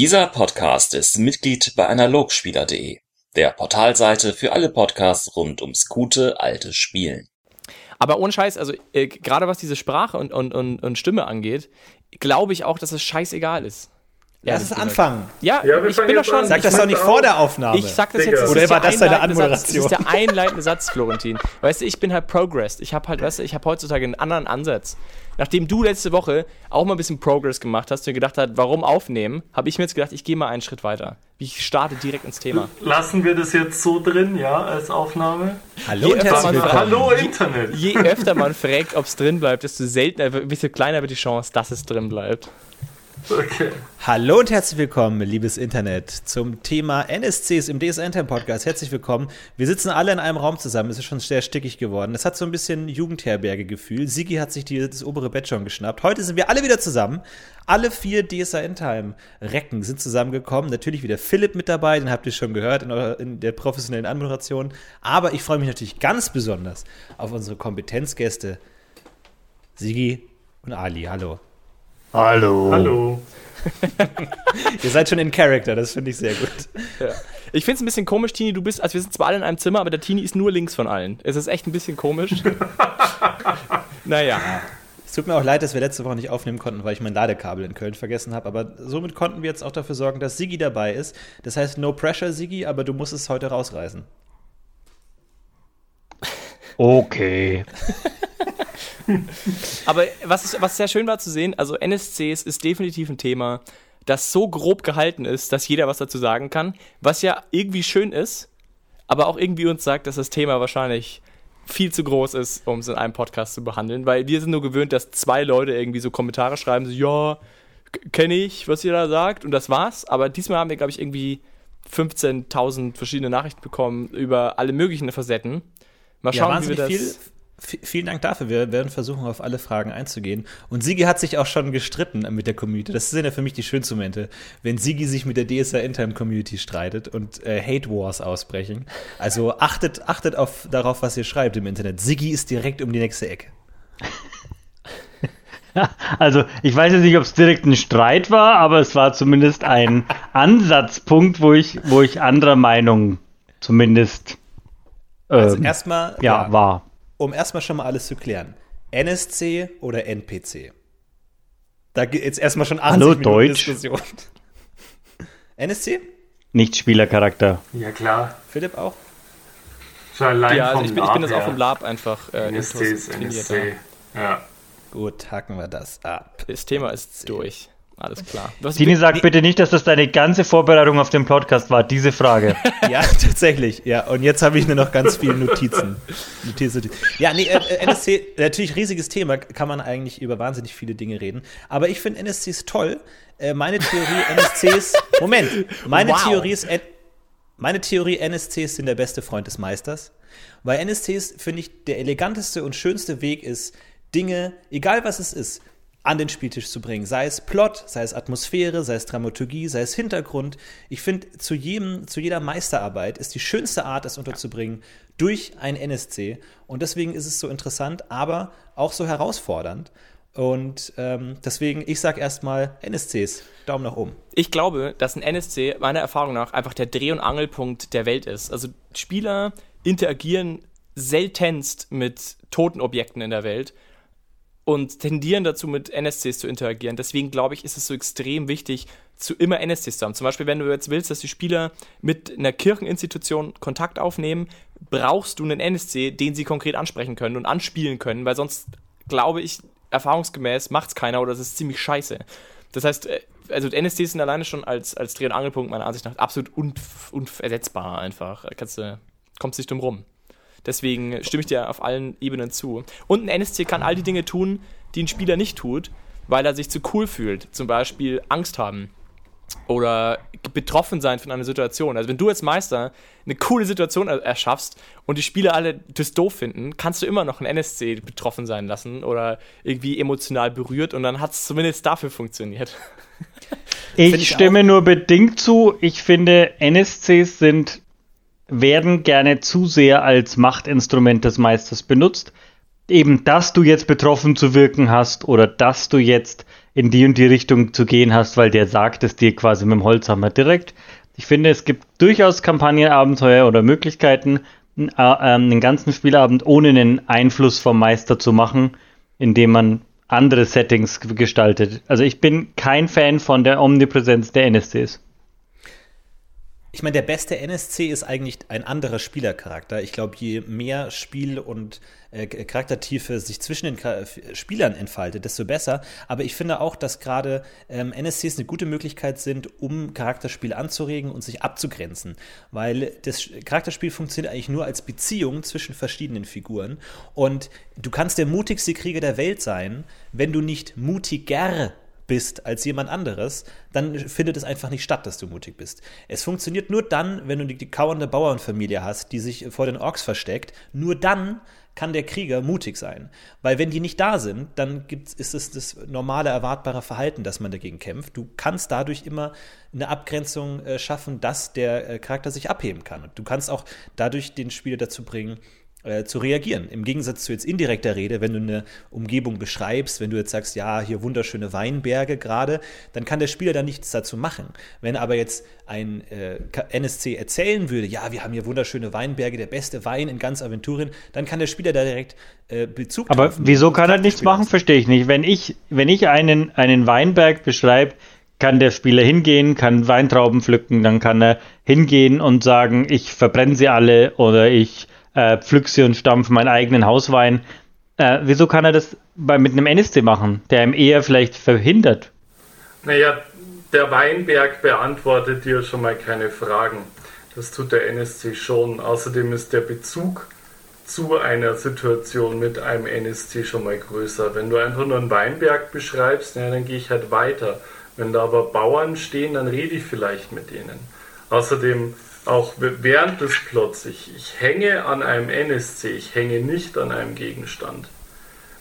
Dieser Podcast ist Mitglied bei Analogspieler.de, der Portalseite für alle Podcasts rund ums gute alte Spielen. Aber ohne Scheiß, also äh, gerade was diese Sprache und, und, und, und Stimme angeht, glaube ich auch, dass es scheißegal ist. Lass es anfangen. Ja, Ja, wir ich bin doch schon. Sag das doch nicht vor der Aufnahme. Ich sag das Digga. jetzt. das Oder ist war das deine Satz, das ist Anmoderation? der einleitende Satz, Florentin. Weißt du, ich bin halt progressed. Ich habe halt, weißt du, ich habe heutzutage einen anderen Ansatz. Nachdem du letzte Woche auch mal ein bisschen Progress gemacht hast und gedacht hast, warum aufnehmen, habe ich mir jetzt gedacht, ich gehe mal einen Schritt weiter. Ich starte direkt ins Thema. Lassen wir das jetzt so drin, ja, als Aufnahme? Hallo Je willkommen. Hallo Internet! Je öfter man fragt, ob es drin bleibt, desto seltener, desto kleiner wird die Chance, dass es drin bleibt. Okay. Hallo und herzlich willkommen, liebes Internet, zum Thema NSCs im DSN Time Podcast. Herzlich willkommen. Wir sitzen alle in einem Raum zusammen. Es ist schon sehr stickig geworden. Es hat so ein bisschen Jugendherberge-Gefühl. Sigi hat sich die, das obere Bett schon geschnappt. Heute sind wir alle wieder zusammen. Alle vier DSN Time Recken sind zusammengekommen. Natürlich wieder Philipp mit dabei, den habt ihr schon gehört in, eurer, in der professionellen Anmoderation. Aber ich freue mich natürlich ganz besonders auf unsere Kompetenzgäste Sigi und Ali. Hallo. Hallo. Hallo. Ihr seid schon in Character, das finde ich sehr gut. Ja. Ich finde es ein bisschen komisch, Tini, du bist, also wir sind zwar alle in einem Zimmer, aber der Tini ist nur links von allen. Es ist echt ein bisschen komisch. naja. Es tut mir auch leid, dass wir letzte Woche nicht aufnehmen konnten, weil ich mein Ladekabel in Köln vergessen habe. Aber somit konnten wir jetzt auch dafür sorgen, dass Sigi dabei ist. Das heißt, no pressure, Sigi, aber du musst es heute rausreißen. Okay. Aber was, ist, was sehr schön war zu sehen, also NSCs ist definitiv ein Thema, das so grob gehalten ist, dass jeder was dazu sagen kann, was ja irgendwie schön ist, aber auch irgendwie uns sagt, dass das Thema wahrscheinlich viel zu groß ist, um es in einem Podcast zu behandeln, weil wir sind nur gewöhnt, dass zwei Leute irgendwie so Kommentare schreiben, so, ja, kenne ich, was ihr da sagt, und das war's. Aber diesmal haben wir, glaube ich, irgendwie 15.000 verschiedene Nachrichten bekommen über alle möglichen Facetten. Mal schauen, wie wir das... viel. Vielen Dank dafür. Wir werden versuchen, auf alle Fragen einzugehen. Und Sigi hat sich auch schon gestritten mit der Community. Das sind ja für mich die schönsten Momente, wenn Sigi sich mit der DSA Intime Community streitet und äh, Hate Wars ausbrechen. Also achtet, achtet auf, darauf, was ihr schreibt im Internet. Sigi ist direkt um die nächste Ecke. Also, ich weiß jetzt nicht, ob es direkt ein Streit war, aber es war zumindest ein Ansatzpunkt, wo ich, wo ich anderer Meinung zumindest Also ähm, erstmal, ja, war. Um erstmal schon mal alles zu klären. NSC oder NPC? Da geht jetzt erstmal schon 80 Hallo, Minuten Deutsch. Diskussion. NSC? Nicht Spielercharakter. Ja klar. Philipp auch? Schon allein Ja, also vom ich bin, ich bin jetzt auch vom Lab einfach äh, NSC ist. NSC. Ja. Gut, hacken wir das ab. Das Thema ist durch. Alles klar. Was, Tini, sag nee. bitte nicht, dass das deine ganze Vorbereitung auf den Podcast war, diese Frage. Ja, tatsächlich. Ja, und jetzt habe ich nur noch ganz viele Notizen. Notizen. Ja, nee, äh, äh, NSC, natürlich riesiges Thema, kann man eigentlich über wahnsinnig viele Dinge reden. Aber ich finde NSCs toll. Äh, meine Theorie, NSCs, Moment, meine Wow. Theorie ist, meine Theorie, NSCs sind der beste Freund des Meisters. Weil NSCs, finde ich, der eleganteste und schönste Weg ist, Dinge, egal was es ist, an den Spieltisch zu bringen. Sei es Plot, sei es Atmosphäre, sei es Dramaturgie, sei es Hintergrund. Ich finde, zu jedem, zu jeder Meisterarbeit ist die schönste Art, es unterzubringen, durch ein NSC. Und deswegen ist es so interessant, aber auch so herausfordernd. Und ähm, deswegen, ich sag erstmal NSCs. Daumen nach oben. Ich glaube, dass ein NSC meiner Erfahrung nach einfach der Dreh- und Angelpunkt der Welt ist. Also Spieler interagieren seltenst mit toten Objekten in der Welt und tendieren dazu, mit NSCs zu interagieren. Deswegen glaube ich, ist es so extrem wichtig, zu immer NSCs zu haben. Zum Beispiel, wenn du jetzt willst, dass die Spieler mit einer Kircheninstitution Kontakt aufnehmen, brauchst du einen NSC, den sie konkret ansprechen können und anspielen können, weil sonst, glaube ich, erfahrungsgemäß macht es keiner oder es ist ziemlich scheiße. Das heißt, äh, also NSCs sind alleine schon als, als Dreh- und Angelpunkt meiner Ansicht nach absolut unf unersetzbar einfach. Kannst du, kommst nicht drum rum. Deswegen stimme ich dir auf allen Ebenen zu. Und ein NSC kann all die Dinge tun, die ein Spieler nicht tut, weil er sich zu cool fühlt. Zum Beispiel Angst haben oder betroffen sein von einer Situation. Also wenn du als Meister eine coole Situation er erschaffst und die Spieler alle das doof finden, kannst du immer noch einen NSC betroffen sein lassen oder irgendwie emotional berührt und dann hat es zumindest dafür funktioniert. Ich, ich stimme nur bedingt zu. Ich finde, NSCs sind, werden gerne zu sehr als Machtinstrument des Meisters benutzt. Eben, dass du jetzt betroffen zu wirken hast oder dass du jetzt in die und die Richtung zu gehen hast, weil der sagt es dir quasi mit dem Holzhammer direkt. Ich finde, es gibt durchaus Kampagnenabenteuer oder Möglichkeiten, äh, ähm, einen ganzen Spielabend ohne einen Einfluss vom Meister zu machen, indem man andere Settings gestaltet. Also ich bin kein Fan von der Omnipräsenz der NSCs ich meine, der beste NSC ist eigentlich ein anderer Spielercharakter. Ich glaube, je mehr Spiel und äh, Charaktertiefe sich zwischen den Char Spielern entfaltet, desto besser. Aber ich finde auch, dass gerade ähm, NSCs eine gute Möglichkeit sind, um Charakterspiel anzuregen und sich abzugrenzen. Weil das Charakterspiel funktioniert eigentlich nur als Beziehung zwischen verschiedenen Figuren. Und du kannst der mutigste Krieger der Welt sein, wenn du nicht mutiger bist als jemand anderes, dann findet es einfach nicht statt, dass du mutig bist. Es funktioniert nur dann, wenn du die, die kauernde Bauernfamilie hast, die sich vor den Orks versteckt. Nur dann kann der Krieger mutig sein. Weil wenn die nicht da sind, dann ist es das normale, erwartbare Verhalten, dass man dagegen kämpft. Du kannst dadurch immer eine Abgrenzung äh, schaffen, dass der äh, Charakter sich abheben kann. Und du kannst auch dadurch den Spieler dazu bringen, äh, zu reagieren. Im Gegensatz zu jetzt indirekter Rede, wenn du eine Umgebung beschreibst, wenn du jetzt sagst, ja, hier wunderschöne Weinberge gerade, dann kann der Spieler da nichts dazu machen. Wenn aber jetzt ein äh, NSC erzählen würde, ja, wir haben hier wunderschöne Weinberge, der beste Wein in ganz Aventurien, dann kann der Spieler da direkt äh, Bezug Aber wieso kann er nichts machen, verstehe ich nicht. Wenn ich, wenn ich einen, einen Weinberg beschreibe, kann der Spieler hingehen, kann Weintrauben pflücken, dann kann er hingehen und sagen, ich verbrenne sie alle oder ich äh, pflück sie und stampf meinen eigenen Hauswein. Äh, wieso kann er das bei, mit einem NSC machen, der ihm eher vielleicht verhindert? Naja, der Weinberg beantwortet dir schon mal keine Fragen. Das tut der NSC schon. Außerdem ist der Bezug zu einer Situation mit einem NSC schon mal größer. Wenn du einfach nur einen Weinberg beschreibst, ja, dann gehe ich halt weiter. Wenn da aber Bauern stehen, dann rede ich vielleicht mit denen. Außerdem auch während des Plots, ich, ich hänge an einem NSC, ich hänge nicht an einem Gegenstand.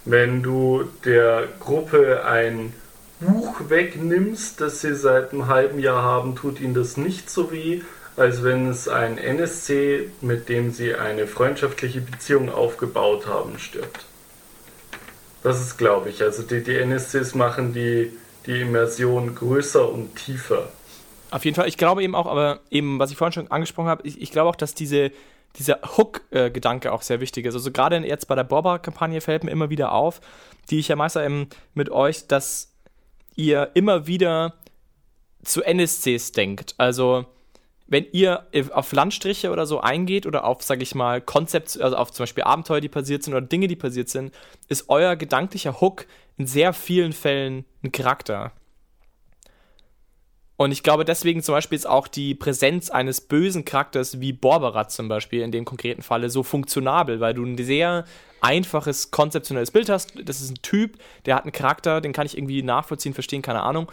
Wenn du der Gruppe ein Buch wegnimmst, das sie seit einem halben Jahr haben, tut ihnen das nicht so weh, als wenn es ein NSC, mit dem sie eine freundschaftliche Beziehung aufgebaut haben, stirbt. Das ist, glaube ich, also die, die NSCs machen die, die Immersion größer und tiefer. Auf jeden Fall. Ich glaube eben auch, aber eben, was ich vorhin schon angesprochen habe, ich, ich glaube auch, dass diese, dieser Hook-Gedanke auch sehr wichtig ist. Also gerade jetzt bei der Boba-Kampagne fällt mir immer wieder auf, die ich ja meist eben mit euch, dass ihr immer wieder zu NSCs denkt. Also wenn ihr auf Landstriche oder so eingeht oder auf, sag ich mal, Konzept, also auf zum Beispiel Abenteuer, die passiert sind oder Dinge, die passiert sind, ist euer gedanklicher Hook in sehr vielen Fällen ein Charakter. Und ich glaube, deswegen zum Beispiel ist auch die Präsenz eines bösen Charakters wie Borberat zum Beispiel in dem konkreten Falle so funktionabel, weil du ein sehr einfaches, konzeptionelles Bild hast. Das ist ein Typ, der hat einen Charakter, den kann ich irgendwie nachvollziehen, verstehen, keine Ahnung.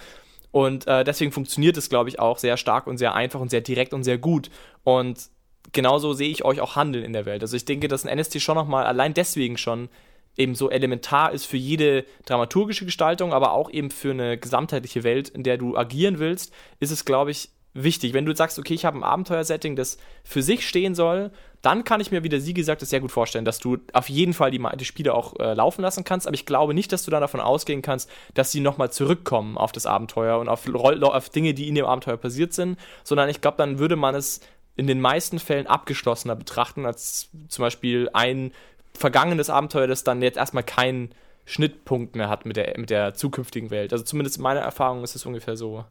Und äh, deswegen funktioniert es, glaube ich, auch sehr stark und sehr einfach und sehr direkt und sehr gut. Und genauso sehe ich euch auch handeln in der Welt. Also ich denke, dass ein NST schon nochmal allein deswegen schon eben so elementar ist für jede dramaturgische Gestaltung, aber auch eben für eine gesamtheitliche Welt, in der du agieren willst, ist es, glaube ich, wichtig. Wenn du sagst, okay, ich habe ein Abenteuersetting, das für sich stehen soll, dann kann ich mir, wie der Sie gesagt hat, sehr gut vorstellen, dass du auf jeden Fall die, die Spiele auch äh, laufen lassen kannst. Aber ich glaube nicht, dass du dann davon ausgehen kannst, dass sie nochmal zurückkommen auf das Abenteuer und auf, auf Dinge, die in dem Abenteuer passiert sind, sondern ich glaube, dann würde man es in den meisten Fällen abgeschlossener betrachten, als zum Beispiel ein vergangenes Abenteuer, das dann jetzt erstmal keinen Schnittpunkt mehr hat mit der, mit der zukünftigen Welt. Also zumindest in meiner Erfahrung ist es ungefähr so.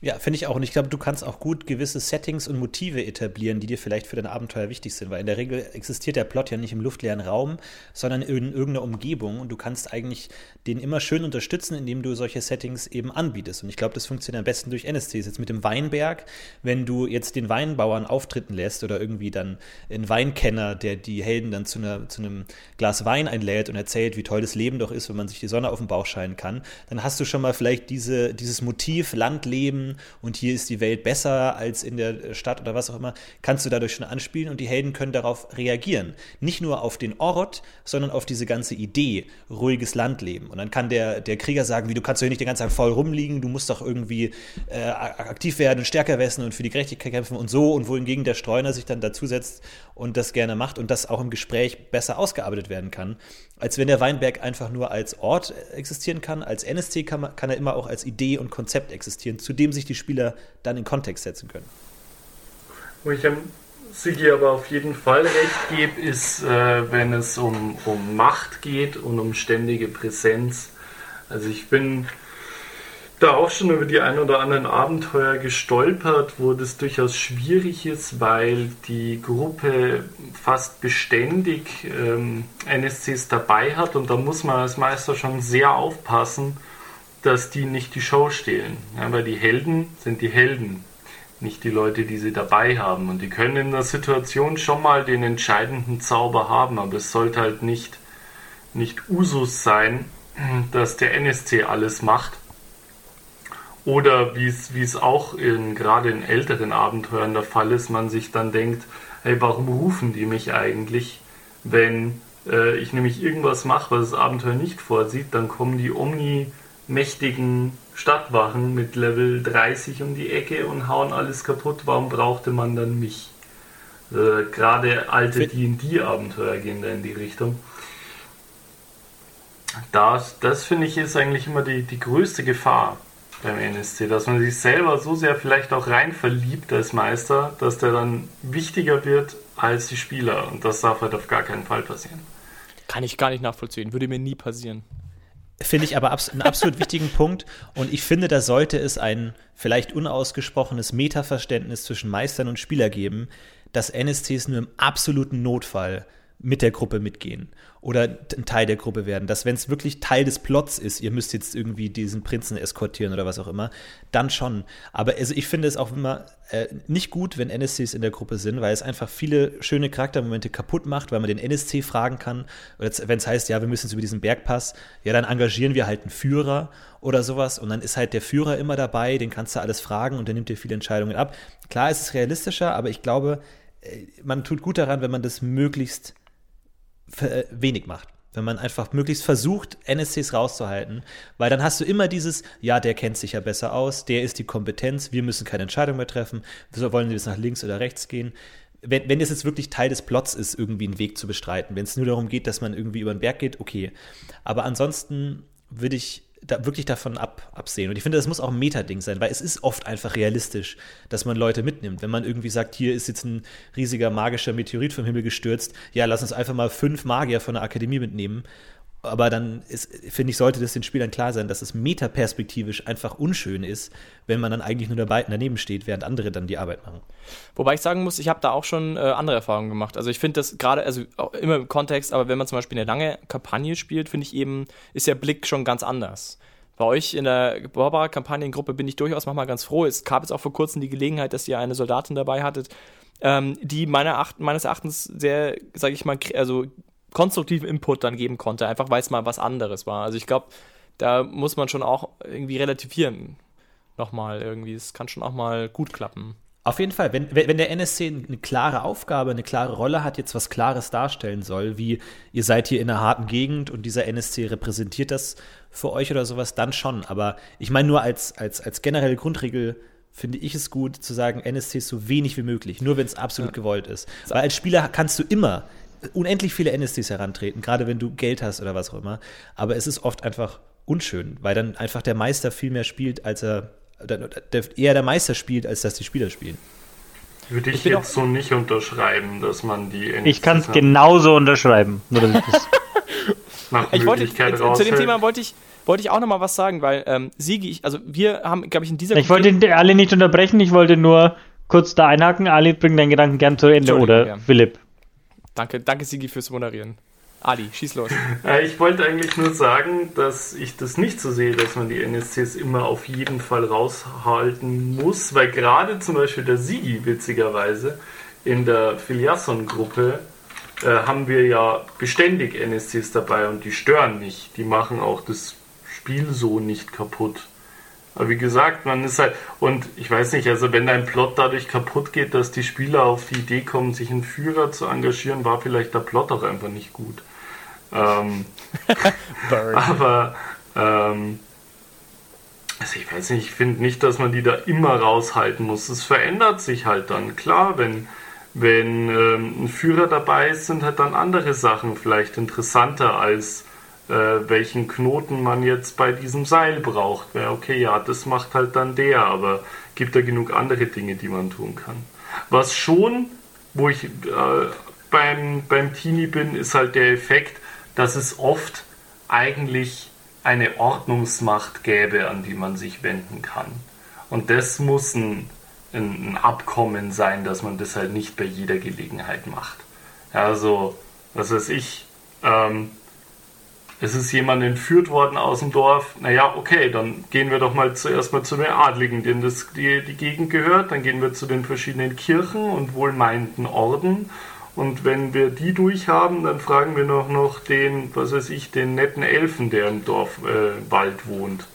Ja, finde ich auch. Und ich glaube, du kannst auch gut gewisse Settings und Motive etablieren, die dir vielleicht für dein Abenteuer wichtig sind. Weil in der Regel existiert der Plot ja nicht im luftleeren Raum, sondern in irgendeiner Umgebung. Und du kannst eigentlich den immer schön unterstützen, indem du solche Settings eben anbietest. Und ich glaube, das funktioniert am besten durch NSCs. Jetzt mit dem Weinberg, wenn du jetzt den Weinbauern auftreten lässt oder irgendwie dann einen Weinkenner, der die Helden dann zu, einer, zu einem Glas Wein einlädt und erzählt, wie toll das Leben doch ist, wenn man sich die Sonne auf den Bauch scheinen kann, dann hast du schon mal vielleicht diese, dieses Motiv Landleben und hier ist die Welt besser als in der Stadt oder was auch immer, kannst du dadurch schon anspielen und die Helden können darauf reagieren. Nicht nur auf den Ort, sondern auf diese ganze Idee, ruhiges Landleben. Und dann kann der, der Krieger sagen, wie du kannst doch nicht den ganzen Tag voll rumliegen, du musst doch irgendwie äh, aktiv werden und stärker werden und für die Gerechtigkeit kämpfen und so und wohingegen der Streuner sich dann dazusetzt und das gerne macht und das auch im Gespräch besser ausgearbeitet werden kann, als wenn der Weinberg einfach nur als Ort existieren kann. Als NSC kann, man, kann er immer auch als Idee und Konzept existieren, zu dem sich die Spieler dann in Kontext setzen können. Wo ich dem Sigi aber auf jeden Fall recht gebe, ist, äh, wenn es um, um Macht geht und um ständige Präsenz. Also ich bin da auch schon über die ein oder anderen Abenteuer gestolpert, wo das durchaus schwierig ist, weil die Gruppe fast beständig ähm, NSCs dabei hat und da muss man als Meister schon sehr aufpassen, dass die nicht die Show stehlen. Ja, weil die Helden sind die Helden, nicht die Leute, die sie dabei haben. Und die können in der Situation schon mal den entscheidenden Zauber haben, aber es sollte halt nicht, nicht Usus sein, dass der NSC alles macht oder wie es auch in, gerade in älteren Abenteuern der Fall ist, man sich dann denkt, hey, warum rufen die mich eigentlich, wenn äh, ich nämlich irgendwas mache, was das Abenteuer nicht vorsieht, dann kommen die Omni-mächtigen Stadtwachen mit Level 30 um die Ecke und hauen alles kaputt. Warum brauchte man dann mich? Äh, gerade alte D&D-Abenteuer gehen da in die Richtung. Das, das finde ich ist eigentlich immer die, die größte Gefahr beim NSC, dass man sich selber so sehr vielleicht auch rein verliebt als Meister, dass der dann wichtiger wird als die Spieler. Und das darf halt auf gar keinen Fall passieren. Kann ich gar nicht nachvollziehen. Würde mir nie passieren. Finde ich aber einen absolut wichtigen Punkt. Und ich finde, da sollte es ein vielleicht unausgesprochenes Metaverständnis zwischen Meistern und Spieler geben, dass NSCs nur im absoluten Notfall mit der Gruppe mitgehen oder ein Teil der Gruppe werden. Dass, wenn es wirklich Teil des Plots ist, ihr müsst jetzt irgendwie diesen Prinzen eskortieren oder was auch immer, dann schon. Aber also ich finde es auch immer äh, nicht gut, wenn NSCs in der Gruppe sind, weil es einfach viele schöne Charaktermomente kaputt macht, weil man den NSC fragen kann. Oder wenn es heißt, ja, wir müssen jetzt über diesen Bergpass, ja, dann engagieren wir halt einen Führer oder sowas und dann ist halt der Führer immer dabei, den kannst du alles fragen und der nimmt dir viele Entscheidungen ab. Klar ist es realistischer, aber ich glaube, äh, man tut gut daran, wenn man das möglichst wenig macht. Wenn man einfach möglichst versucht, NSCs rauszuhalten, weil dann hast du immer dieses, ja, der kennt sich ja besser aus, der ist die Kompetenz, wir müssen keine Entscheidung mehr treffen, wir wollen jetzt nach links oder rechts gehen. Wenn, wenn es jetzt wirklich Teil des Plots ist, irgendwie einen Weg zu bestreiten, wenn es nur darum geht, dass man irgendwie über den Berg geht, okay. Aber ansonsten würde ich da wirklich davon ab, absehen. Und ich finde, das muss auch ein Metading sein, weil es ist oft einfach realistisch, dass man Leute mitnimmt. Wenn man irgendwie sagt, hier ist jetzt ein riesiger magischer Meteorit vom Himmel gestürzt, ja, lass uns einfach mal fünf Magier von der Akademie mitnehmen aber dann ist, finde ich, sollte das den Spielern klar sein, dass es metaperspektivisch einfach unschön ist, wenn man dann eigentlich nur dabei, daneben steht, während andere dann die Arbeit machen. Wobei ich sagen muss, ich habe da auch schon äh, andere Erfahrungen gemacht. Also ich finde das gerade, also immer im Kontext, aber wenn man zum Beispiel eine lange Kampagne spielt, finde ich eben, ist der Blick schon ganz anders. Bei euch in der Barbara-Kampagnengruppe bin ich durchaus manchmal ganz froh. Es gab jetzt auch vor kurzem die Gelegenheit, dass ihr eine Soldatin dabei hattet, ähm, die meiner Acht meines Erachtens sehr, sage ich mal, also konstruktiven Input dann geben konnte, einfach weil es mal was anderes war. Also ich glaube, da muss man schon auch irgendwie relativieren. Nochmal irgendwie. Es kann schon auch mal gut klappen. Auf jeden Fall, wenn, wenn der NSC eine klare Aufgabe, eine klare Rolle hat, jetzt was Klares darstellen soll, wie ihr seid hier in einer harten Gegend und dieser NSC repräsentiert das für euch oder sowas, dann schon. Aber ich meine nur als, als, als generelle Grundregel finde ich es gut zu sagen, NSC ist so wenig wie möglich, nur wenn es absolut ja. gewollt ist. Weil als Spieler kannst du immer unendlich viele NSCs herantreten, gerade wenn du Geld hast oder was auch immer. Aber es ist oft einfach unschön, weil dann einfach der Meister viel mehr spielt, als er eher der Meister spielt, als dass die Spieler spielen. Würde ich, ich jetzt so nicht unterschreiben, dass man die NSCs Ich kann es genauso unterschreiben. Nur dass ich das nach ich wollte, zu dem Thema wollte ich, wollte ich auch noch mal was sagen, weil ähm, Sigi, ich, also wir haben, glaube ich, in dieser. Ich wollte alle nicht unterbrechen, ich wollte nur kurz da einhaken. Ali, bring deinen Gedanken gern zu Ende oder ja. Philipp. Danke, danke Sigi fürs Moderieren. Ali, schieß los. Ich wollte eigentlich nur sagen, dass ich das nicht so sehe, dass man die NSCs immer auf jeden Fall raushalten muss, weil gerade zum Beispiel der Sigi, witzigerweise, in der Filiasson-Gruppe äh, haben wir ja beständig NSCs dabei und die stören nicht. Die machen auch das Spiel so nicht kaputt. Aber wie gesagt, man ist halt, und ich weiß nicht, also wenn dein Plot dadurch kaputt geht, dass die Spieler auf die Idee kommen, sich einen Führer zu engagieren, war vielleicht der Plot auch einfach nicht gut. Ähm, aber, ähm, also ich weiß nicht, ich finde nicht, dass man die da immer raushalten muss. Es verändert sich halt dann. Klar, wenn, wenn ähm, ein Führer dabei ist, sind halt dann andere Sachen vielleicht interessanter als äh, welchen Knoten man jetzt bei diesem Seil braucht. Ja, okay, ja, das macht halt dann der, aber gibt da genug andere Dinge, die man tun kann. Was schon, wo ich äh, beim, beim Teenie bin, ist halt der Effekt, dass es oft eigentlich eine Ordnungsmacht gäbe, an die man sich wenden kann. Und das muss ein, ein, ein Abkommen sein, dass man das halt nicht bei jeder Gelegenheit macht. Also, was weiß ich, ähm, es ist jemand entführt worden aus dem Dorf, naja, okay, dann gehen wir doch mal zuerst mal zu den Adligen, denen das, die, die Gegend gehört, dann gehen wir zu den verschiedenen Kirchen und wohlmeinenden Orden und wenn wir die durchhaben, dann fragen wir noch, noch den, was weiß ich, den netten Elfen, der im Dorfwald äh, wohnt,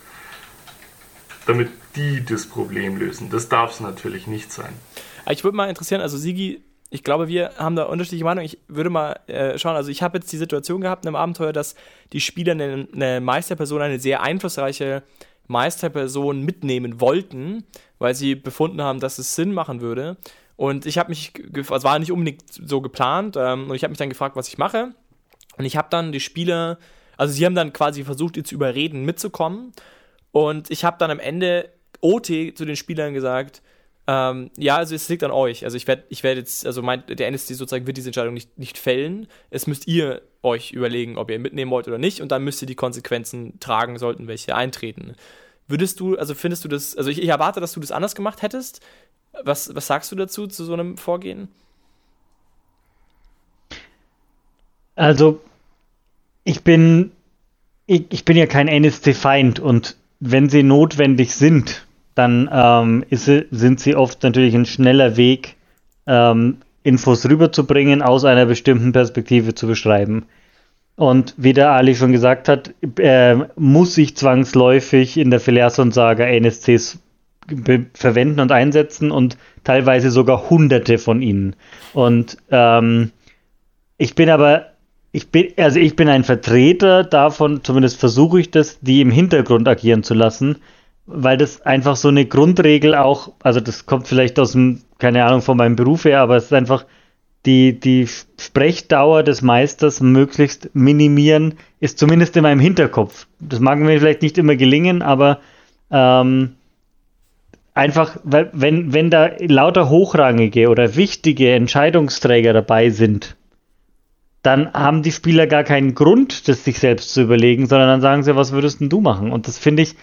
damit die das Problem lösen. Das darf es natürlich nicht sein. Ich würde mal interessieren, also Sigi ich glaube, wir haben da unterschiedliche Meinungen. Ich würde mal äh, schauen, also ich habe jetzt die Situation gehabt in einem Abenteuer, dass die Spieler eine, eine Meisterperson, eine sehr einflussreiche Meisterperson mitnehmen wollten, weil sie befunden haben, dass es Sinn machen würde. Und ich habe mich, es also war nicht unbedingt so geplant, ähm, und ich habe mich dann gefragt, was ich mache. Und ich habe dann die Spieler, also sie haben dann quasi versucht, die zu überreden, mitzukommen. Und ich habe dann am Ende OT zu den Spielern gesagt, ähm, ja, also es liegt an euch. Also ich werde ich werd jetzt, also mein, der NSC sozusagen wird diese Entscheidung nicht, nicht fällen. Es müsst ihr euch überlegen, ob ihr mitnehmen wollt oder nicht und dann müsst ihr die Konsequenzen tragen, sollten welche eintreten. Würdest du, also findest du das, also ich, ich erwarte, dass du das anders gemacht hättest. Was, was sagst du dazu, zu so einem Vorgehen? Also, ich bin, ich, ich bin ja kein NSC-Feind und wenn sie notwendig sind, dann ähm, ist, sind sie oft natürlich ein schneller Weg, ähm, Infos rüberzubringen, aus einer bestimmten Perspektive zu beschreiben. Und wie der Ali schon gesagt hat, äh, muss ich zwangsläufig in der Phileason-Saga NSCs verwenden und einsetzen und teilweise sogar hunderte von ihnen. Und ähm, ich bin aber, ich bin, also ich bin ein Vertreter davon, zumindest versuche ich das, die im Hintergrund agieren zu lassen, weil das einfach so eine Grundregel auch, also das kommt vielleicht aus dem, keine Ahnung, von meinem Beruf her, aber es ist einfach die, die Sprechdauer des Meisters möglichst minimieren, ist zumindest in meinem Hinterkopf. Das mag mir vielleicht nicht immer gelingen, aber ähm, einfach, weil, wenn, wenn da lauter hochrangige oder wichtige Entscheidungsträger dabei sind, dann haben die Spieler gar keinen Grund, das sich selbst zu überlegen, sondern dann sagen sie, was würdest denn du machen? Und das finde ich,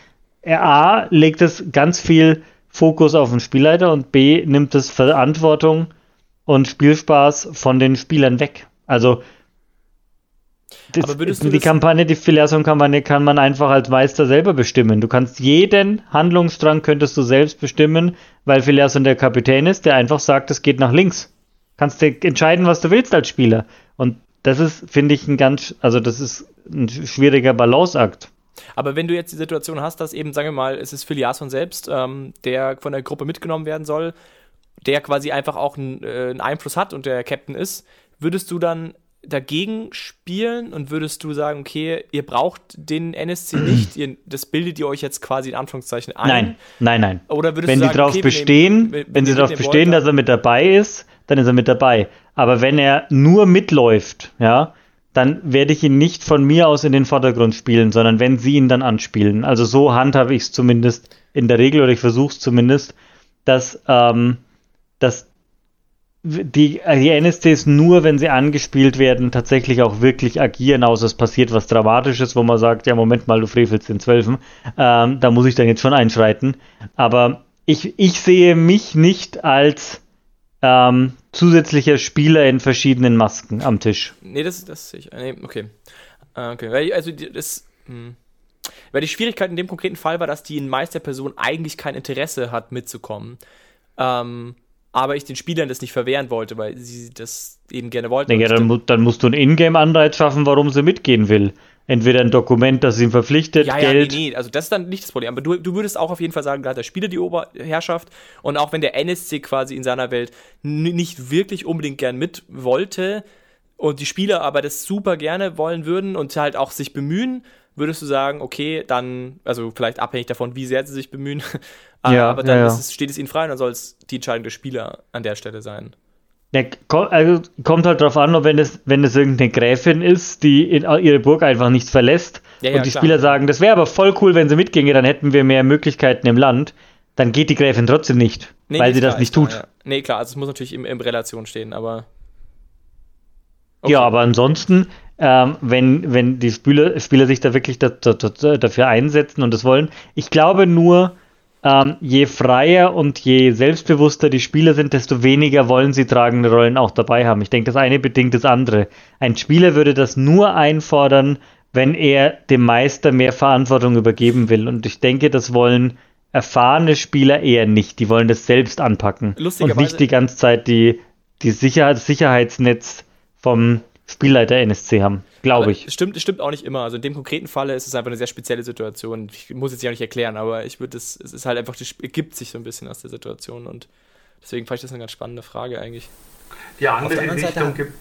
A legt es ganz viel Fokus auf den Spielleiter und B nimmt es Verantwortung und Spielspaß von den Spielern weg. Also das, die Kampagne, die Filiation-Kampagne kann man einfach als Meister selber bestimmen. Du kannst jeden Handlungsstrang könntest du selbst bestimmen, weil Filiation der Kapitän ist, der einfach sagt, es geht nach links. Kannst du entscheiden, was du willst als Spieler. Und das ist, finde ich, ein ganz, also das ist ein schwieriger Balanceakt. Aber wenn du jetzt die Situation hast, dass eben, sagen wir mal, es ist Filiason selbst, ähm, der von der Gruppe mitgenommen werden soll, der quasi einfach auch einen, äh, einen Einfluss hat und der Captain ist, würdest du dann dagegen spielen und würdest du sagen, okay, ihr braucht den NSC nicht, ihr, das bildet ihr euch jetzt quasi in Anführungszeichen ein? Nein, nein, nein. Oder würdest wenn du sie darauf okay, bestehen, wenn, wenn sie darauf bestehen, wollt, dass er mit dabei ist, dann ist er mit dabei. Aber wenn er nur mitläuft, ja, dann werde ich ihn nicht von mir aus in den Vordergrund spielen, sondern wenn sie ihn dann anspielen. Also so handhabe ich es zumindest in der Regel oder ich versuche es zumindest, dass, ähm, dass die, die NSCs nur, wenn sie angespielt werden, tatsächlich auch wirklich agieren, außer es passiert was Dramatisches, wo man sagt, ja, Moment mal, du frevelst den Zwölfen. Ähm, da muss ich dann jetzt schon einschreiten. Aber ich, ich sehe mich nicht als ähm, zusätzlicher Spieler in verschiedenen Masken am Tisch. Nee, das, das sehe ich. Nee, okay. Ah, okay. Also das. Hm. Weil die Schwierigkeit in dem konkreten Fall war, dass die Meisterperson eigentlich kein Interesse hat, mitzukommen. Ähm, aber ich den Spielern das nicht verwehren wollte, weil sie das eben gerne wollten. Ja, dann, dann, musst du einen Ingame-Anreiz schaffen, warum sie mitgehen will. Entweder ein Dokument, das ihn verpflichtet, Ja, ja, Geld. nee, nee, also das ist dann nicht das Problem. Aber du, du würdest auch auf jeden Fall sagen, da hat der Spieler die Oberherrschaft. Und auch wenn der NSC quasi in seiner Welt nicht wirklich unbedingt gern mit wollte und die Spieler aber das super gerne wollen würden und halt auch sich bemühen, würdest du sagen, okay, dann, also vielleicht abhängig davon, wie sehr sie sich bemühen, aber, Ja, aber dann ja, es, steht es ihnen frei und dann soll es die Entscheidung der Spieler an der Stelle sein. Ko- also kommt halt drauf an, ob wenn es, wenn es irgendeine Gräfin ist, die in ihre Burg einfach nicht verlässt Ja, ja, und die klar. Spieler sagen, das wäre aber voll cool, wenn sie mitginge, dann hätten wir mehr Möglichkeiten im Land, dann geht die Gräfin trotzdem nicht, Nee, weil nee, sie ist das klar, nicht klar, tut. Ja. Nee, klar, also es muss natürlich in, in Relation stehen, aber. Ja, aber ansonsten, ähm, wenn, wenn die Spieler, Spieler sich da wirklich da, da, da, dafür einsetzen und das wollen, ich glaube nur, ähm, je freier und je selbstbewusster die Spieler sind, desto weniger wollen sie tragende Rollen auch dabei haben. Ich denke, das eine bedingt das andere. Ein Spieler würde das nur einfordern, wenn er dem Meister mehr Verantwortung übergeben will. Und ich denke, das wollen erfahrene Spieler eher nicht. Die wollen das selbst anpacken. Und nicht die ganze Zeit die, die Sicherheit, das Sicherheitsnetz vom Spielleiter NSC haben. Glaube ich. es Stimmt, es stimmt auch nicht immer. Also in dem konkreten Falle ist es einfach eine sehr spezielle Situation. Ich muss jetzt ja nicht erklären, aber ich würde es, es ist halt einfach, das ergibt sich so ein bisschen aus der Situation und deswegen fand ich das eine ganz spannende Frage eigentlich. Die andere der anderen Seite Richtung gibt.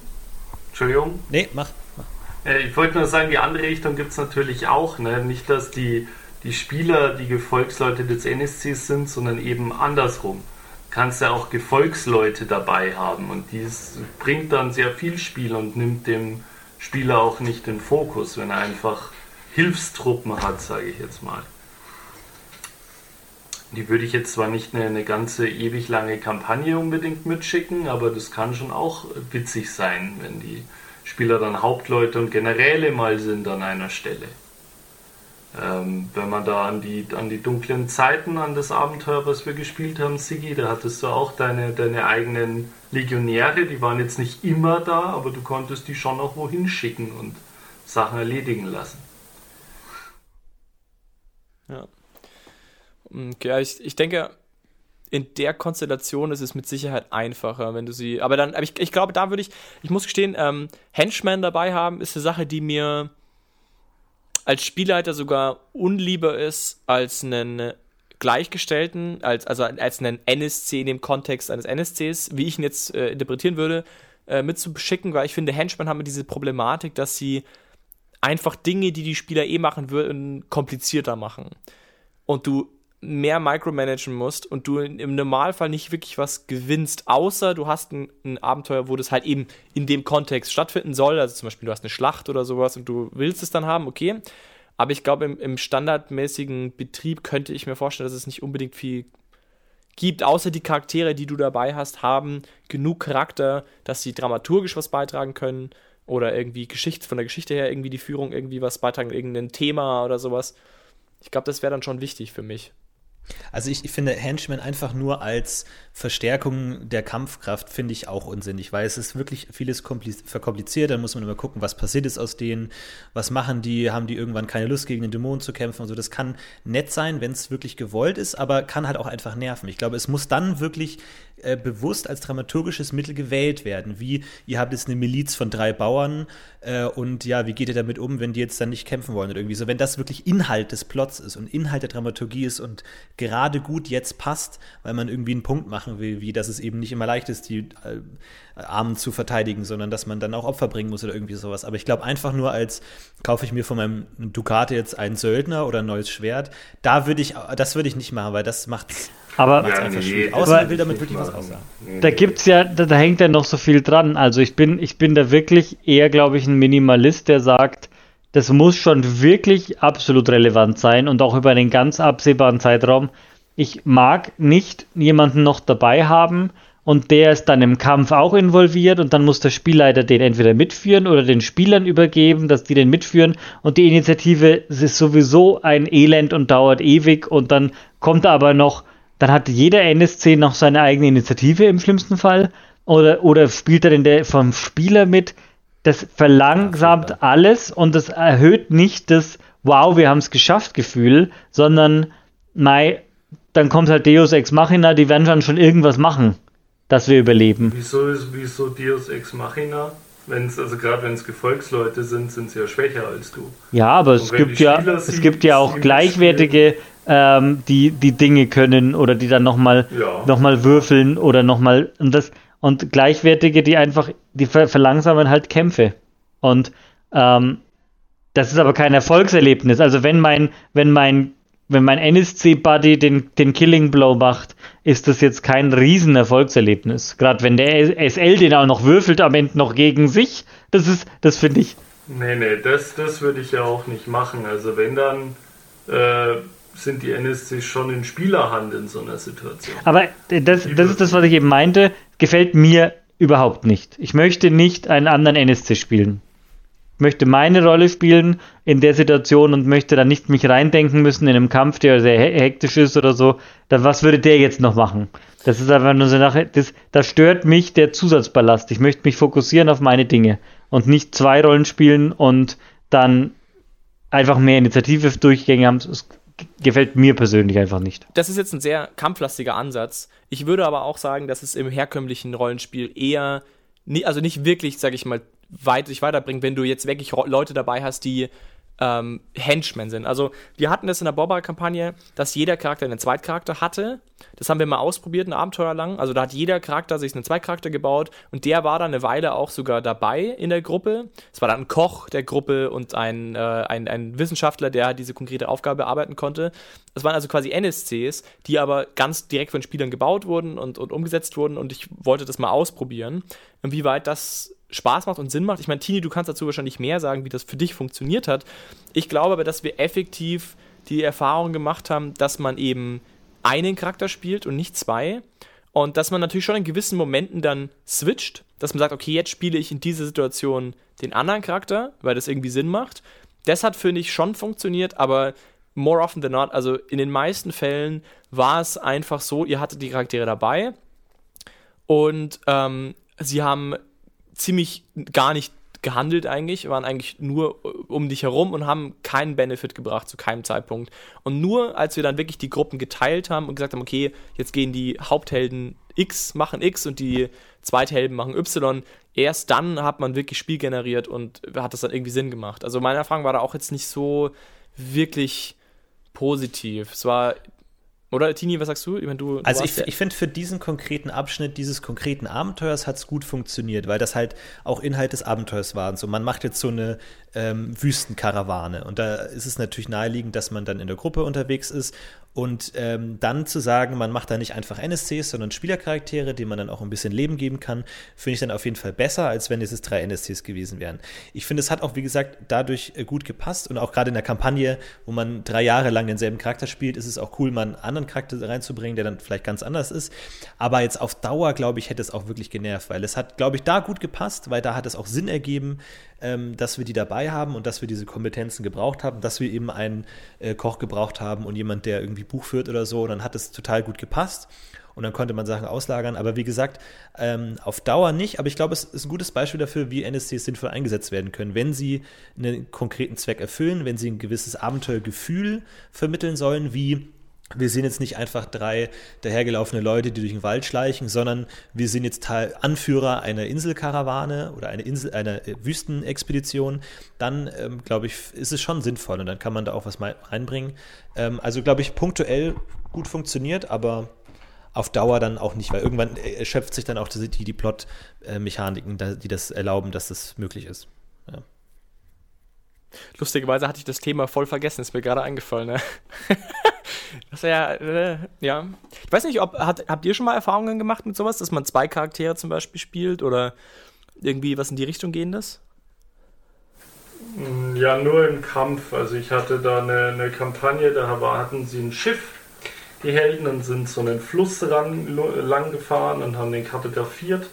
Entschuldigung. Nee, mach. mach. Äh, Ich wollte nur sagen, die andere Richtung gibt es natürlich auch. Ne? Nicht, dass die, die Spieler die Gefolgsleute des NSCs sind, sondern eben andersrum. Kannst ja auch Gefolgsleute dabei haben und dies bringt dann sehr viel Spiel und nimmt dem Spieler auch nicht den Fokus, wenn er einfach Hilfstruppen hat, sage ich jetzt mal. Die würde ich jetzt zwar nicht eine, eine ganze ewig lange Kampagne unbedingt mitschicken, aber das kann schon auch witzig sein, wenn die Spieler dann Hauptleute und Generäle mal sind an einer Stelle. Ähm, wenn man da an die, an die dunklen Zeiten, an das Abenteuer, was wir gespielt haben, Sigi, da hattest du auch deine, deine eigenen Legionäre, die waren jetzt nicht immer da, aber du konntest die schon auch wohin schicken und Sachen erledigen lassen. Okay, ja, ich, ich denke, in der Konstellation ist es mit Sicherheit einfacher, wenn du sie. Aber dann, aber ich, ich glaube, da würde ich, ich muss gestehen, ähm, Henchmen dabei haben, ist eine Sache, die mir als Spielleiter sogar unlieber ist als einen Gleichgestellten, als, also als einen NSC in dem Kontext eines NSCs, wie ich ihn jetzt äh, interpretieren würde, äh, mitzuschicken, weil ich finde, Henchmen haben diese Problematik, dass sie einfach Dinge, die die Spieler eh machen würden, komplizierter machen. Und du mehr micromanagen musst und du im Normalfall nicht wirklich was gewinnst, außer du hast ein, ein Abenteuer, wo das halt eben in dem Kontext stattfinden soll. Also zum Beispiel, du hast eine Schlacht oder sowas und du willst es dann haben, okay. Aber ich glaube, im, im standardmäßigen Betrieb könnte ich mir vorstellen, dass es nicht unbedingt viel gibt, außer die Charaktere, die du dabei hast, haben genug Charakter, dass sie dramaturgisch was beitragen können oder irgendwie Geschichte, von der Geschichte her irgendwie die Führung irgendwie was beitragen, irgendein Thema oder sowas. Ich glaube, das wäre dann schon wichtig für mich. Also ich, ich finde Henchmen einfach nur als Verstärkung der Kampfkraft finde ich auch unsinnig, weil es ist wirklich vieles kompli- verkompliziert. Dann muss man immer gucken, was passiert ist aus denen, was machen die, haben die irgendwann keine Lust gegen den Dämon zu kämpfen und so. Das kann nett sein, wenn es wirklich gewollt ist, aber kann halt auch einfach nerven. Ich glaube, es muss dann wirklich äh, bewusst als dramaturgisches Mittel gewählt werden. Wie ihr habt jetzt eine Miliz von drei Bauern äh, und ja, wie geht ihr damit um, wenn die jetzt dann nicht kämpfen wollen oder irgendwie so. Wenn das wirklich Inhalt des Plots ist und Inhalt der Dramaturgie ist und gerade gut jetzt passt, weil man irgendwie einen Punkt machen will, wie dass es eben nicht immer leicht ist, die äh, Armen zu verteidigen, sondern dass man dann auch Opfer bringen muss oder irgendwie sowas. Aber ich glaube einfach nur als kaufe ich mir von meinem Ducate jetzt einen Söldner oder ein neues Schwert, da würde ich, das würde ich nicht machen, weil das macht Aber macht's Ja, einfach nee, schwierig. Außer man will damit wirklich was aussagen. Da gibt's ja, da, da hängt ja noch so viel dran. Also ich bin, ich bin da wirklich eher, glaube ich, ein Minimalist, der sagt, das muss schon wirklich absolut relevant sein und auch über einen ganz absehbaren Zeitraum. Ich mag nicht jemanden noch dabei haben und der ist dann im Kampf auch involviert und dann muss der Spielleiter den entweder mitführen oder den Spielern übergeben, dass die den mitführen und die Initiative ist sowieso ein Elend und dauert ewig und dann kommt aber noch dann hat jeder NSC noch seine eigene Initiative im schlimmsten Fall. Oder, oder spielt er denn der vom Spieler mit? Das verlangsamt alles und das erhöht nicht das Wow, wir haben es geschafft Gefühl, sondern mei, dann kommt halt Deus Ex Machina, die werden dann schon irgendwas machen, dass wir überleben. Wieso ist wieso Deus Ex Machina? Wenn's, also gerade wenn es Gefolgsleute sind, sind sie ja schwächer als du. Ja, aber es gibt ja, es gibt ja auch gleichwertige, ähm, die die Dinge können oder die dann nochmal Ja. noch mal würfeln oder nochmal und das und gleichwertige, die einfach, die ver verlangsamen halt Kämpfe. Und ähm, das ist aber kein Erfolgserlebnis. Also wenn mein, wenn mein, wenn mein NSC-Buddy den, den Killing Blow macht, ist das jetzt kein riesen Erfolgserlebnis. Gerade wenn der SL den auch noch würfelt am Ende noch gegen sich, das ist, das finde ich. Nee, nee, das, das würde ich ja auch nicht machen. Also wenn dann äh, sind die NSC schon in Spielerhand in so einer Situation. Aber das, das ist das, was ich eben meinte. Gefällt mir überhaupt nicht. Ich möchte nicht einen anderen NSC spielen. Ich möchte meine Rolle spielen in der Situation und möchte dann nicht mich reindenken müssen in einem Kampf, der sehr he- hektisch ist oder so. Dann was würde der jetzt noch machen? Das ist einfach nur so nachher, das, das stört mich der Zusatzballast. Ich möchte mich fokussieren auf meine Dinge und nicht zwei Rollen spielen und dann einfach mehr Initiative Durchgänge haben. Das gefällt mir persönlich einfach nicht. Das ist jetzt ein sehr kampflastiger Ansatz. Ich würde aber auch sagen, dass es im herkömmlichen Rollenspiel eher, nie, also nicht wirklich, sag ich mal, weit sich weiterbringt, wenn du jetzt wirklich Leute dabei hast, die ähm, Henchmen sind. Also wir hatten das in der Bobber-Kampagne, dass jeder Charakter einen Zweitcharakter hatte. Das haben wir mal ausprobiert, ein Abenteuer lang. Also da hat jeder Charakter sich einen Zweitcharakter gebaut und der war dann eine Weile auch sogar dabei in der Gruppe. Es war dann ein Koch der Gruppe und ein, äh, ein, ein Wissenschaftler, der diese konkrete Aufgabe bearbeiten konnte. Das waren also quasi NSCs, die aber ganz direkt von Spielern gebaut wurden und, und umgesetzt wurden und ich wollte das mal ausprobieren, inwieweit das Spaß macht und Sinn macht. Ich meine, Tini, du kannst dazu wahrscheinlich mehr sagen, wie das für dich funktioniert hat. Ich glaube aber, dass wir effektiv die Erfahrung gemacht haben, dass man eben einen Charakter spielt und nicht zwei. Und dass man natürlich schon in gewissen Momenten dann switcht, dass man sagt, okay, jetzt spiele ich in dieser Situation den anderen Charakter, weil das irgendwie Sinn macht. Das hat, finde ich, schon funktioniert, aber more often than not, also in den meisten Fällen war es einfach so, ihr hattet die Charaktere dabei und ähm, sie haben ziemlich gar nicht gehandelt eigentlich, waren eigentlich nur äh, um dich herum und haben keinen Benefit gebracht zu keinem Zeitpunkt. Und nur als wir dann wirklich die Gruppen geteilt haben und gesagt haben, okay, jetzt gehen die Haupthelden X machen X und die Zweithelden machen Y, erst dann hat man wirklich Spiel generiert und hat das dann irgendwie Sinn gemacht. Also meine Erfahrung war da auch jetzt nicht so wirklich positiv. Es war oder Tini, was sagst du? Ich meine, du, du Also ich, ich finde, für diesen konkreten Abschnitt dieses konkreten Abenteuers hat es gut funktioniert, weil das halt auch Inhalt des Abenteuers war. Und so, man macht jetzt so eine ähm, Wüstenkarawane und da ist es natürlich naheliegend, dass man dann in der Gruppe unterwegs ist und ähm, dann zu sagen, man macht da nicht einfach NSCs, sondern Spielercharaktere, denen man dann auch ein bisschen Leben geben kann, finde ich dann auf jeden Fall besser, als wenn es drei NSCs gewesen wären. Ich finde, es hat auch, wie gesagt, dadurch äh, gut gepasst und auch gerade in der Kampagne, wo man drei Jahre lang denselben Charakter spielt, ist es auch cool, mal einen anderen Charakter reinzubringen, der dann vielleicht ganz anders ist. Aber jetzt auf Dauer, glaube ich, hätte es auch wirklich genervt, weil es hat, glaube ich, da gut gepasst, weil da hat es auch Sinn ergeben, ähm, dass wir die dabei haben und dass wir diese Kompetenzen gebraucht haben, dass wir eben einen äh, Koch gebraucht haben und jemand, der irgendwie Buch führt oder so. Dann hat es total gut gepasst. Und dann konnte man Sachen auslagern. Aber wie gesagt, ähm, auf Dauer nicht. Aber ich glaube, es ist ein gutes Beispiel dafür, wie NSCs sinnvoll eingesetzt werden können. Wenn sie einen konkreten Zweck erfüllen, wenn sie ein gewisses Abenteuergefühl vermitteln sollen, wie wir sind jetzt nicht einfach drei dahergelaufene Leute, die durch den Wald schleichen, sondern wir sind jetzt Teil Anführer einer Inselkarawane oder einer, Insel, einer äh, Wüstenexpedition, dann ähm, glaube ich, ist es schon sinnvoll und dann kann man da auch was reinbringen. Ähm, also glaube ich, punktuell gut funktioniert, aber auf Dauer dann auch nicht, weil irgendwann erschöpft sich dann auch die, die, die Plot-Mechaniken, die das erlauben, dass das möglich ist. Lustigerweise hatte ich das Thema voll vergessen, ist mir gerade eingefallen. Ne? das ja, äh, ja. Ich weiß nicht, ob, hat, habt ihr schon mal Erfahrungen gemacht mit sowas, dass man zwei Charaktere zum Beispiel spielt oder irgendwie was in die Richtung gehendes? Ja, nur im Kampf. Also ich hatte da eine, eine Kampagne, da hatten sie ein Schiff, die Helden, und sind so einen Fluss ran, lang gefahren und haben den kartografiert.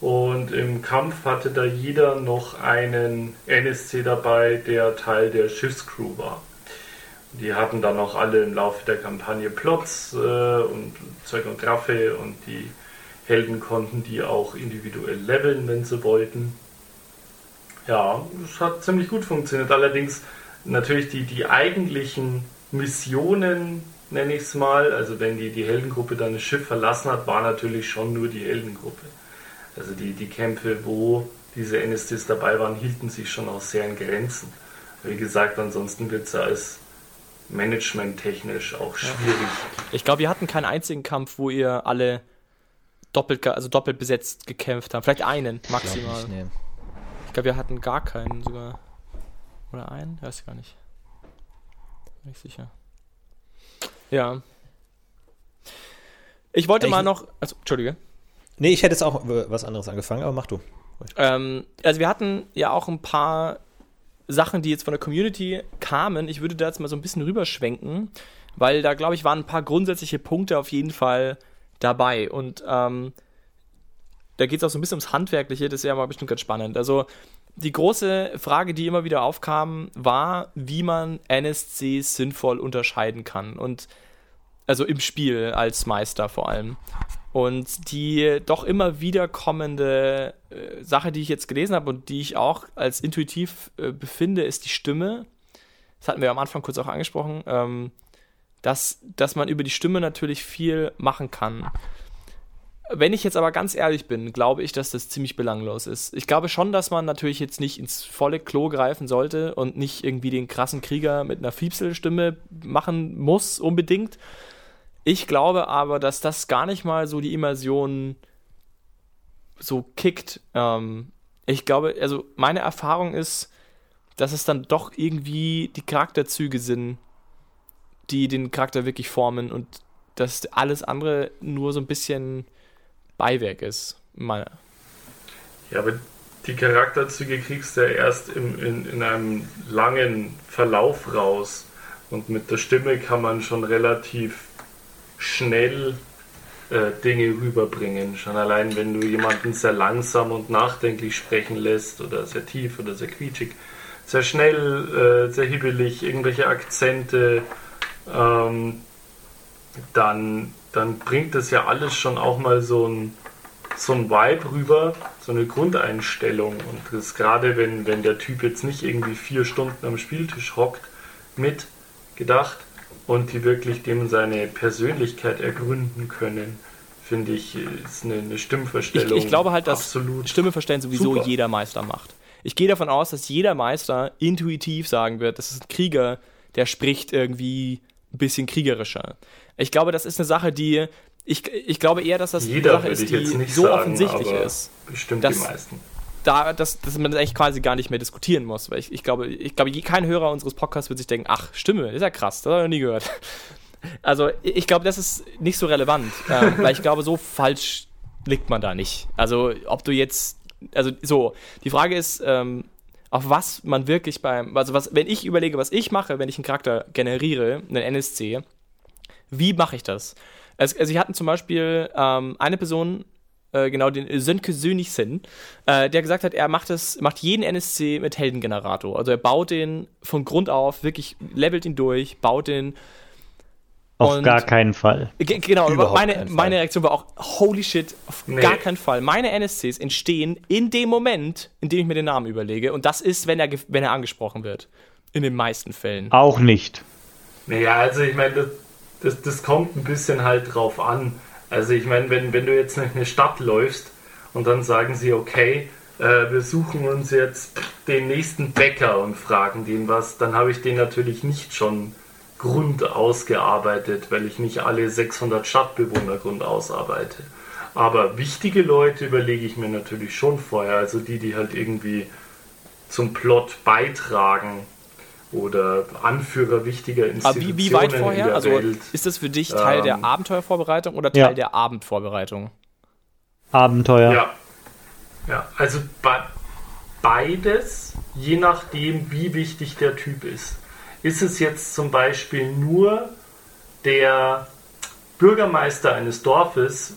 Und im Kampf hatte da jeder noch einen NSC dabei, der Teil der Schiffscrew war. Die hatten dann auch alle im Laufe der Kampagne Plots äh, und Zeug und Graffe und die Helden konnten die auch individuell leveln, wenn sie wollten. Ja, es hat ziemlich gut funktioniert. Allerdings natürlich die, die eigentlichen Missionen, nenne ich es mal, also wenn die, die Heldengruppe dann das Schiff verlassen hat, war natürlich schon nur die Heldengruppe. Also die, die Kämpfe, wo diese NSTs dabei waren, hielten sich schon auch sehr in Grenzen. Wie gesagt, ansonsten wird es ja als managementtechnisch auch schwierig. Ich glaube, wir hatten keinen einzigen Kampf, wo ihr alle doppelt, also doppelt besetzt gekämpft habt. Vielleicht einen maximal. Ich, nee. ich glaube, wir hatten gar keinen sogar. Oder einen? Weiß ich gar nicht. Bin ich sicher. Ja. Ich wollte ich, mal noch. Also, Entschuldige. Nee, ich hätte jetzt auch was anderes angefangen, aber mach du. Ähm, also wir hatten ja auch ein paar Sachen, die jetzt von der Community kamen. Ich würde da jetzt mal so ein bisschen rüberschwenken, weil da, glaube ich, waren ein paar grundsätzliche Punkte auf jeden Fall dabei. Und ähm, da geht es auch so ein bisschen ums Handwerkliche, das ist ja mal bestimmt ganz spannend. Also die große Frage, die immer wieder aufkam, war, wie man NSCs sinnvoll unterscheiden kann. Und also im Spiel als Meister vor allem. Und die doch immer wieder kommende äh, Sache, die ich jetzt gelesen habe und die ich auch als intuitiv äh, befinde, ist die Stimme. Das hatten wir am Anfang kurz auch angesprochen, ähm, dass, dass man über die Stimme natürlich viel machen kann. Wenn ich jetzt aber ganz ehrlich bin, glaube ich, dass das ziemlich belanglos ist. Ich glaube schon, dass man natürlich jetzt nicht ins volle Klo greifen sollte und nicht irgendwie den krassen Krieger mit einer Fiepselstimme machen muss, unbedingt. Ich glaube aber, dass das gar nicht mal so die Immersion so kickt. Ähm, ich glaube, also meine Erfahrung ist, dass es dann doch irgendwie die Charakterzüge sind, die den Charakter wirklich formen und dass alles andere nur so ein bisschen Beiwerk ist. Meine. Ja, aber die Charakterzüge kriegst du ja erst im, in, in einem langen Verlauf raus. Und mit der Stimme kann man schon relativ schnell äh, Dinge rüberbringen. Schon allein, wenn du jemanden sehr langsam und nachdenklich sprechen lässt oder sehr tief oder sehr quietschig, sehr schnell, äh, sehr hibbelig, irgendwelche Akzente, ähm, dann, dann bringt das ja alles schon auch mal so ein, so ein Vibe rüber, so eine Grundeinstellung. Und das gerade, wenn, wenn der Typ jetzt nicht irgendwie vier Stunden am Spieltisch hockt, mit gedacht, und die wirklich dem seine Persönlichkeit ergründen können, finde ich, ist eine, eine Stimmverstellung. Ich, ich, glaube halt, dass Stimme verstellen sowieso super. jeder Meister macht. Ich gehe davon aus, dass jeder Meister intuitiv sagen wird, das ist ein Krieger, der spricht irgendwie ein bisschen kriegerischer. Ich glaube, das ist eine Sache, die ich, ich glaube eher, dass das Jeder eine Sache ist, die so sagen, offensichtlich ist. Bestimmt die meisten da, dass, dass man das eigentlich quasi gar nicht mehr diskutieren muss. Weil ich, ich glaube, ich glaube, kein Hörer unseres Podcasts wird sich denken, ach, Stimme, ist ja krass, das habe ich noch nie gehört. Also ich glaube, das ist nicht so relevant, ähm, weil ich glaube, so falsch liegt man da nicht. Also ob du jetzt, also so, die Frage ist, ähm, auf was man wirklich beim, also was, wenn ich überlege, was ich mache, wenn ich einen Charakter generiere, einen NSC, wie mache ich das? Also, also, ich hatte zum Beispiel ähm, eine Person, äh, genau, den Sönke Sönigsen, äh, der gesagt hat, er macht es, macht jeden NSC mit Heldengenerator. Also er baut den von Grund auf, wirklich levelt ihn durch, baut den. Auf gar keinen Fall. Genau, meine, meine Reaktion war auch, holy shit, auf nee. gar keinen Fall. Meine NSCs entstehen in dem Moment, in dem ich mir den Namen überlege. Und das ist, wenn er, wenn er angesprochen wird. In den meisten Fällen. Auch nicht. Naja, also ich meine, das, das, das kommt ein bisschen halt drauf an. Also ich meine, wenn, wenn du jetzt in eine Stadt läufst und dann sagen sie, okay, äh, wir suchen uns jetzt den nächsten Bäcker und fragen den was, dann habe ich den natürlich nicht schon Grund ausgearbeitet, weil ich nicht alle 600 Stadtbewohner Grund ausarbeite. Aber wichtige Leute überlege ich mir natürlich schon vorher, also die, die halt irgendwie zum Plot beitragen oder Anführer wichtiger Institutionen. Aber wie, wie weit vorher? Also Welt. ist das für dich Teil ähm, der Abenteuervorbereitung oder Teil ja. der Abendvorbereitung? Abenteuer. Ja. Ja, also be beides, je nachdem, wie wichtig der Typ ist. Ist es jetzt zum Beispiel nur der Bürgermeister eines Dorfes,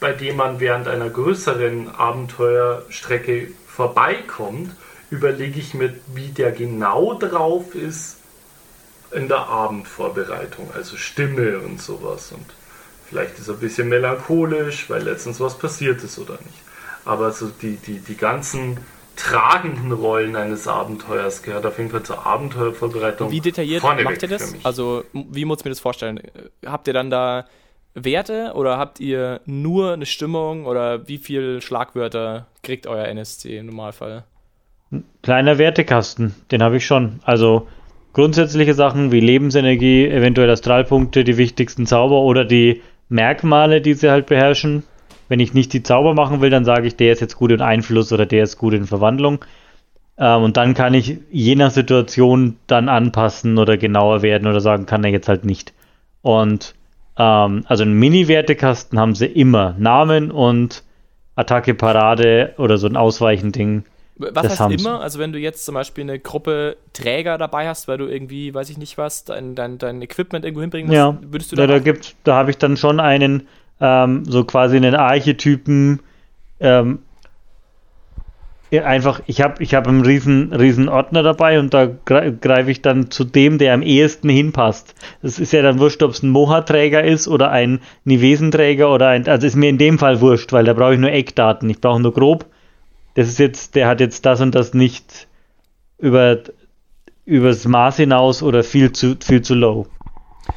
bei dem man während einer größeren Abenteuerstrecke vorbeikommt überlege ich mir, wie der genau drauf ist in der Abendvorbereitung, also Stimme und sowas. Und vielleicht ist er ein bisschen melancholisch, weil letztens was passiert ist oder nicht. Aber so die, die, die ganzen tragenden Rollen eines Abenteuers gehört auf jeden Fall zur Abenteuervorbereitung. Wie detailliert macht ihr das? Also, wie muss ich mir das vorstellen? Habt ihr dann da Werte oder habt ihr nur eine Stimmung oder wie viel Schlagwörter kriegt euer NSC im Normalfall? Kleiner Wertekasten, den habe ich schon. Also grundsätzliche Sachen wie Lebensenergie, eventuell Astralpunkte, die wichtigsten Zauber oder die Merkmale, die sie halt beherrschen. Wenn ich nicht die Zauber machen will, dann sage ich, der ist jetzt gut in Einfluss oder der ist gut in Verwandlung. Ähm, und dann kann ich je nach Situation dann anpassen oder genauer werden oder sagen, kann er jetzt halt nicht. Und ähm, also einen Mini-Wertekasten haben sie immer. Namen und Attacke, Parade oder so ein Ausweichending. Was das heißt immer? Also wenn du jetzt zum Beispiel eine Gruppe Träger dabei hast, weil du irgendwie, weiß ich nicht was, dein, dein, dein Equipment irgendwo hinbringen musst, ja. würdest du da. Ja, da gibt, da habe ich dann schon einen, ähm, so quasi einen Archetypen, ähm, einfach, ich habe ich hab einen riesen, riesen Ordner dabei und da greife ich dann zu dem, der am ehesten hinpasst. Das ist ja dann wurscht, ob es ein Moha-Träger ist oder ein Nivesenträger oder ein, also ist mir in dem Fall wurscht, weil da brauche ich nur Eckdaten. Ich brauche nur grob. Das ist jetzt, der hat jetzt das und das nicht über übers Maß hinaus oder viel zu viel zu low.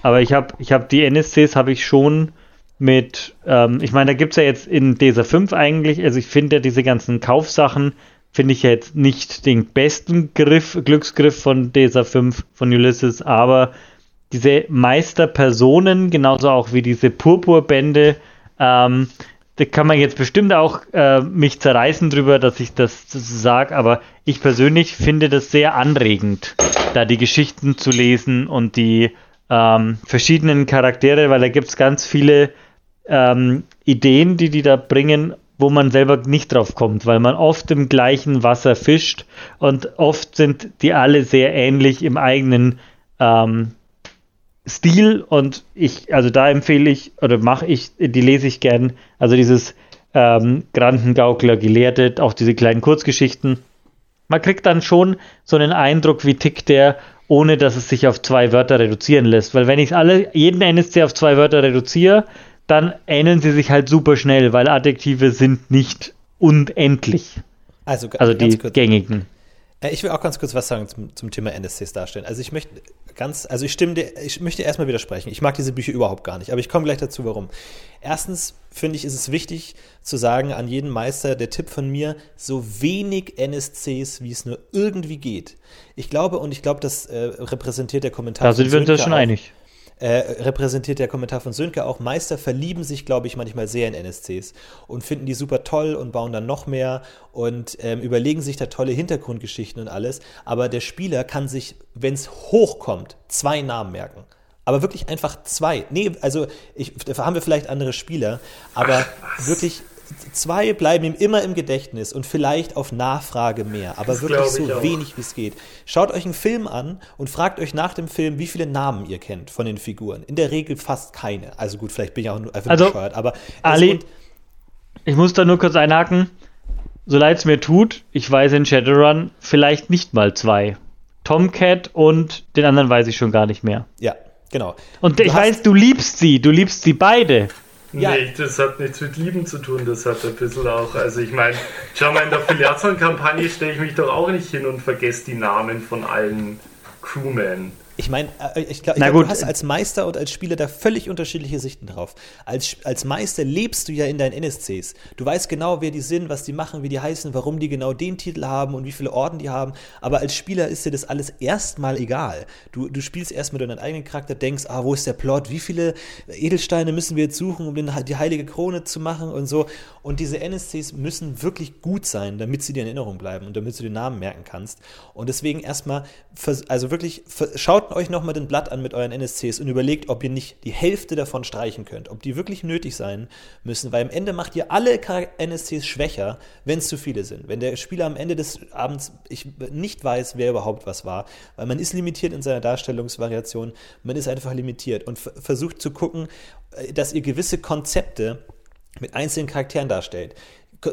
Aber ich habe ich habe die NSCs habe ich schon mit, ähm, ich meine, da gibt es ja jetzt in DESA 5 eigentlich, also ich finde ja diese ganzen Kaufsachen, finde ich ja jetzt nicht den besten Griff, Glücksgriff von DESA 5 von Ulysses, aber diese Meisterpersonen, genauso auch wie diese Purpurbände, ähm, da kann man jetzt bestimmt auch äh, mich zerreißen drüber, dass ich das sage, aber ich persönlich finde das sehr anregend, da die Geschichten zu lesen und die ähm, verschiedenen Charaktere, weil da gibt es ganz viele ähm, Ideen, die die da bringen, wo man selber nicht drauf kommt, weil man oft im gleichen Wasser fischt und oft sind die alle sehr ähnlich im eigenen ähm, Stil und ich, also da empfehle ich oder mache ich, die lese ich gern, also dieses ähm, Grandengaukler, Gelehrte, auch diese kleinen Kurzgeschichten. Man kriegt dann schon so einen Eindruck, wie tickt der, ohne dass es sich auf zwei Wörter reduzieren lässt. Weil wenn ich alle, jeden NSC auf zwei Wörter reduziere, dann ähneln sie sich halt super schnell, weil Adjektive sind nicht unendlich. Also, also die gängigen. Äh, ich will auch ganz kurz was sagen zum, zum Thema NSCs darstellen. Also ich möchte ganz, also ich stimme dir, ich möchte erstmal widersprechen. Ich mag diese Bücher überhaupt gar nicht, aber ich komme gleich dazu, warum. Erstens finde ich, ist es wichtig zu sagen an jeden Meister, der Tipp von mir, so wenig NSCs, wie es nur irgendwie geht. Ich glaube, und ich glaube, das äh, repräsentiert der Kommentar. Da sind wir uns schon einig äh, repräsentiert der Kommentar von Sönke auch. Meister verlieben sich, glaube ich, manchmal sehr in NSCs und finden die super toll und bauen dann noch mehr und ähm, überlegen sich da tolle Hintergrundgeschichten und alles. Aber der Spieler kann sich, wenn es hochkommt, zwei Namen merken. Aber wirklich einfach zwei. Nee, also ich, da haben wir vielleicht andere Spieler, aber Ach, wirklich zwei bleiben ihm immer im Gedächtnis und vielleicht auf Nachfrage mehr, aber das wirklich so auch. wenig wie es geht. Schaut euch einen Film an und fragt euch nach dem Film, wie viele Namen ihr kennt von den Figuren. In der Regel fast keine. Also gut, vielleicht bin ich auch einfach also, bescheuert, aber Ali, ich muss da nur kurz einhaken. So leid es mir tut, ich weiß in Shadowrun vielleicht nicht mal zwei. Tomcat und den anderen weiß ich schon gar nicht mehr. Ja, genau. Und du ich weiß, du liebst sie, du liebst sie beide. Ja. Nee, das hat nichts mit Lieben zu tun, das hat ein bisschen auch, also ich meine, schau mal, in der Filiazon-Kampagne stelle ich mich doch auch nicht hin und vergesse die Namen von allen Crewmen. Ich meine, äh, ich glaube, glaub, du hast als Meister und als Spieler da völlig unterschiedliche Sichten drauf. Als, als Meister lebst du ja in deinen NSCs. Du weißt genau, wer die sind, was die machen, wie die heißen, warum die genau den Titel haben und wie viele Orden die haben. Aber als Spieler ist dir das alles erstmal egal. Du, du spielst erstmal deinen eigenen Charakter, denkst, ah, wo ist der Plot? Wie viele Edelsteine müssen wir jetzt suchen, um den, die heilige Krone zu machen und so. Und diese NSCs müssen wirklich gut sein, damit sie dir in Erinnerung bleiben und damit du den Namen merken kannst. Und deswegen erstmal, also wirklich, schaut euch nochmal den Blatt an mit euren NSCs und überlegt, ob ihr nicht die Hälfte davon streichen könnt, ob die wirklich nötig sein müssen, weil am Ende macht ihr alle NSCs schwächer, wenn es zu viele sind. Wenn der Spieler am Ende des Abends ich nicht weiß, wer überhaupt was war, weil man ist limitiert in seiner Darstellungsvariation, man ist einfach limitiert und versucht zu gucken, äh, dass ihr gewisse Konzepte mit einzelnen Charakteren darstellt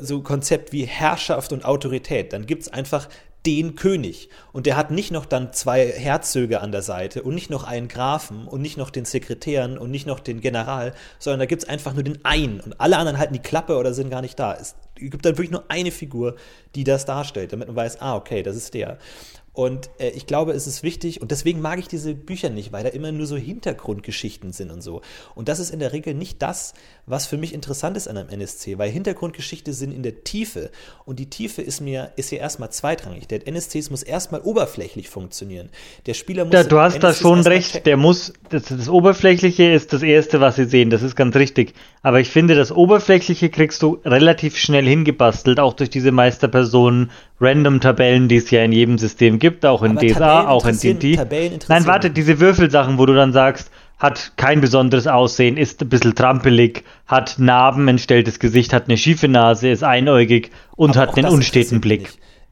so Konzept wie Herrschaft und Autorität, dann gibt es einfach den König. Und der hat nicht noch dann zwei Herzöge an der Seite und nicht noch einen Grafen und nicht noch den Sekretären und nicht noch den General, sondern da gibt es einfach nur den einen und alle anderen halten die Klappe oder sind gar nicht da. Es gibt dann wirklich nur eine Figur, die das darstellt, damit man weiß, ah, okay, das ist der. Und äh, ich glaube, es ist wichtig, und deswegen mag ich diese Bücher nicht, weil da immer nur so Hintergrundgeschichten sind und so. Und das ist in der Regel nicht das, was für mich interessant ist an einem NSC, weil Hintergrundgeschichte sind in der Tiefe. Und die Tiefe ist mir, ist ja erstmal zweitrangig. Der NSCs muss erstmal oberflächlich funktionieren. Der Spieler muss. Ja, du hast da schon recht. Der muss, das, das Oberflächliche ist das Erste, was sie sehen. Das ist ganz richtig. Aber ich finde, das Oberflächliche kriegst du relativ schnell hingebastelt, auch durch diese Meisterpersonen, Random-Tabellen, die es ja in jedem System gibt, auch in Aber DSA, Tabellen auch in D&D. Nein, warte, diese Würfelsachen, wo du dann sagst, hat kein besonderes Aussehen, ist ein bisschen trampelig, hat Narben, entstelltes Gesicht, hat eine schiefe Nase, ist einäugig und Aber hat einen unsteten Blick.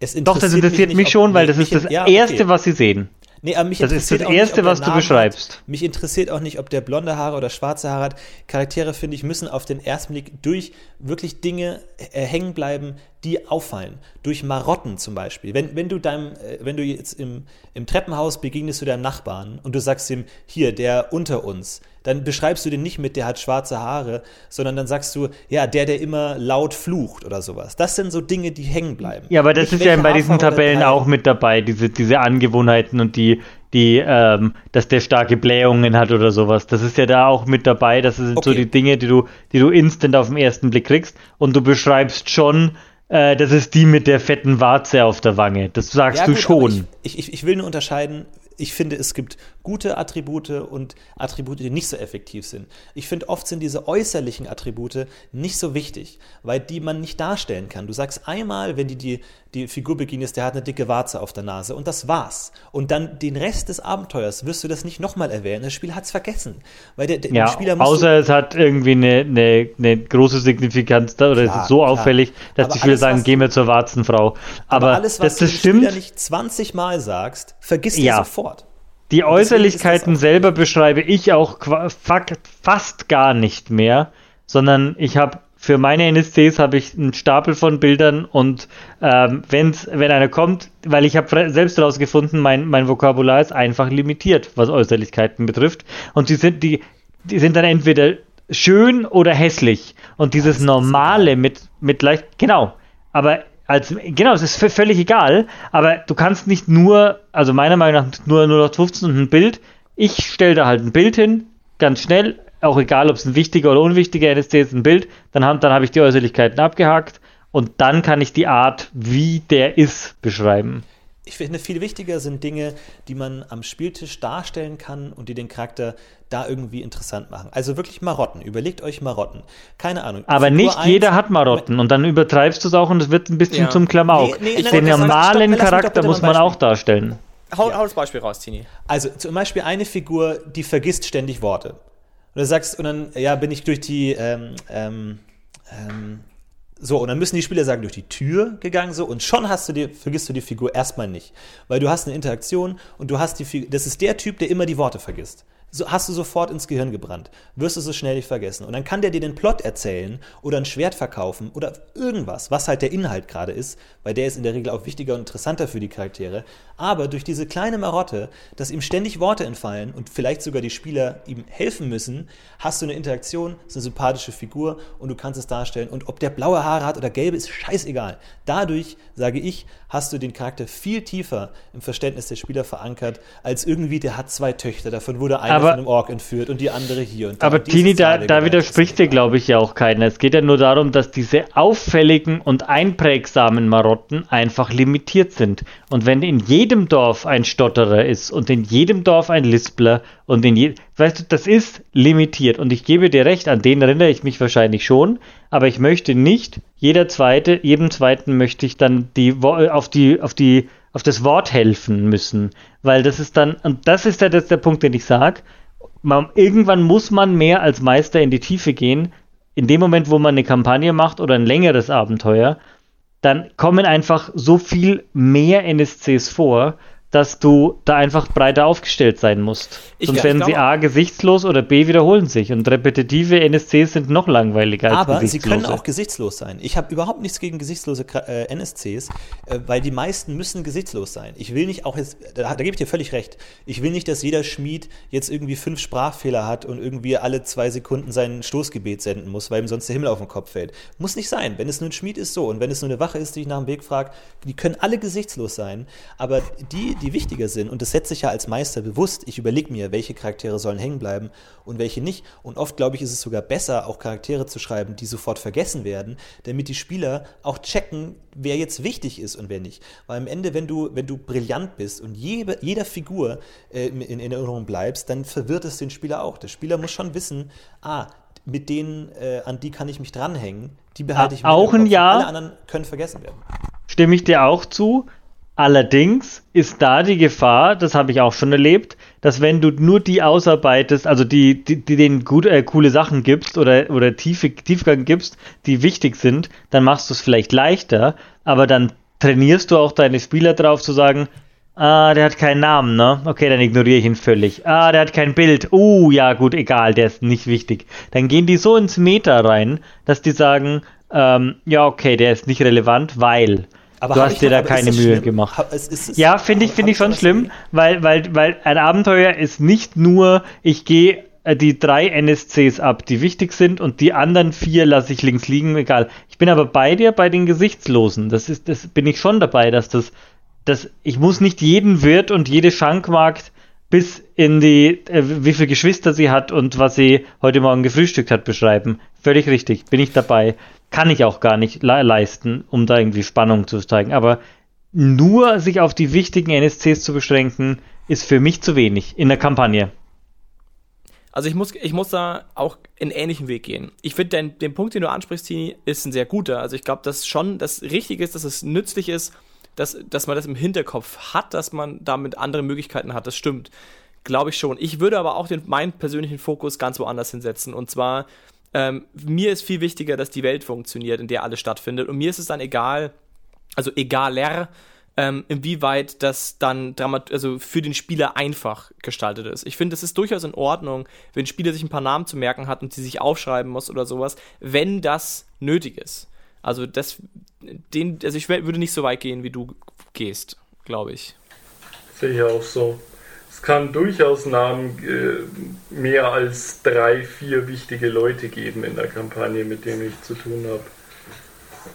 nicht. Doch, das interessiert mich, nicht, schon, weil das ist das ja, okay. Erste, was sie sehen. Nee, aber mich Das ist interessiert das nicht, Erste, der was du beschreibst. Hat. Mich interessiert auch nicht, ob der blonde Haare oder schwarze Haare hat. Charaktere, finde ich, müssen auf den ersten Blick durch wirklich Dinge äh, hängen bleiben, die auffallen. Durch Marotten zum Beispiel. Wenn, wenn du deinem, äh, wenn du jetzt im, im Treppenhaus begegnest du deinem Nachbarn und du sagst ihm, hier, der unter uns, dann beschreibst du den nicht mit, der hat schwarze Haare, sondern dann sagst du, ja, der, der immer laut flucht oder sowas. Das sind so Dinge, die hängen bleiben. Ja, aber das Nicht ist ja bei diesen Tabellen auch mit dabei, diese, diese Angewohnheiten und die, die, ähm, dass der starke Blähungen hat oder sowas. Das ist ja da auch mit dabei. Das sind so Okay. die Dinge, die du, die du instant auf den ersten Blick kriegst. Und du beschreibst schon, äh, das ist die mit der fetten Warze auf der Wange. Das sagst du gut, schon. Ich, ich, ich will nur unterscheiden. Ich finde, es gibt gute Attribute und Attribute, die nicht so effektiv sind. Ich finde, oft sind diese äußerlichen Attribute nicht so wichtig, weil die man nicht darstellen kann. Du sagst einmal, wenn die, die, die Figur beginnst, der hat eine dicke Warze auf der Nase und das war's. Und dann den Rest des Abenteuers wirst du das nicht nochmal erwähnen. Das Spiel hat's vergessen. Weil der, der Ja, Spieler muss außer es hat irgendwie eine, eine, eine große Signifikanz da oder es Klar, ist so klar. auffällig, dass Aber die Spieler sagen, geh mir zur Warzenfrau. Aber, alles, was das, du das Spieler stimmt. nicht 20 Mal sagst, vergisst Ja. er sofort. Die Und Äußerlichkeiten selber beschreibe ich auch fast gar nicht mehr, sondern ich habe für meine NSCs habe ich einen Stapel von Bildern und ähm, wenn's, wenn einer kommt, weil ich habe selbst herausgefunden, mein, mein Vokabular ist einfach limitiert, was Äußerlichkeiten betrifft. Und die sind, die, die sind dann entweder schön oder hässlich. Und dieses Normale mit, mit leicht, genau, aber als, genau, es ist völlig egal, aber du kannst nicht nur, also meiner Meinung nach nur 0815 und ein Bild. Ich stelle da halt ein Bild hin, ganz schnell, auch egal, ob es ein wichtiger oder unwichtiger NSC ist, ein Bild, dann habe dann hab ich die Äußerlichkeiten abgehakt und dann kann ich die Art, wie der ist, beschreiben. Ich finde, viel wichtiger sind Dinge, die man am Spieltisch darstellen kann und die den Charakter da irgendwie interessant machen. Also wirklich Marotten. Überlegt euch Marotten. Keine Ahnung. Aber Figur nicht eins- jeder hat Marotten und dann übertreibst du es auch und es wird ein bisschen Ja. zum Klamauk. Nee, nee, Den nein, normalen stopp, Charakter muss man auch darstellen. Hau, hau das Beispiel raus, Tini. Also zum Beispiel eine Figur, die vergisst ständig Worte. Und du sagst, und dann, ja, bin ich durch die, ähm, ähm, ähm, so, und dann müssen die Spieler sagen, durch die Tür gegangen, so, und schon hast du die, vergisst du die Figur erstmal nicht. Weil du hast eine Interaktion und du hast die Figur, das ist der Typ, der immer die Worte vergisst. Hast du sofort ins Gehirn gebrannt. Wirst du so schnell nicht vergessen. Und dann kann der dir den Plot erzählen oder ein Schwert verkaufen oder irgendwas, was halt der Inhalt gerade ist, weil der ist in der Regel auch wichtiger und interessanter für die Charaktere. Aber durch diese kleine Marotte, dass ihm ständig Worte entfallen und vielleicht sogar die Spieler ihm helfen müssen, hast du eine Interaktion, ist eine sympathische Figur und du kannst es darstellen. Und ob der blaue Haare hat oder gelbe, ist scheißegal. Dadurch, sage ich, hast du den Charakter viel tiefer im Verständnis der Spieler verankert, als irgendwie, der hat zwei Töchter, davon wurde eine Aber- von einem Ork entführt und die andere hier und. Aber Tini, da, da widerspricht dir, glaube ich, ja auch keiner. Es geht ja nur darum, dass diese auffälligen und einprägsamen Marotten einfach limitiert sind. Und wenn in jedem Dorf ein Stotterer ist und in jedem Dorf ein Lispler und in je weißt du, das ist limitiert. Und ich gebe dir recht, an den erinnere ich mich wahrscheinlich schon, aber ich möchte nicht, jeder zweite, jedem zweiten möchte ich dann die auf die, auf die, auf das Wort helfen müssen. Weil das ist dann, und das ist ja der Punkt, den ich sage, irgendwann muss man mehr als Meister in die Tiefe gehen. In dem Moment, wo man eine Kampagne macht oder ein längeres Abenteuer, dann kommen einfach so viel mehr NSCs vor, dass du da einfach breiter aufgestellt sein musst. Ich- Sonst werden sie A gesichtslos oder B wiederholen sich. Und repetitive NSCs sind noch langweiliger als Aber sie können auch gesichtslos sein. Ich habe überhaupt nichts gegen gesichtslose äh, NSCs, äh, weil die meisten müssen gesichtslos sein. Ich will nicht auch jetzt, da, da gebe ich dir völlig recht, ich will nicht, dass jeder Schmied jetzt irgendwie fünf Sprachfehler hat und irgendwie alle zwei Sekunden sein Stoßgebet senden muss, weil ihm sonst der Himmel auf den Kopf fällt. Muss nicht sein. Wenn es nur ein Schmied ist, so. Und wenn es nur eine Wache ist, die ich nach dem Weg frage, die können alle gesichtslos sein. Aber die die wichtiger sind. Und das setze ich ja als Meister bewusst. Ich überlege mir, welche Charaktere sollen hängen bleiben und welche nicht. Und oft, glaube ich, ist es sogar besser, auch Charaktere zu schreiben, die sofort vergessen werden, damit die Spieler auch checken, wer jetzt wichtig ist und wer nicht. Weil am Ende, wenn du, wenn du brillant bist und jede, jeder Figur äh, in Erinnerung bleibst, dann verwirrt es den Spieler auch. Der Spieler muss schon wissen, ah, mit denen, äh, an die kann ich mich dranhängen, die behalte ich mir. Auch ein Jahr. Alle anderen können vergessen werden. Stimme ich dir auch zu. Allerdings ist da die Gefahr, das habe ich auch schon erlebt, dass wenn du nur die ausarbeitest, also die, die, die denen gut, äh, coole Sachen gibst oder, oder tiefe, Tiefgang gibst, die wichtig sind, dann machst du es vielleicht leichter, aber dann trainierst du auch deine Spieler drauf zu sagen, ah, der hat keinen Namen, ne? Okay, dann ignoriere ich ihn völlig. Ah, der hat kein Bild. Uh, ja gut, egal, der ist nicht wichtig. Dann gehen die so ins Meta rein, dass die sagen, ähm, ja, okay, der ist nicht relevant, weil aber du hast dir da keine Mühe schlimm? gemacht. Ist, ist, ist, ja, finde ich, finde ich schon schlimm, weil, weil, weil ein Abenteuer ist nicht nur, ich gehe äh, die drei NSCs ab, die wichtig sind, und die anderen vier lasse ich links liegen, egal. Ich bin aber bei dir bei den Gesichtslosen. Das ist, das bin ich schon dabei, dass das, dass ich muss nicht jeden Wirt und jede Schankmarkt bis in die, äh, wie viele Geschwister sie hat und was sie heute Morgen gefrühstückt hat, beschreiben. Völlig richtig, bin ich dabei kann ich auch gar nicht le leisten, um da irgendwie Spannung zu zeigen. Aber nur sich auf die wichtigen NSCs zu beschränken, ist für mich zu wenig in der Kampagne. Also ich muss, ich muss da auch einen ähnlichen Weg gehen. Ich finde, den, den Punkt, den du ansprichst, Tini, ist ein sehr guter. Also ich glaube, dass schon das Richtige ist, dass es nützlich ist, dass, dass man das im Hinterkopf hat, dass man damit andere Möglichkeiten hat. Das stimmt. Glaube ich schon. Ich würde aber auch den, meinen persönlichen Fokus ganz woanders hinsetzen. Und zwar ähm, mir ist viel wichtiger, dass die Welt funktioniert, in der alles stattfindet. Und mir ist es dann egal, also egaler, ähm, inwieweit das dann Dramat also für den Spieler einfach gestaltet ist. Ich finde, es ist durchaus in Ordnung, wenn ein Spieler sich ein paar Namen zu merken hat und sie sich aufschreiben muss oder sowas, wenn das nötig ist. Also das, den, also ich würde nicht so weit gehen, wie du gehst, glaube ich. Sehe ich auch so es kann durchaus Namen äh, mehr als drei, vier wichtige Leute geben in der Kampagne, mit denen ich zu tun habe.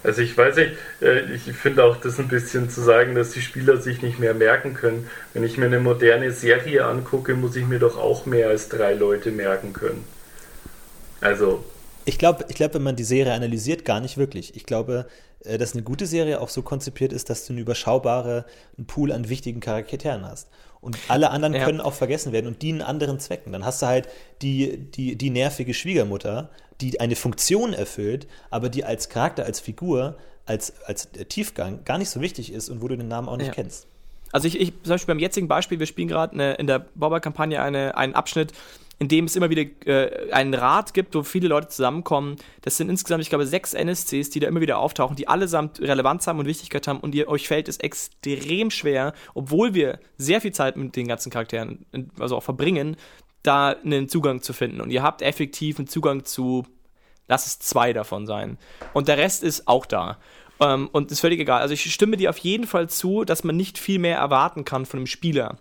Also ich weiß nicht, äh, ich finde auch das ein bisschen zu sagen, dass die Spieler sich nicht mehr merken können. Wenn ich mir eine moderne Serie angucke, muss ich mir doch auch mehr als drei Leute merken können. Also. Ich glaube, ich glaub, wenn man die Serie analysiert, gar nicht wirklich. Ich glaube, äh, dass eine gute Serie auch so konzipiert ist, dass du einen überschaubaren Pool an wichtigen Charakteren hast. Und alle anderen ja. können auch vergessen werden und dienen anderen Zwecken. Dann hast du halt die, die, die nervige Schwiegermutter, die eine Funktion erfüllt, aber die als Charakter, als Figur, als, als Tiefgang gar nicht so wichtig ist und wo du den Namen auch nicht ja. kennst. Also ich, ich, zum Beispiel beim jetzigen Beispiel, wir spielen gerade in der Bobber-Kampagne eine, einen Abschnitt, in dem es immer wieder äh, einen Rat gibt, wo viele Leute zusammenkommen. Das sind insgesamt, ich glaube, sechs NSCs, die da immer wieder auftauchen, die allesamt Relevanz haben und Wichtigkeit haben und ihr, euch fällt es extrem schwer, obwohl wir sehr viel Zeit mit den ganzen Charakteren, also auch verbringen, da einen Zugang zu finden. Und ihr habt effektiv einen Zugang zu, lass es zwei davon sein. Und der Rest ist auch da. Ähm, und ist völlig egal. Also ich stimme dir auf jeden Fall zu, dass man nicht viel mehr erwarten kann von einem Spieler.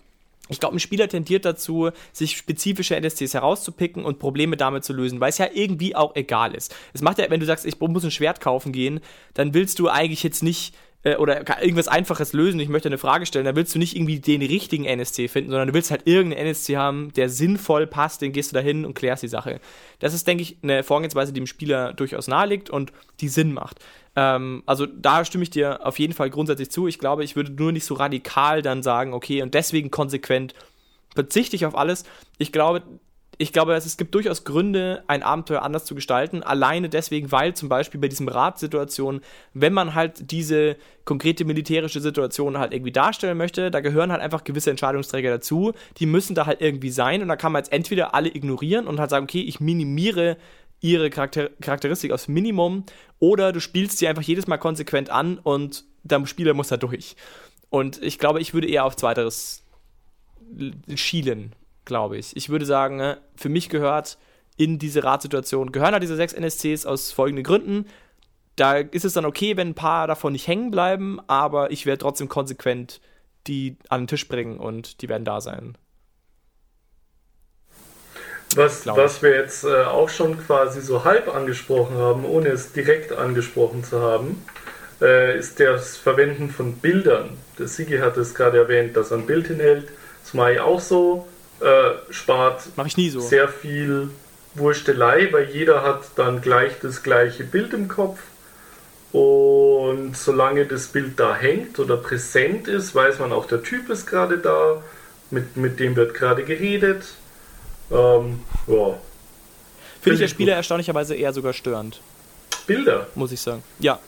Ich glaube, ein Spieler tendiert dazu, sich spezifische NSCs herauszupicken und Probleme damit zu lösen, weil es ja irgendwie auch egal ist. Es macht ja, wenn du sagst, ich muss ein Schwert kaufen gehen, dann willst du eigentlich jetzt nicht äh, oder irgendwas Einfaches lösen, ich möchte eine Frage stellen, dann willst du nicht irgendwie den richtigen NSC finden, sondern du willst halt irgendeinen NSC haben, der sinnvoll passt, den gehst du da hin und klärst die Sache. Das ist, denke ich, eine Vorgehensweise, die dem Spieler durchaus naheliegt und die Sinn macht. Ähm, also da stimme ich dir auf jeden Fall grundsätzlich zu. Ich glaube, ich würde nur nicht so radikal dann sagen, okay, und deswegen konsequent verzichte ich auf alles. Ich glaube, ich glaube, es gibt durchaus Gründe, ein Abenteuer anders zu gestalten. Alleine deswegen, weil zum Beispiel bei diesem Ratsituation, wenn man halt diese konkrete militärische Situation halt irgendwie darstellen möchte, da gehören halt einfach gewisse Entscheidungsträger dazu. Die müssen da halt irgendwie sein und da kann man jetzt entweder alle ignorieren und halt sagen, okay, ich minimiere ihre Charakter Charakteristik aufs Minimum oder du spielst sie einfach jedes Mal konsequent an und der Spieler muss da durch. Und ich glaube, ich würde eher auf zweiteres schielen, glaube ich. Ich würde sagen, ne, für mich gehört in diese Ratsituation, gehören halt diese sechs NSCs aus folgenden Gründen. Da ist es dann okay, wenn ein paar davon nicht hängen bleiben, aber ich werde trotzdem konsequent die an den Tisch bringen und die werden da sein. Was, was wir jetzt äh, auch schon quasi so halb angesprochen haben, ohne es direkt angesprochen zu haben, äh, ist das Verwenden von Bildern. Der Sigi hat es gerade erwähnt, dass er ein Bild hinhält. Das mache ich auch so. Äh, spart Mach ich nie so. sehr viel Wurstelei, weil jeder hat dann gleich das gleiche Bild im Kopf. Und solange das Bild da hängt oder präsent ist, weiß man auch, der Typ ist gerade da, mit, mit dem wird gerade geredet. Ähm, ja. Finde ich als Spieler erstaunlicherweise eher sogar störend, Bilder. muss ich sagen. Ja.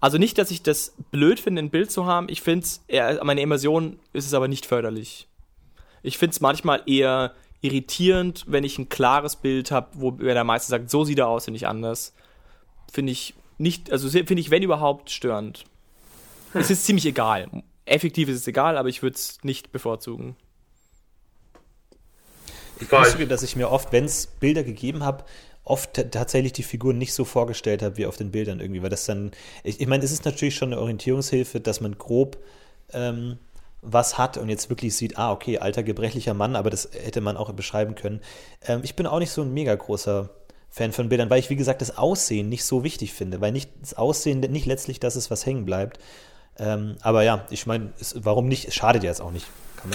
Also nicht, dass ich das blöd finde, ein Bild zu haben. Ich finde es, meine Immersion ist es aber nicht förderlich. Ich finde es manchmal eher irritierend, wenn ich ein klares Bild habe, wo der Meister sagt, so sieht er aus und nicht anders. Finde ich nicht, also finde ich, wenn überhaupt, störend. Es ist ziemlich egal. Effektiv ist es egal, aber ich würde es nicht bevorzugen. Ich muss zugeben, dass ich mir oft, wenn es Bilder gegeben habe, oft tatsächlich die Figuren nicht so vorgestellt habe wie auf den Bildern irgendwie, weil das dann, ich, ich meine, es ist natürlich schon eine Orientierungshilfe, dass man grob ähm, was hat und jetzt wirklich sieht, ah, okay, alter gebrechlicher Mann, aber das hätte man auch beschreiben können. Ähm, ich bin auch nicht so ein mega großer Fan von Bildern, weil ich, wie gesagt, das Aussehen nicht so wichtig finde, weil nicht das Aussehen nicht letztlich das ist, was hängen bleibt. Ähm, aber ja, ich meine, es- warum nicht? Es schadet ja jetzt auch nicht.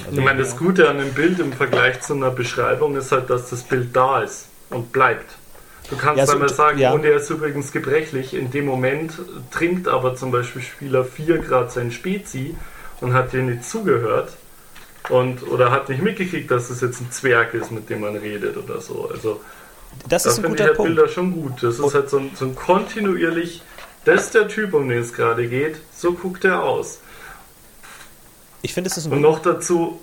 Also, Ich meine, das Gute an einem Bild im Vergleich zu einer Beschreibung ist halt, dass das Bild da ist und bleibt. Du kannst Ja, so- einmal sagen, ja. und er ist übrigens gebrechlich. In dem Moment trinkt aber zum Beispiel Spieler 4 Grad sein Spezi und hat dir nicht zugehört und oder hat nicht mitgekriegt, dass es jetzt ein Zwerg ist, mit dem man redet oder so. Also das da ist ein finde ich guter halt Punkt. Bilder schon gut. Das ist halt so ein, so ein kontinuierlich, das ist der Typ, um den es gerade geht, so guckt er aus. Ich finde, es ist ein Und noch dazu,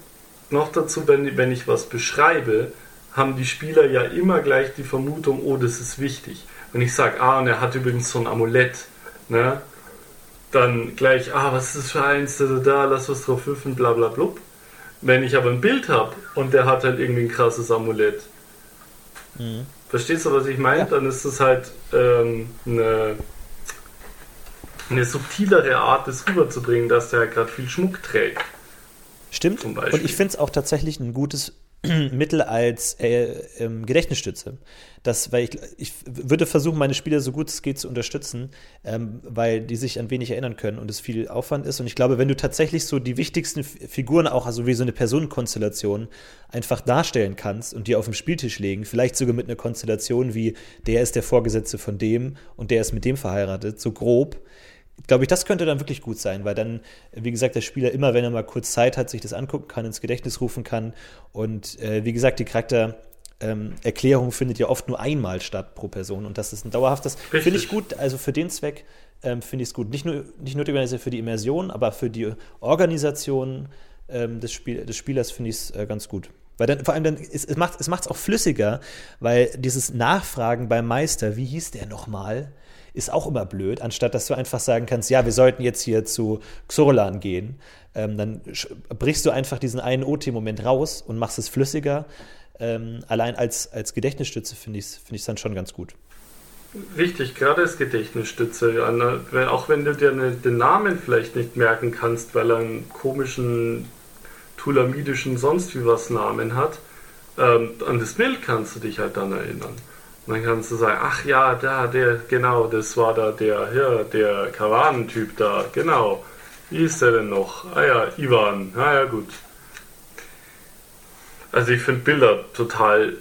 noch dazu wenn, wenn ich was beschreibe, haben die Spieler ja immer gleich die Vermutung, oh, das ist wichtig. Wenn ich sage, ah, und er hat übrigens so ein Amulett, ne? Dann gleich, ah, was ist das für eins, da, da, da, lass was drauf hüpfen, bla bla blub. Wenn ich aber ein Bild habe und der hat halt irgendwie ein krasses Amulett, verstehst du, was ich meine? Ja. Dann ist es halt ähm, eine, eine subtilere Art, das rüberzubringen, dass der gerade viel Schmuck trägt. Stimmt. Zum Beispiel. Und ich finde es auch tatsächlich ein gutes Mittel als äh, ähm, Gedächtnisstütze. Das, weil ich, ich würde versuchen, meine Spieler so gut es geht zu unterstützen, ähm, weil die sich an wenig erinnern können und es viel Aufwand ist. Und ich glaube, wenn du tatsächlich so die wichtigsten Figuren auch, also wie so eine Personenkonstellation, einfach darstellen kannst und die auf dem Spieltisch legen, vielleicht sogar mit einer Konstellation wie der ist der Vorgesetzte von dem und der ist mit dem verheiratet, so grob, glaube ich, das könnte dann wirklich gut sein, weil dann, wie gesagt, der Spieler immer, wenn er mal kurz Zeit hat, sich das angucken kann, ins Gedächtnis rufen kann. Und äh, wie gesagt, die Charaktererklärung findet ja oft nur einmal statt pro Person. Und das ist ein dauerhaftes, finde ich gut. Also für den Zweck ähm, finde ich es gut. Nicht nur nicht notwendigerweise für die Immersion, aber für die Organisation ähm, des, Spiel, des Spielers finde ich es äh, ganz gut. Weil dann, vor allem dann, ist, es macht es macht's auch flüssiger, weil dieses Nachfragen beim Meister, wie hieß der nochmal, ist auch immer blöd, anstatt dass du einfach sagen kannst, ja, wir sollten jetzt hier zu Xorolan gehen. Ähm, dann brichst du einfach diesen einen OT-Moment raus und machst es flüssiger. Ähm, allein als, als Gedächtnisstütze finde ich es find dann schon ganz gut. Richtig, gerade als Gedächtnisstütze. Anna, Auch wenn du dir ne, den Namen vielleicht nicht merken kannst, weil er einen komischen, tulamidischen sonst wie was Namen hat, ähm, an das Bild kannst du dich halt dann erinnern. Und dann kannst du sagen, ach ja, da, der, genau, das war da der, ja, der Karawanentyp da, genau. Wie ist der denn noch? Ah ja, Ivan. Ah ja, gut. Also ich finde Bilder total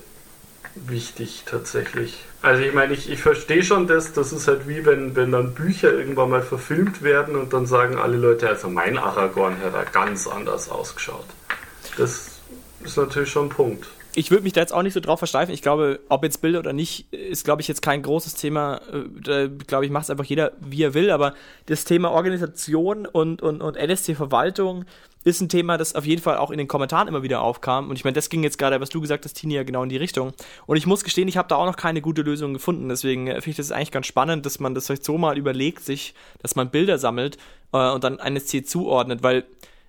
wichtig tatsächlich. Also ich meine, ich, ich verstehe schon das, das ist halt wie wenn, wenn dann Bücher irgendwann mal verfilmt werden und dann sagen alle Leute, also mein Aragorn hat da ganz anders ausgeschaut. Das ist natürlich schon ein Punkt. Ich würde mich da jetzt auch nicht so drauf versteifen. Ich glaube, ob jetzt Bilder oder nicht, ist, glaube ich, jetzt kein großes Thema. Äh, Da, glaube ich, macht es einfach jeder, wie er will. Aber das Thema Organisation und, und, und LSC-Verwaltung ist ein Thema, das auf jeden Fall auch in den Kommentaren immer wieder aufkam. Und ich meine, das ging jetzt gerade, was du gesagt hast, Tini, ja genau in die Richtung. Und ich muss gestehen, ich habe da auch noch keine gute Lösung gefunden. Deswegen äh, finde ich das eigentlich ganz spannend, dass man das vielleicht so mal überlegt, sich, dass man Bilder sammelt äh, und dann ein SC zuordnet, weil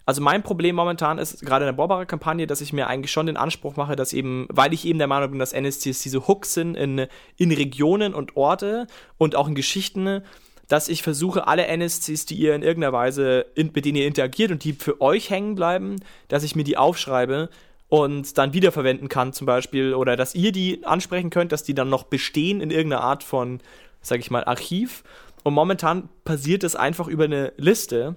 also mein Problem momentan ist gerade in der Borbarer Kampagne, dass ich mir eigentlich schon den Anspruch mache, dass eben, weil ich eben der Meinung bin, dass NSCs diese Hooks sind in, in Regionen und Orte und auch in Geschichten, dass ich versuche, alle NSCs, die ihr in irgendeiner Weise, in, mit denen ihr interagiert und die für euch hängen bleiben, dass ich mir die aufschreibe und dann wiederverwenden kann zum Beispiel oder dass ihr die ansprechen könnt, dass die dann noch bestehen in irgendeiner Art von, sag ich mal, Archiv. Und momentan passiert es einfach über eine Liste,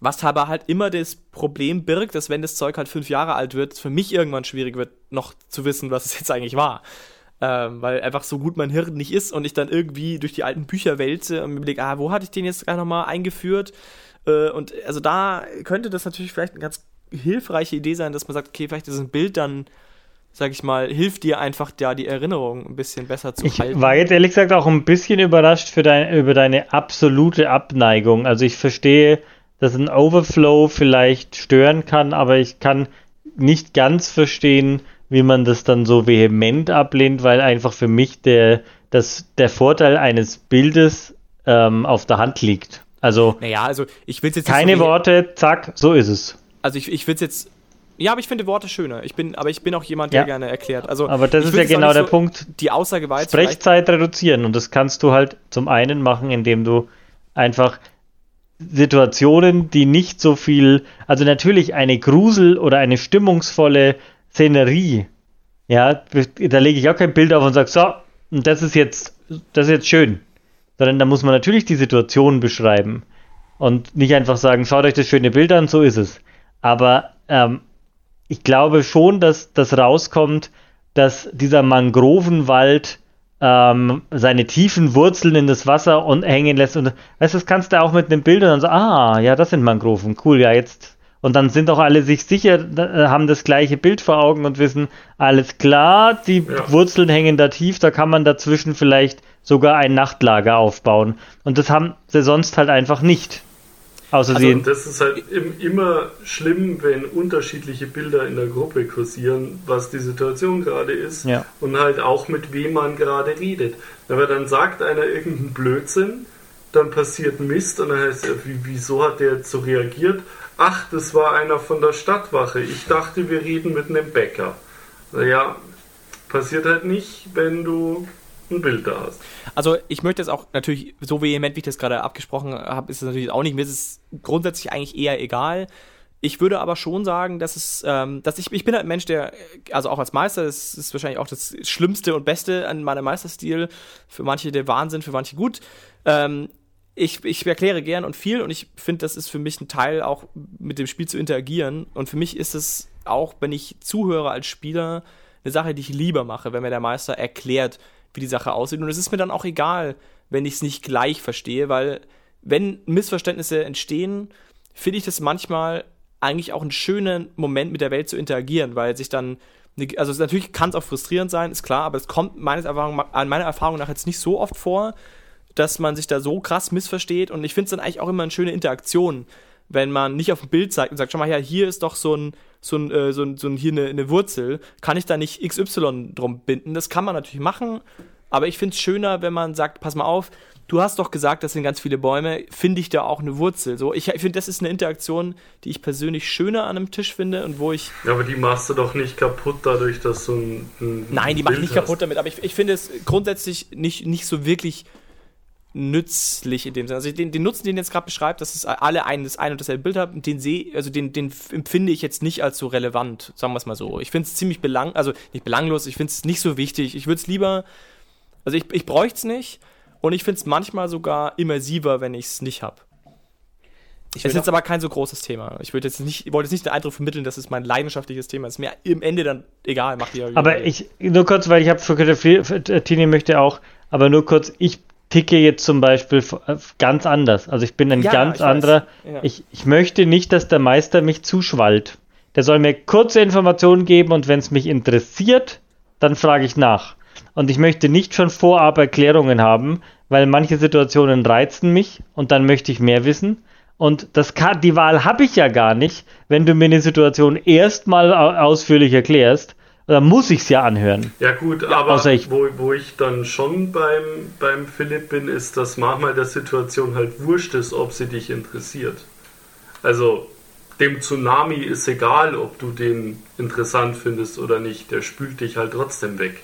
was aber halt immer das Problem birgt, dass wenn das Zeug halt fünf Jahre alt wird, es für mich irgendwann schwierig wird, noch zu wissen, was es jetzt eigentlich war. Ähm, weil einfach so gut mein Hirn nicht ist und ich dann irgendwie durch die alten Bücher wälze und mir überlege, ah, wo hatte ich den jetzt gerade nochmal eingeführt? Äh, und also da könnte das natürlich vielleicht eine ganz hilfreiche Idee sein, dass man sagt, okay, vielleicht ist ein Bild dann sag ich mal, hilft dir einfach da die Erinnerung ein bisschen besser zu ich halten. Ich war jetzt ehrlich gesagt auch ein bisschen überrascht für dein, über deine absolute Abneigung. Also ich verstehe, dass ein Overflow vielleicht stören kann, aber ich kann nicht ganz verstehen, wie man das dann so vehement ablehnt, weil einfach für mich der, das, der Vorteil eines Bildes ähm, auf der Hand liegt. Also, naja, also ich will jetzt keine so Worte, zack, so ist es. Also ich, ich will es jetzt ja, aber ich finde Worte schöner. Ich bin, aber ich bin auch jemand, der ja. gerne erklärt. Also, aber das ist ja genau der so Punkt. Die Aussage war Sprechzeit reduzieren und das kannst du halt zum einen machen, indem du einfach Situationen, die nicht so viel, also natürlich eine Grusel oder eine stimmungsvolle Szenerie, ja, da lege ich auch kein Bild auf und sage, so, das ist jetzt, das ist jetzt schön. Sondern da muss man natürlich die Situation beschreiben und nicht einfach sagen, schaut euch das schöne Bild an, so ist es. Aber ähm, ich glaube schon, dass das rauskommt, dass dieser Mangrovenwald ähm, seine tiefen Wurzeln in das Wasser und hängen lässt. Und weißt du, das kannst du auch mit einem Bild und dann so, ah, ja, das sind Mangroven, cool, ja, jetzt. Und dann sind auch alle sich sicher, äh, haben das gleiche Bild vor Augen und wissen, alles klar, die ja. Wurzeln hängen da tief, da kann man dazwischen vielleicht sogar ein Nachtlager aufbauen. Und das haben sie sonst halt einfach nicht. Außer also, das ist halt immer schlimm, wenn unterschiedliche Bilder in der Gruppe kursieren, was die Situation gerade ist ja. und halt auch mit wem man gerade redet. Aber dann sagt einer irgendeinen Blödsinn, dann passiert Mist und dann heißt er, wieso hat der jetzt so reagiert? Ach, das war einer von der Stadtwache. Ich dachte, wir reden mit einem Bäcker. Naja, passiert halt nicht, wenn du Bild da hast. Also ich möchte es auch natürlich, so vehement wie ich das gerade abgesprochen habe, ist es natürlich auch nicht. Mir ist es grundsätzlich eigentlich eher egal. Ich würde aber schon sagen, dass es, ähm, dass ich, ich bin halt ein Mensch, der, also auch als Meister, das ist wahrscheinlich auch das Schlimmste und Beste an meinem Meisterstil. Für manche der Wahnsinn, für manche gut. Ähm, ich, ich erkläre gern und viel und ich finde, das ist für mich ein Teil, auch mit dem Spiel zu interagieren. Und für mich ist es auch, wenn ich zuhöre als Spieler, eine Sache, die ich lieber mache, wenn mir der Meister erklärt, wie die Sache aussieht. Und es ist mir dann auch egal, wenn ich es nicht gleich verstehe, weil wenn Missverständnisse entstehen, finde ich das manchmal eigentlich auch einen schönen Moment mit der Welt zu interagieren, weil sich dann also natürlich kann es auch frustrierend sein, ist klar, aber es kommt meines Erfahrung, meiner Erfahrung nach jetzt nicht so oft vor, dass man sich da so krass missversteht und ich finde es dann eigentlich auch immer eine schöne Interaktion, wenn man nicht auf dem Bild zeigt und sagt, schau mal, ja, hier ist doch so ein, so ein, äh, so ein, so ein hier eine, eine Wurzel, kann ich da nicht XY drum binden? Das kann man natürlich machen, aber ich finde es schöner, wenn man sagt, pass mal auf, du hast doch gesagt, das sind ganz viele Bäume, finde ich da auch eine Wurzel. So, ich, ich finde, das ist eine Interaktion, die ich persönlich schöner an einem Tisch finde und wo ich. Ja, aber die machst du doch nicht kaputt dadurch, dass du ein. ein Nein, die mache ich nicht kaputt damit, aber ich, ich finde es grundsätzlich nicht, nicht so wirklich nützlich in dem Sinne. Also den, den Nutzen, den ihr jetzt gerade beschreibt, dass es alle ein, das ein und dasselbe Bild haben, den sehe, also den, den empfinde ich jetzt nicht als so relevant, sagen wir es mal so. Ich finde es ziemlich belang, also nicht belanglos, ich finde es nicht so wichtig. Ich würde es lieber, also ich, ich bräuchte es nicht und ich finde es manchmal sogar immersiver, wenn ich es nicht habe. Es ist jetzt aber kein so großes Thema. Ich würde jetzt nicht, wollte jetzt nicht den Eindruck vermitteln, dass es mein leidenschaftliches Thema ist. Mir im Ende dann egal, macht ihr. Aber ich, nur kurz, weil ich habe, Tini möchte auch, aber nur kurz, ich ticke jetzt zum Beispiel äh, ganz anders. Also ich bin ein ja, ganz ich anderer. Ja. Ich, ich möchte nicht, dass der Meister mich zuschwallt. Der soll mir kurze Informationen geben und wenn es mich interessiert, dann frage ich nach. Und ich möchte nicht schon vorab Erklärungen haben, weil manche Situationen reizen mich und dann möchte ich mehr wissen. Und das kann, die Wahl habe ich ja gar nicht, wenn du mir eine Situation erstmal ausführlich erklärst da muss ich es ja anhören. Ja gut, ja, aber ich, wo, wo ich dann schon beim, beim Philipp bin, ist, dass manchmal der Situation halt wurscht ist, ob sie dich interessiert. Also dem Tsunami ist egal, ob du den interessant findest oder nicht. Der spült dich halt trotzdem weg.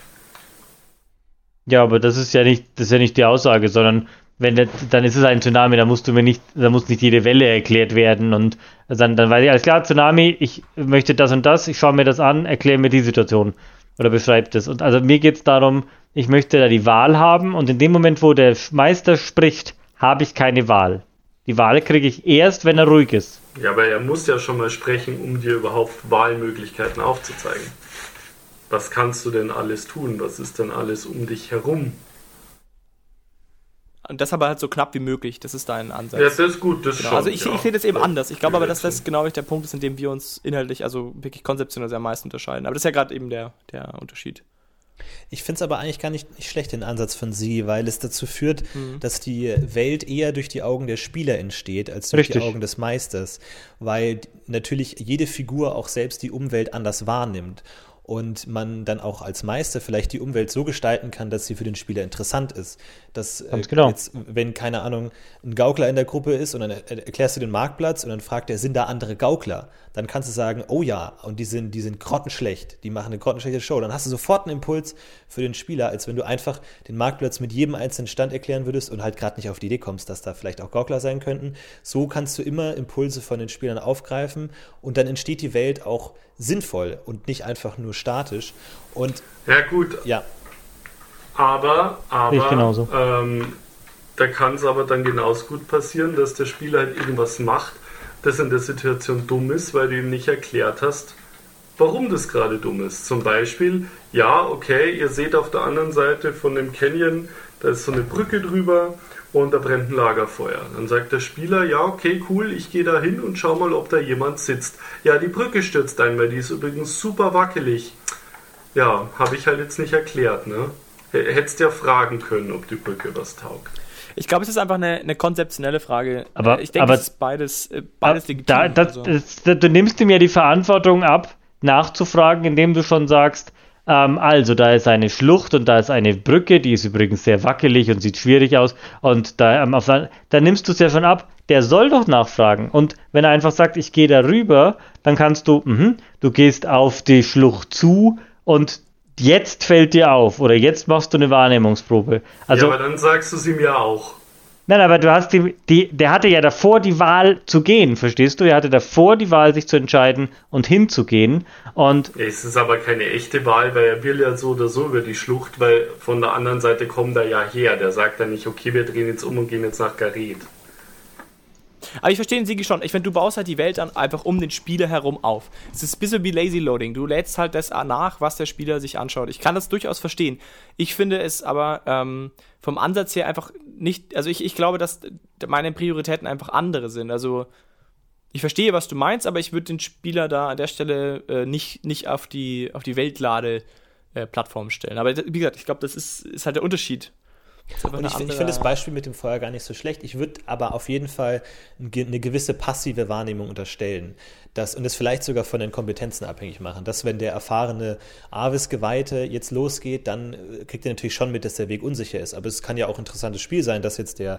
Ja, aber das ist ja nicht, das ist ja nicht die Aussage, sondern wenn der, dann ist es ein Tsunami, da musst du mir nicht, da muss nicht jede Welle erklärt werden und dann, dann weiß ich, alles klar, Tsunami, ich möchte das und das, ich schaue mir das an, erkläre mir die Situation oder beschreibe das. Und also mir geht es darum, ich möchte da die Wahl haben und in dem Moment, wo der Meister spricht, habe ich keine Wahl. Die Wahl kriege ich erst, wenn er ruhig ist. Ja, aber er muss ja schon mal sprechen, um dir überhaupt Wahlmöglichkeiten aufzuzeigen. Was kannst du denn alles tun? Was ist denn alles um dich herum? Und das aber halt so knapp wie möglich. Das ist dein Ansatz. Ja, das ist gut, das genau. schon. Also ich, ja. ich sehe das eben Ja. anders. Ich glaube aber, dass das genau der Punkt ist, in dem wir uns inhaltlich, also wirklich konzeptionell sehr am meisten unterscheiden. Aber das ist ja gerade eben der, der Unterschied. Ich finde es aber eigentlich gar nicht, nicht schlecht, den Ansatz von Sie, weil es dazu führt, Mhm. dass die Welt eher durch die Augen der Spieler entsteht, als durch Richtig. die Augen des Meisters. Weil natürlich jede Figur auch selbst die Umwelt anders wahrnimmt. Und man dann auch als Meister vielleicht die Umwelt so gestalten kann, dass sie für den Spieler interessant ist. Dass, äh, Ganz genau. jetzt, wenn, keine Ahnung, ein Gaukler in der Gruppe ist und dann er- erklärst du den Marktplatz und dann fragt er, sind da andere Gaukler? Dann kannst du sagen, oh ja, und die sind, die sind grottenschlecht, die machen eine grottenschlechte Show. Dann hast du sofort einen Impuls für den Spieler, als wenn du einfach den Marktplatz mit jedem einzelnen Stand erklären würdest und halt gerade nicht auf die Idee kommst, dass da vielleicht auch Gaukler sein könnten. So kannst du immer Impulse von den Spielern aufgreifen und dann entsteht die Welt auch sinnvoll und nicht einfach nur statisch. Und Ja, gut, ja, aber, aber genauso. ähm, da kann es aber dann genauso gut passieren, dass der Spieler halt irgendwas macht, das in der Situation dumm ist, weil du ihm nicht erklärt hast, warum das gerade dumm ist. Zum Beispiel, ja, okay, ihr seht auf der anderen Seite von dem Canyon, da ist so eine Brücke drüber und da brennt ein Lagerfeuer. Dann sagt der Spieler, ja, okay, cool, ich gehe da hin und schau mal, ob da jemand sitzt. Ja, die Brücke stürzt ein, weil die ist übrigens super wackelig. Ja, habe ich halt jetzt nicht erklärt, ne? Hättest ja fragen können, ob die Brücke was taugt. Ich glaube, es ist einfach eine, eine konzeptionelle Frage. Aber- ich denke, aber- es ist beides, äh, beides legitim. Da, das, also. das, das, du nimmst ihm ja die Verantwortung ab, nachzufragen, indem du schon sagst, ähm, also da ist eine Schlucht und da ist eine Brücke, die ist übrigens sehr wackelig und sieht schwierig aus. Und da, ähm, auf, da nimmst du es ja schon ab, der soll doch nachfragen. Und wenn er einfach sagt, ich gehe da rüber, dann kannst du, mhm, du gehst auf die Schlucht zu und jetzt fällt dir auf oder jetzt machst du eine Wahrnehmungsprobe. Also ja, aber dann sagst du es ihm ja auch. Nein, aber du hast die, die, der hatte ja davor die Wahl zu gehen, verstehst du? Er hatte davor die Wahl, sich zu entscheiden und hinzugehen. Und Es ist aber keine echte Wahl, weil er will ja so oder so über die Schlucht, weil von der anderen Seite kommt er ja her. Der sagt dann nicht, okay, wir drehen jetzt um und gehen jetzt nach Gareth. Aber ich verstehe den Sigi schon. Ich finde, du baust halt die Welt dann einfach um den Spieler herum auf. Es ist ein bisschen wie Lazy Loading. Du lädst halt das nach, was der Spieler sich anschaut. Ich kann das durchaus verstehen. Ich finde es aber ähm, vom Ansatz her einfach nicht. Also ich, ich glaube, dass meine Prioritäten einfach andere sind. Also ich verstehe, was du meinst, aber ich würde den Spieler da an der Stelle äh, nicht, nicht auf die, auf die Weltlade-Plattform stellen. Aber wie gesagt, ich glaube, das ist, ist halt der Unterschied. Und ich, finde- ich finde das Beispiel mit dem Feuer gar nicht so schlecht. Ich würde aber auf jeden Fall eine gewisse passive Wahrnehmung unterstellen. Das, und das vielleicht sogar von den Kompetenzen abhängig machen. Dass, wenn der erfahrene Avis-Geweihte jetzt losgeht, dann äh, kriegt er natürlich schon mit, dass der Weg unsicher ist. Aber es kann ja auch ein interessantes Spiel sein, dass jetzt der,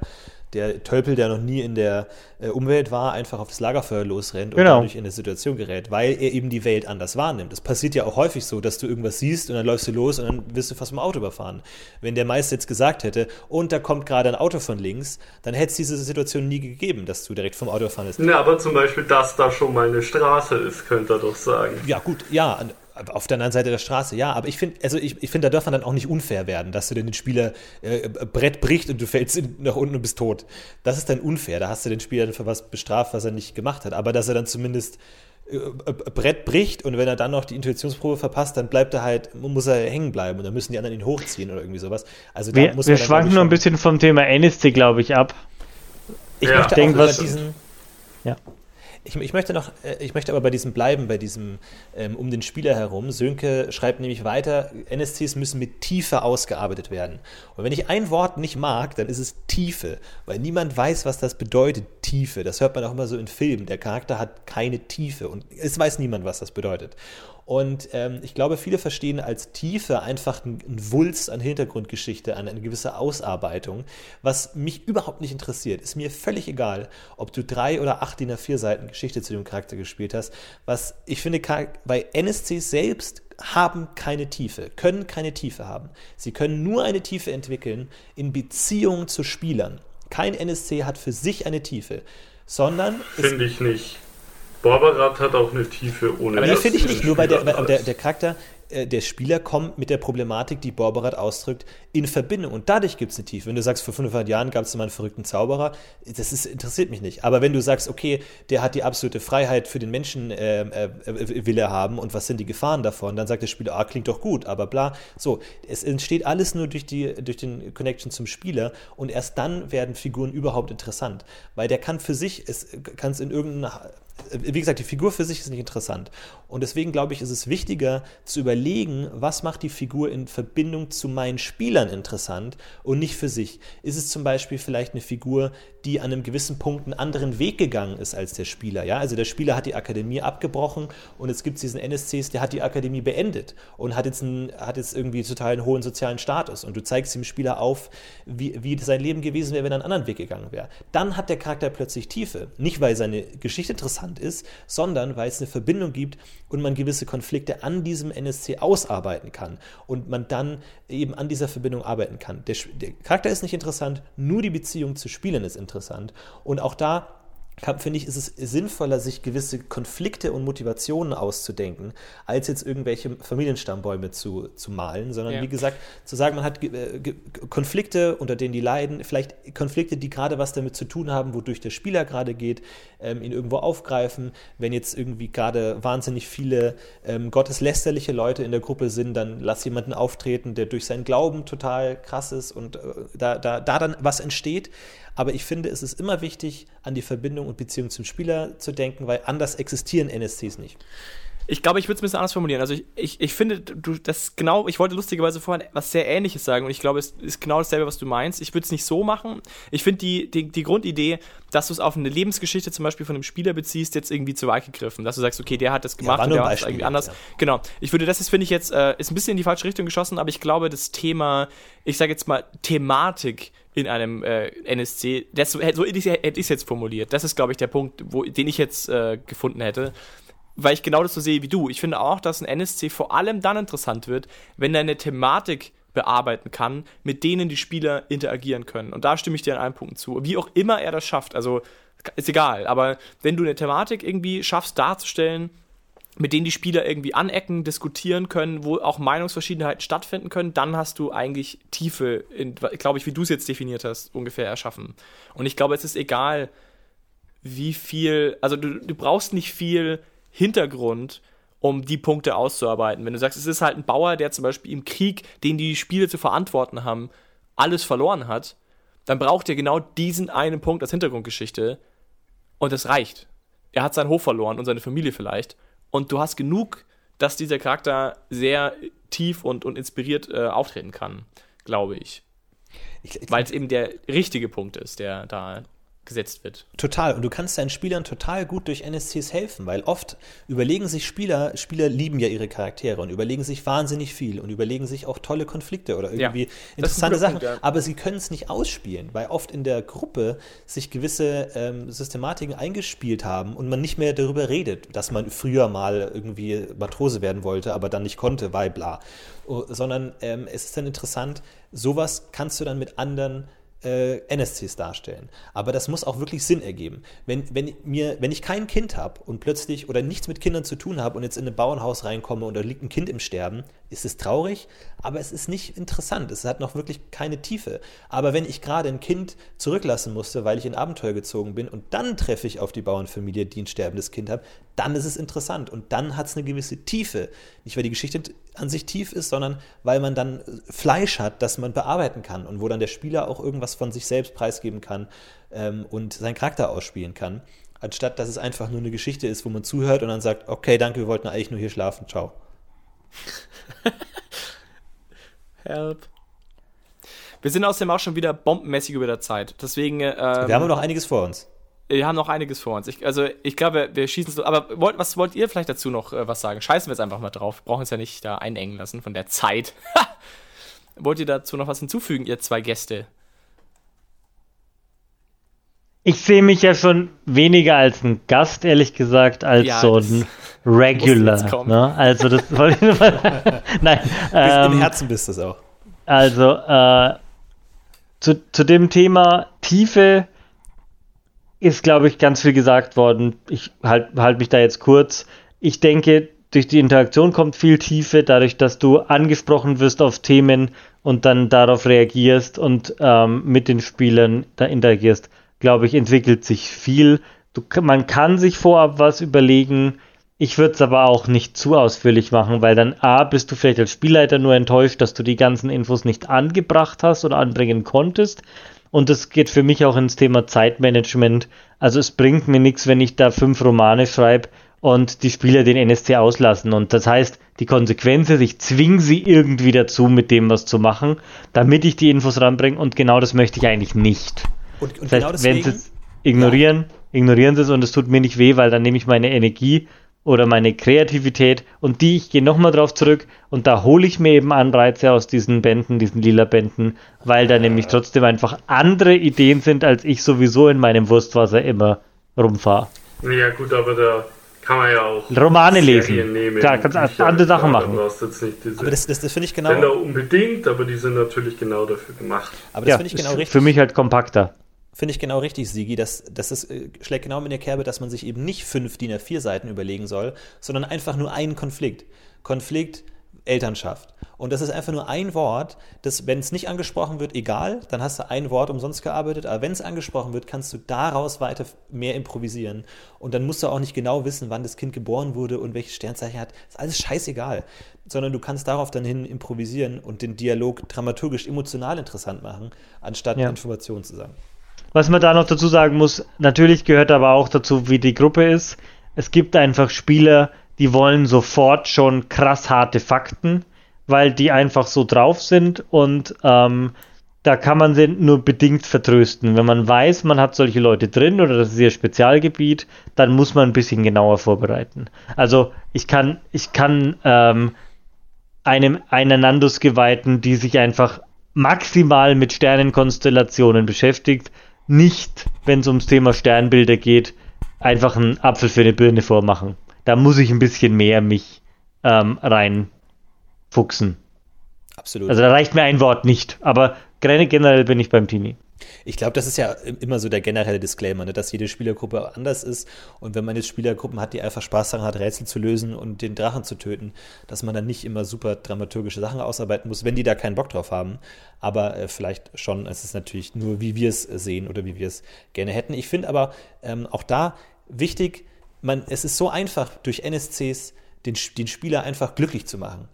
der Tölpel, der noch nie in der äh, Umwelt war, einfach auf das Lagerfeuer losrennt und Genau. dadurch in eine Situation gerät, weil er eben die Welt anders wahrnimmt. Es passiert ja auch häufig so, dass du irgendwas siehst und dann läufst du los und dann wirst du fast vom Auto überfahren. Wenn der Meister jetzt gesagt hätte, und da kommt gerade ein Auto von links, dann hätte es diese Situation nie gegeben, dass du direkt vom Auto überfahren bist. Na, aber zum Beispiel, dass da schon mal eine Straße ist, könnte er doch sagen. Ja, gut, ja, auf der anderen Seite der Straße, ja, aber ich finde, also ich, ich finde, da darf man dann auch nicht unfair werden, dass du denn den Spieler äh, Brett bricht und du fällst in, nach unten und bist tot. Das ist dann unfair, da hast du den Spieler für was bestraft, was er nicht gemacht hat. Aber dass er dann zumindest äh, äh, Brett bricht und wenn er dann noch die Intuitionsprobe verpasst, dann bleibt er halt, muss er hängen bleiben und dann müssen die anderen ihn hochziehen oder irgendwie sowas. Also da wir, muss wir dann, schwanken nur ein bisschen vom Thema NSC, glaube ich, ab. Ich Ja. möchte Denk, auch über was- diesen. Ja. Ich, ich möchte noch, äh, ich möchte aber bei diesem bleiben, bei diesem ähm, um den Spieler herum. Sönke schreibt nämlich weiter, NSCs müssen mit Tiefe ausgearbeitet werden. Und wenn ich ein Wort nicht mag, dann ist es Tiefe, weil niemand weiß, was das bedeutet, Tiefe. Das hört man auch immer so in Filmen. Der Charakter hat keine Tiefe und es weiß niemand, was das bedeutet. Und ähm, ich glaube, viele verstehen als Tiefe einfach ein, ein Wulst an Hintergrundgeschichte, an eine gewisse Ausarbeitung, was mich überhaupt nicht interessiert. Ist mir völlig egal, ob du drei oder acht DIN A4 Seiten Geschichte zu dem Charakter gespielt hast. Was ich finde, bei NSCs selbst haben keine Tiefe, können keine Tiefe haben. Sie können nur eine Tiefe entwickeln in Beziehung zu Spielern. Kein NSC hat für sich eine Tiefe, sondern Finde ich nicht. Barbarat hat auch eine Tiefe ohne Aber dass finde ich nicht, nur weil der, der, der Charakter äh, der Spieler kommt mit der Problematik, die Borberat ausdrückt, in Verbindung. Und dadurch gibt es eine Tiefe. Wenn du sagst, vor 500 Jahren gab es mal einen verrückten Zauberer, das ist, interessiert mich nicht. Aber wenn du sagst, okay, der hat die absolute Freiheit für den Menschen äh, äh, will er haben und was sind die Gefahren davon, dann sagt der Spieler, ah, klingt doch gut, aber bla. So, es entsteht alles nur durch, die, durch den Connection zum Spieler und erst dann werden Figuren überhaupt interessant. Weil der kann für sich, es kann es in irgendeiner wie gesagt, die Figur für sich ist nicht interessant. Und deswegen glaube ich, ist es wichtiger zu überlegen, was macht die Figur in Verbindung zu meinen Spielern interessant und nicht für sich. Ist es zum Beispiel vielleicht eine Figur, die an einem gewissen Punkt einen anderen Weg gegangen ist als der Spieler? Ja, also der Spieler hat die Akademie abgebrochen und jetzt gibt es diesen NSCs, der hat die Akademie beendet und hat jetzt, einen, hat jetzt irgendwie total einen hohen sozialen Status und du zeigst dem Spieler auf, wie, wie sein Leben gewesen wäre, wenn er einen anderen Weg gegangen wäre. Dann hat der Charakter plötzlich Tiefe. Nicht, weil seine Geschichte interessant ist, sondern weil es eine Verbindung gibt und man gewisse Konflikte an diesem NSC ausarbeiten kann und man dann eben an dieser Verbindung arbeiten kann. Der, der Charakter ist nicht interessant, nur die Beziehung zu Spielen ist interessant. Und auch da finde ich, ist es sinnvoller, sich gewisse Konflikte und Motivationen auszudenken, als jetzt irgendwelche Familienstammbäume zu, zu malen, sondern ja. wie gesagt, zu sagen, man hat äh, Konflikte, unter denen die leiden, vielleicht Konflikte, die gerade was damit zu tun haben, wodurch der Spieler gerade geht, ähm, ihn irgendwo aufgreifen. Wenn jetzt irgendwie gerade wahnsinnig viele ähm, gotteslästerliche Leute in der Gruppe sind, dann lass jemanden auftreten, der durch seinen Glauben total krass ist und äh, da, da, da dann was entsteht. Aber ich finde, es ist immer wichtig, an die Verbindung und Beziehung zum Spieler zu denken, weil anders existieren NSCs nicht. Ich glaube, ich würde es ein bisschen anders formulieren. Also ich, ich, ich finde, du, das genau, ich wollte lustigerweise vorhin was sehr ähnliches sagen und ich glaube, es ist genau dasselbe, was du meinst. Ich würde es nicht so machen. Ich finde die, die, die Grundidee, dass du es auf eine Lebensgeschichte zum Beispiel von einem Spieler beziehst, jetzt irgendwie zu weit gegriffen. Dass du sagst, okay, der hat das gemacht ja, und der macht es irgendwie anders. Ja. Genau. Ich würde, das ist, finde ich jetzt, äh, ist ein bisschen in die falsche Richtung geschossen, aber ich glaube, das Thema, ich sage jetzt mal, Thematik in einem äh, NSC, das, so hätte ich es jetzt formuliert. Das ist, glaube ich, der Punkt, wo, den ich jetzt äh, gefunden hätte weil ich genau das so sehe wie du. Ich finde auch, dass ein NSC vor allem dann interessant wird, wenn er eine Thematik bearbeiten kann, mit denen die Spieler interagieren können. Und da stimme ich dir an einem Punkt zu. Wie auch immer er das schafft, also ist egal, aber wenn du eine Thematik irgendwie schaffst darzustellen, mit denen die Spieler irgendwie anecken, diskutieren können, wo auch Meinungsverschiedenheiten stattfinden können, dann hast du eigentlich Tiefe, glaube ich, wie du es jetzt definiert hast, ungefähr erschaffen. Und ich glaube, es ist egal, wie viel, also du, du brauchst nicht viel Hintergrund, um die Punkte auszuarbeiten. Wenn du sagst, es ist halt ein Bauer, der zum Beispiel im Krieg, den die Spiele zu verantworten haben, alles verloren hat, dann braucht ihr genau diesen einen Punkt als Hintergrundgeschichte und es reicht. Er hat seinen Hof verloren und seine Familie vielleicht. Und du hast genug, dass dieser Charakter sehr tief und, und inspiriert äh, auftreten kann, glaube ich. ich, ich Weil es eben der richtige Punkt ist, der da gesetzt wird. Total. Und du kannst deinen Spielern total gut durch NSCs helfen, weil oft überlegen sich Spieler, Spieler lieben ja ihre Charaktere und überlegen sich wahnsinnig viel und überlegen sich auch tolle Konflikte oder irgendwie ja, interessante Sachen. Punkt, ja. Aber sie können es nicht ausspielen, weil oft in der Gruppe sich gewisse ähm, Systematiken eingespielt haben und man nicht mehr darüber redet, dass man früher mal irgendwie Matrose werden wollte, aber dann nicht konnte, weil bla. Oh, sondern ähm, es ist dann interessant, sowas kannst du dann mit anderen äh, NSCs darstellen. Aber das muss auch wirklich Sinn ergeben. Wenn, wenn, mir, wenn ich kein Kind habe und plötzlich oder nichts mit Kindern zu tun habe und jetzt in ein Bauernhaus reinkomme und da liegt ein Kind im Sterben, ist es traurig, aber es ist nicht interessant. Es hat noch wirklich keine Tiefe. Aber wenn ich gerade ein Kind zurücklassen musste, weil ich in Abenteuer gezogen bin und dann treffe ich auf die Bauernfamilie, die ein sterbendes Kind hat, dann ist es interessant und dann hat es eine gewisse Tiefe. Nicht, weil die Geschichte an sich tief ist, sondern weil man dann Fleisch hat, das man bearbeiten kann und wo dann der Spieler auch irgendwas von sich selbst preisgeben kann ähm, und seinen Charakter ausspielen kann. Anstatt dass es einfach nur eine Geschichte ist, wo man zuhört und dann sagt, okay, danke, wir wollten eigentlich nur hier schlafen, ciao. Help. Wir sind außerdem auch schon wieder bombenmäßig über der Zeit. Deswegen. Ähm, wir haben noch einiges vor uns. Wir haben noch einiges vor uns. Ich, also, ich glaube, wir schießen es. Aber wollt, was wollt ihr vielleicht dazu noch äh, was sagen? Scheißen wir jetzt einfach mal drauf. Wir brauchen uns ja nicht da einengen lassen von der Zeit. wollt ihr dazu noch was hinzufügen, ihr zwei Gäste? Ich sehe mich ja schon weniger als ein Gast, ehrlich gesagt, als ja, so ein Regular. Ne? Also das wollte ich mal. Nein. Ähm, Im Herzen bist du es auch. Also äh, zu, zu dem Thema Tiefe ist, glaube ich, ganz viel gesagt worden. Ich halte halt mich da jetzt kurz. Ich denke, durch die Interaktion kommt viel Tiefe, dadurch, dass du angesprochen wirst auf Themen und dann darauf reagierst und ähm, mit den Spielern da interagierst, glaube ich, entwickelt sich viel. Du, man kann sich vorab was überlegen. Ich würde es aber auch nicht zu ausführlich machen, weil dann A, bist du vielleicht als Spielleiter nur enttäuscht, dass du die ganzen Infos nicht angebracht hast oder anbringen konntest. Und es geht für mich auch ins Thema Zeitmanagement. Also es bringt mir nichts, wenn ich da fünf Romane schreibe und die Spieler den NSC auslassen. Und das heißt, die Konsequenz ist, ich zwinge sie irgendwie dazu, mit dem was zu machen, damit ich die Infos ranbringe. Und genau das möchte ich eigentlich nicht. Und, und das heißt, genau deswegen, wenn sie es ignorieren, ja. ignorieren sie es und es tut mir nicht weh, weil dann nehme ich meine Energie oder meine Kreativität und die, ich gehe nochmal drauf zurück und da hole ich mir eben Anreize aus diesen Bänden, diesen lila Bänden, weil da nämlich trotzdem einfach andere Ideen sind, als ich sowieso in meinem Wurstwasser immer rumfahre. Ja gut, aber da kann man ja auch Romane lesen. Nehmen, Klar, kannst Bücher, andere Sachen machen. aber das, das, das finde ich genau. Sender unbedingt, aber die sind natürlich genau dafür gemacht. Aber das ja, finde ich genau richtig. Für mich halt kompakter. Finde ich genau richtig, Sigi. Das, das ist, äh, schlägt genau in der Kerbe, dass man sich eben nicht fünf DIN A4 Seiten überlegen soll, sondern einfach nur einen Konflikt. Konflikt Elternschaft. Und das ist einfach nur ein Wort, das, wenn es nicht angesprochen wird, egal, dann hast du ein Wort umsonst gearbeitet, aber wenn es angesprochen wird, kannst du daraus weiter mehr improvisieren. Und dann musst du auch nicht genau wissen, wann das Kind geboren wurde und welches Sternzeichen hat. Das ist alles scheißegal. Sondern du kannst darauf dann hin improvisieren und den Dialog dramaturgisch emotional interessant machen, anstatt ja. Informationen zu sagen. Was man da noch dazu sagen muss, natürlich gehört aber auch dazu, wie die Gruppe ist. Es gibt einfach Spieler, die wollen sofort schon krass harte Fakten, weil die einfach so drauf sind und ähm, da kann man sie nur bedingt vertrösten. Wenn man weiß, man hat solche Leute drin oder das ist ihr Spezialgebiet, dann muss man ein bisschen genauer vorbereiten. Also ich kann, ich kann ähm, einem einen Nandus-Geweihten, die sich einfach maximal mit Sternenkonstellationen beschäftigt, nicht, wenn es ums Thema Sternbilder geht, einfach einen Apfel für eine Birne vormachen. Da muss ich ein bisschen mehr mich ähm, reinfuchsen. Absolut. Also da reicht mir ein Wort nicht, aber generell bin ich beim Tini. Ich glaube, das ist ja immer so der generelle Disclaimer, ne, dass jede Spielergruppe anders ist. Und wenn man jetzt Spielergruppen hat, die einfach Spaß daran hat, Rätsel zu lösen und den Drachen zu töten, dass man dann nicht immer super dramaturgische Sachen ausarbeiten muss, wenn die da keinen Bock drauf haben. Aber äh, vielleicht schon, es ist natürlich nur, wie wir es sehen oder wie wir es gerne hätten. Ich finde aber ähm, auch da wichtig, man, es ist so einfach, durch NSCs den, den Spieler einfach glücklich zu machen.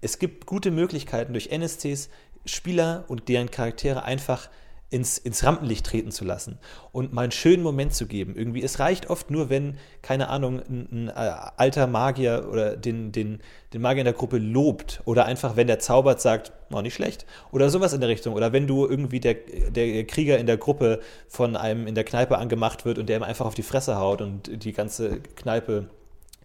Es gibt gute Möglichkeiten, durch NSCs Spieler und deren Charaktere einfach ins, ins Rampenlicht treten zu lassen und mal einen schönen Moment zu geben. Irgendwie, es reicht oft nur, wenn, keine Ahnung, ein, ein äh, alter Magier oder den, den, den Magier in der Gruppe lobt oder einfach, wenn der zaubert, sagt, oh, nicht schlecht oder sowas in der Richtung. Oder wenn du irgendwie der, der Krieger in der Gruppe von einem in der Kneipe angemacht wird und der ihm einfach auf die Fresse haut und die ganze Kneipe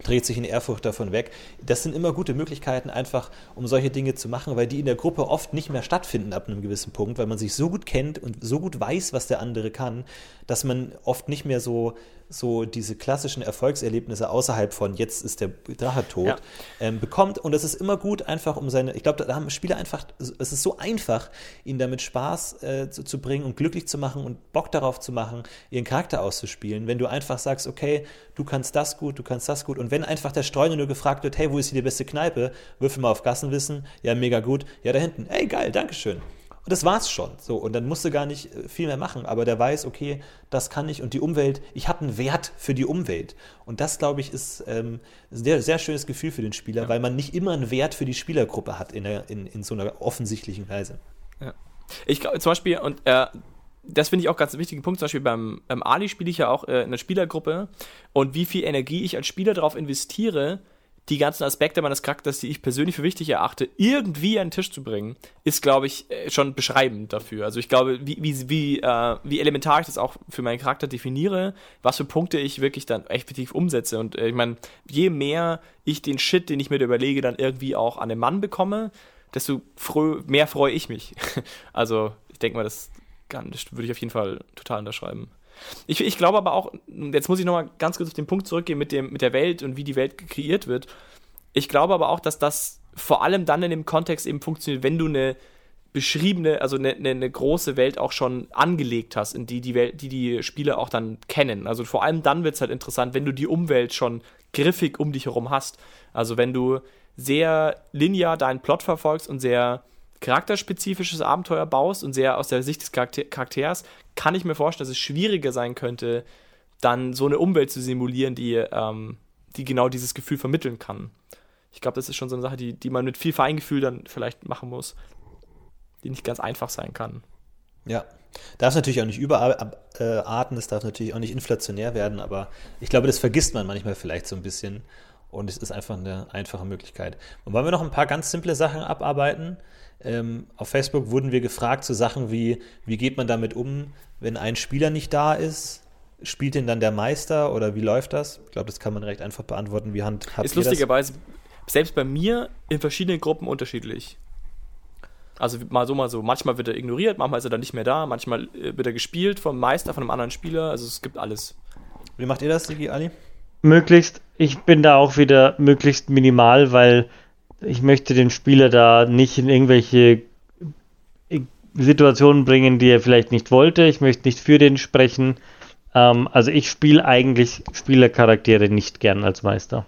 dreht sich in Ehrfurcht davon weg. Das sind immer gute Möglichkeiten, einfach um solche Dinge zu machen, weil die in der Gruppe oft nicht mehr stattfinden ab einem gewissen Punkt, weil man sich so gut kennt und so gut weiß, was der andere kann, dass man oft nicht mehr so so diese klassischen Erfolgserlebnisse außerhalb von jetzt ist der Drache tot ja. ähm, bekommt. Und das ist immer gut, einfach um seine, ich glaube, da haben Spieler einfach, es ist so einfach, ihnen damit Spaß äh, zu, zu, bringen und glücklich zu machen und Bock darauf zu machen, ihren Charakter auszuspielen. Wenn du einfach sagst, okay, du kannst das gut, du kannst das gut. Und wenn einfach der Streuner nur gefragt wird, hey, wo ist hier die beste Kneipe? Würfel mal auf Gassenwissen. Ja, mega gut. Ja, da hinten. Ey, geil, Dankeschön. Und das war's schon. So, und dann musst du gar nicht äh, viel mehr machen. Aber der weiß, okay, das kann ich und die Umwelt, ich habe einen Wert für die Umwelt. Und das, glaube ich, ist ähm, ein sehr, sehr schönes Gefühl für den Spieler, ja. weil man nicht immer einen Wert für die Spielergruppe hat in, der, in, in so einer offensichtlichen Weise. Ja. Ich glaube zum Beispiel, und äh, das finde ich auch ganz einen wichtigen Punkt. Zum Beispiel beim, beim Ali spiele ich ja auch äh, in einer Spielergruppe und wie viel Energie ich als Spieler darauf investiere, die ganzen Aspekte meines Charakters, die ich persönlich für wichtig erachte, irgendwie an den Tisch zu bringen, ist, glaube ich, äh, schon beschreibend dafür. Also ich glaube, wie, wie, wie, äh, wie elementar ich das auch für meinen Charakter definiere, was für Punkte ich wirklich dann effektiv umsetze. Und äh, ich meine, je mehr ich den Shit, den ich mir überlege, dann irgendwie auch an den Mann bekomme, desto frö mehr freue ich mich. also ich denke mal, das, das würde ich auf jeden Fall total unterschreiben. Ich, ich glaube aber auch, jetzt muss ich nochmal ganz kurz auf den Punkt zurückgehen mit, dem, mit der Welt und wie die Welt kreiert wird. Ich glaube aber auch, dass das vor allem dann in dem Kontext eben funktioniert, wenn du eine beschriebene, also eine ne, ne große Welt auch schon angelegt hast, in die die, Welt, die die Spieler auch dann kennen. Also vor allem dann wird es halt interessant, wenn du die Umwelt schon griffig um dich herum hast. Also wenn du sehr linear deinen Plot verfolgst und sehr charakterspezifisches Abenteuer baust und sehr aus der Sicht des Charakter Charakters, kann ich mir vorstellen, dass es schwieriger sein könnte, dann so eine Umwelt zu simulieren, die, ähm, die genau dieses Gefühl vermitteln kann. Ich glaube, das ist schon so eine Sache, die, die man mit viel Feingefühl dann vielleicht machen muss die nicht ganz einfach sein kann. Ja, darf natürlich auch nicht überarten, es darf natürlich auch nicht inflationär werden, aber ich glaube, das vergisst man manchmal vielleicht so ein bisschen und es ist einfach eine einfache Möglichkeit. Und wollen wir noch ein paar ganz simple Sachen abarbeiten? Ähm, auf Facebook wurden wir gefragt zu Sachen wie, wie geht man damit um, wenn ein Spieler nicht da ist? Spielt denn dann der Meister oder wie läuft das? Ich glaube, das kann man recht einfach beantworten. Wie handhabt Ist lustigerweise selbst bei mir in verschiedenen Gruppen unterschiedlich. Also mal so, mal so. Manchmal wird er ignoriert, manchmal ist er dann nicht mehr da, manchmal äh, wird er gespielt vom Meister, von einem anderen Spieler. Also es gibt alles. Wie macht ihr das, Sigi Ali? Möglichst, ich bin da auch wieder möglichst minimal, weil ich möchte den Spieler da nicht in irgendwelche äh, Situationen bringen, die er vielleicht nicht wollte. Ich möchte nicht für den sprechen. Ähm, also ich spiele eigentlich Spielercharaktere nicht gern als Meister.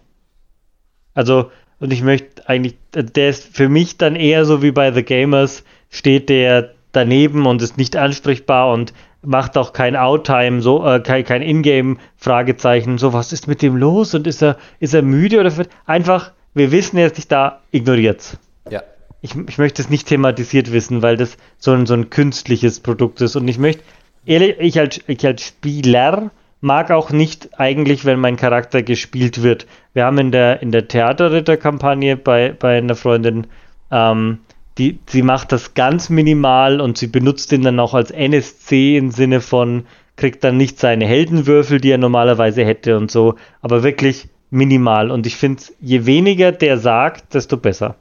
Also und ich möchte eigentlich, der ist für mich dann eher so wie bei The Gamers, steht der daneben und ist nicht ansprechbar und macht auch kein Outtime, so äh, kein, kein Ingame-Fragezeichen, so was ist mit dem los und ist er, ist er müde oder einfach, wir wissen, er ist nicht da, ignoriert's. Ja. Ich, ich möchte es nicht thematisiert wissen, weil das so ein, so ein künstliches Produkt ist und ich möchte, ehrlich, ich als, ich als Spieler mag auch nicht eigentlich, wenn mein Charakter gespielt wird. Wir haben in der, in der Theaterritter-Kampagne bei, bei einer Freundin, ähm, die, sie macht das ganz minimal und sie benutzt ihn dann auch als NSC im Sinne von, kriegt dann nicht seine Heldenwürfel, die er normalerweise hätte und so, aber wirklich minimal. Und ich finde, je weniger der sagt, desto besser.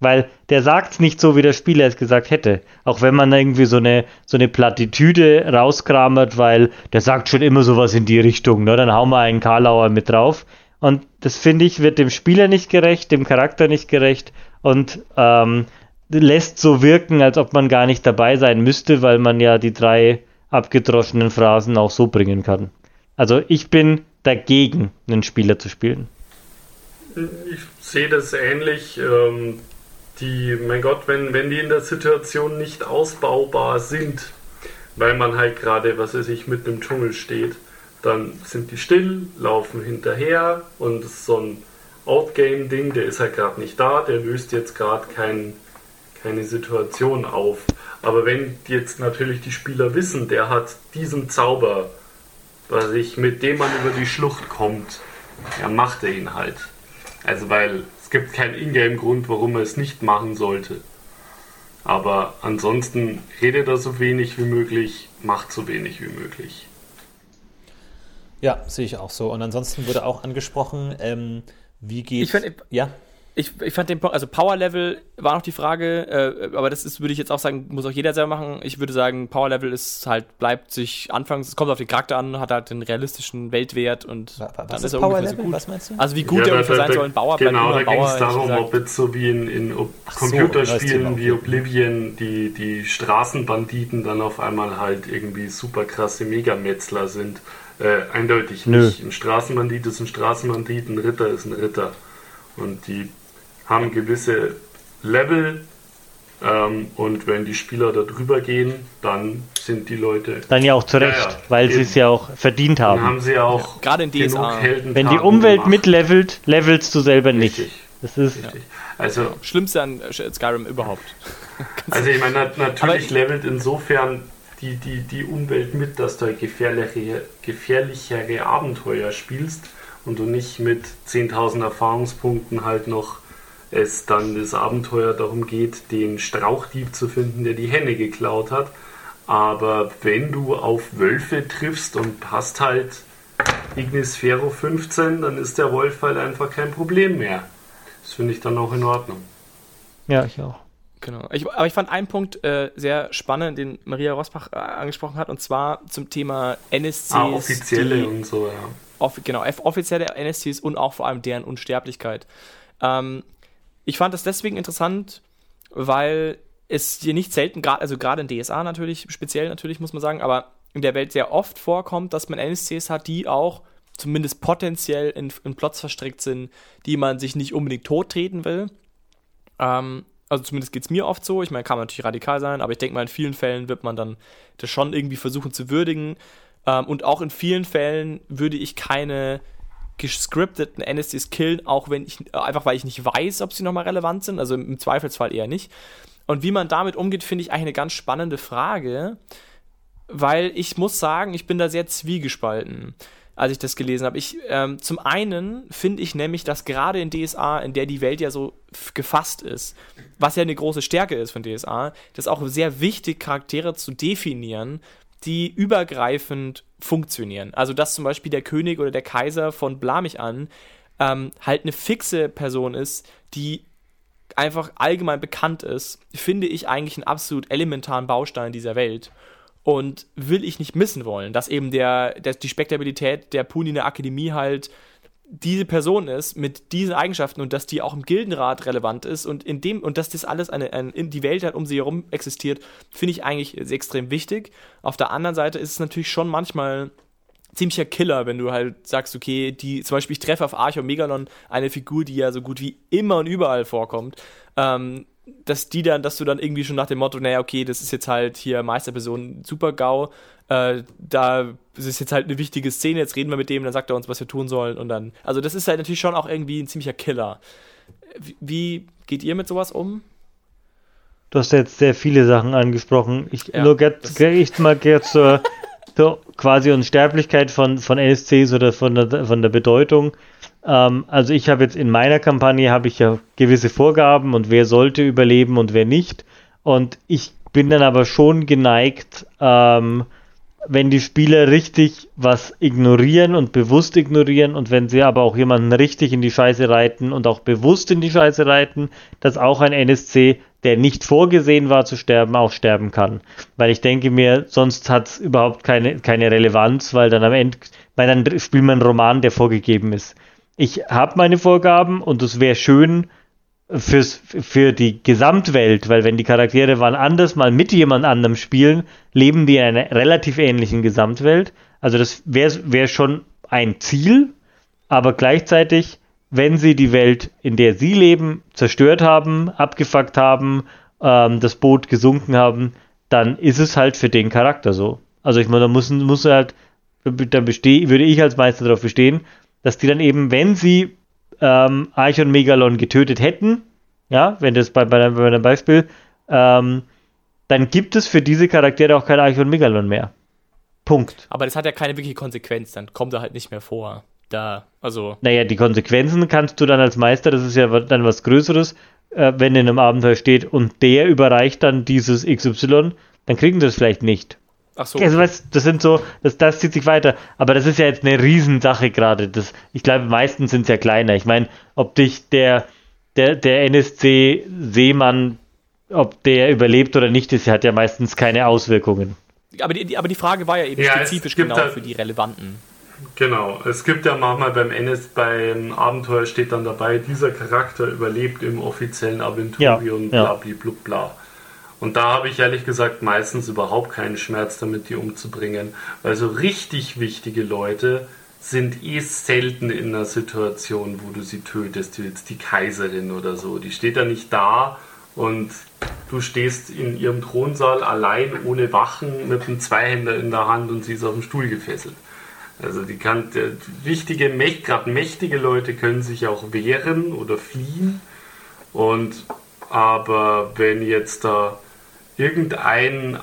Weil der sagt es nicht so, wie der Spieler es gesagt hätte. Auch wenn man irgendwie so eine, so eine Plattitüde rauskramert, weil der sagt schon immer sowas in die Richtung, ne? Dann hauen wir einen Karlauer mit drauf. Und das finde ich, wird dem Spieler nicht gerecht, dem Charakter nicht gerecht und ähm, lässt so wirken, als ob man gar nicht dabei sein müsste, weil man ja die drei abgedroschenen Phrasen auch so bringen kann. Also ich bin dagegen, einen Spieler zu spielen. Ich sehe das ähnlich. Ähm, die, mein Gott, wenn, wenn die in der Situation nicht ausbaubar sind, weil man halt gerade, was weiß ich, mit einem Dschungel steht, dann sind die still, laufen hinterher und so ein Outgame-Ding, der ist halt gerade nicht da, der löst jetzt gerade kein, keine Situation auf. Aber wenn jetzt natürlich die Spieler wissen, der hat diesen Zauber, was ich, mit dem man über die Schlucht kommt, dann macht er ihn halt. Also weil gibt keinen Ingame-Grund, warum er es nicht machen sollte. Aber ansonsten redet er so wenig wie möglich, macht so wenig wie möglich. Ja, sehe ich auch so. Und ansonsten wurde auch angesprochen, ähm, wie geht. Ich find, ja ich, ich fand den Punkt, also Power Level war noch die Frage, äh, aber das ist, würde ich jetzt auch sagen, muss auch jeder selber machen. Ich würde sagen, Power Level ist halt, bleibt sich anfangs, es kommt auf den Charakter an, hat halt den realistischen Weltwert und was dann ist, ist er Power Level? So gut. Was meinst du? Also wie gut ja, der ungefähr sein soll, ein Bauer Genau, da ging es darum, ob jetzt so wie in, in Computerspielen so, wie Oblivion die, die Straßenbanditen dann auf einmal halt irgendwie super krasse Megametzler sind. Äh, eindeutig Nö. nicht. Ein Straßenbandit ist ein Straßenbandit, ein Ritter ist ein Ritter. Und die haben gewisse Level ähm, und wenn die Spieler da drüber gehen, dann sind die Leute. Dann ja auch zurecht, ja, ja, weil sie es ja auch verdient haben. Dann haben sie ja auch ja, gerade in DSA. Wenn die Umwelt gemacht. mitlevelt, levelst du selber nicht. Richtig. Das ist Richtig. Also, Schlimmste an Skyrim überhaupt. also ich meine, natürlich levelt insofern die, die, die Umwelt mit, dass du gefährlichere, gefährlichere Abenteuer spielst und du nicht mit 10.000 Erfahrungspunkten halt noch es dann das Abenteuer darum geht, den Strauchdieb zu finden, der die Henne geklaut hat. Aber wenn du auf Wölfe triffst und hast halt Ignis Fero 15, dann ist der Wolf halt einfach kein Problem mehr. Das finde ich dann auch in Ordnung. Ja, ich auch. Genau. Ich, aber ich fand einen Punkt äh, sehr spannend, den Maria Rosbach äh, angesprochen hat, und zwar zum Thema NSCs. Ah, offizielle die, und so, ja. Off, genau, offizielle NSCs und auch vor allem deren Unsterblichkeit. Ähm, ich fand das deswegen interessant, weil es hier nicht selten, grad, also gerade in DSA natürlich, speziell natürlich, muss man sagen, aber in der Welt sehr oft vorkommt, dass man NSCs hat, die auch zumindest potenziell in, in Plots verstrickt sind, die man sich nicht unbedingt tottreten will. Ähm, also zumindest geht es mir oft so. Ich meine, kann man natürlich radikal sein, aber ich denke mal, in vielen Fällen wird man dann das schon irgendwie versuchen zu würdigen. Ähm, und auch in vielen Fällen würde ich keine gescripteten NSCs killen, auch wenn ich, einfach weil ich nicht weiß, ob sie nochmal relevant sind. Also im Zweifelsfall eher nicht. Und wie man damit umgeht, finde ich eigentlich eine ganz spannende Frage, weil ich muss sagen, ich bin da sehr zwiegespalten, als ich das gelesen habe. Ich, ähm, zum einen finde ich nämlich, dass gerade in DSA, in der die Welt ja so gefasst ist, was ja eine große Stärke ist von DSA, das auch sehr wichtig, Charaktere zu definieren, die übergreifend funktionieren. Also, dass zum Beispiel der König oder der Kaiser von Blamich an ähm, halt eine fixe Person ist, die einfach allgemein bekannt ist, finde ich eigentlich einen absolut elementaren Baustein dieser Welt. Und will ich nicht missen wollen, dass eben der, der die Spektabilität der Puni in der Akademie halt diese Person ist mit diesen Eigenschaften und dass die auch im Gildenrat relevant ist und in dem und dass das alles eine, eine die Welt halt um sie herum existiert, finde ich eigentlich extrem wichtig. Auf der anderen Seite ist es natürlich schon manchmal ziemlicher Killer, wenn du halt sagst, okay, die, zum Beispiel, ich treffe auf Archer Megalon eine Figur, die ja so gut wie immer und überall vorkommt, ähm, dass die dann, dass du dann irgendwie schon nach dem Motto, naja, okay, das ist jetzt halt hier Meisterperson Super GAU, äh, da ist jetzt halt eine wichtige Szene, jetzt reden wir mit dem, dann sagt er uns, was wir tun sollen und dann, also das ist halt natürlich schon auch irgendwie ein ziemlicher Killer. Wie, wie geht ihr mit sowas um? Du hast jetzt sehr viele Sachen angesprochen. Ich ja, nur jetzt, ich mal zur so quasi Unsterblichkeit von, von NSCs oder von der, von der Bedeutung. Ähm, also ich habe jetzt in meiner Kampagne habe ich ja gewisse Vorgaben und wer sollte überleben und wer nicht. Und ich bin dann aber schon geneigt, ähm, wenn die Spieler richtig was ignorieren und bewusst ignorieren und wenn sie aber auch jemanden richtig in die Scheiße reiten und auch bewusst in die Scheiße reiten, dass auch ein NSC, der nicht vorgesehen war zu sterben, auch sterben kann. Weil ich denke mir, sonst hat es überhaupt keine, keine Relevanz, weil dann am Ende, weil dann spielt man einen Roman, der vorgegeben ist. Ich habe meine Vorgaben und es wäre schön, fürs, für die Gesamtwelt, weil wenn die Charaktere wann anders mal mit jemand anderem spielen, leben die in einer relativ ähnlichen Gesamtwelt. Also das wäre wär schon ein Ziel, aber gleichzeitig, wenn sie die Welt, in der sie leben, zerstört haben, abgefuckt haben, ähm, das Boot gesunken haben, dann ist es halt für den Charakter so. Also ich meine, da muss, muss halt, da besteh, würde ich als Meister darauf bestehen, dass die dann eben, wenn sie ähm, Archon Megalon getötet hätten, ja, wenn das bei, bei, bei einem Beispiel, ähm, dann gibt es für diese Charaktere auch kein Archon Megalon mehr. Punkt. Aber das hat ja keine wirkliche Konsequenz, dann kommt er halt nicht mehr vor. Da, also. Naja, die Konsequenzen kannst du dann als Meister, das ist ja dann was Größeres, äh, wenn in einem Abenteuer steht und der überreicht dann dieses XY, dann kriegen sie es vielleicht nicht. Ach so. Also, weißt, das sind so, das, das zieht sich weiter. Aber das ist ja jetzt eine Riesensache gerade. Das, ich glaube, meistens sind es ja kleiner. Ich meine, ob dich der, der, der NSC-Seemann, ob der überlebt oder nicht, ist, hat ja meistens keine Auswirkungen. Aber die, aber die Frage war ja eben ja, spezifisch genau da, für die relevanten. Genau, es gibt ja manchmal beim NS, beim Abenteuer steht dann dabei, dieser Charakter überlebt im offiziellen Aventurion, ja, ja. bla bla bla. Und da habe ich ehrlich gesagt meistens überhaupt keinen Schmerz damit, die umzubringen. Weil so richtig wichtige Leute sind eh selten in einer Situation, wo du sie tötest, wie jetzt die Kaiserin oder so. Die steht da nicht da und du stehst in ihrem Thronsaal allein ohne Wachen mit einem Zweihänder in der Hand und sie ist auf dem Stuhl gefesselt. Also die kann, wichtige, gerade mächtige Leute können sich auch wehren oder fliehen. Und aber wenn jetzt da irgendein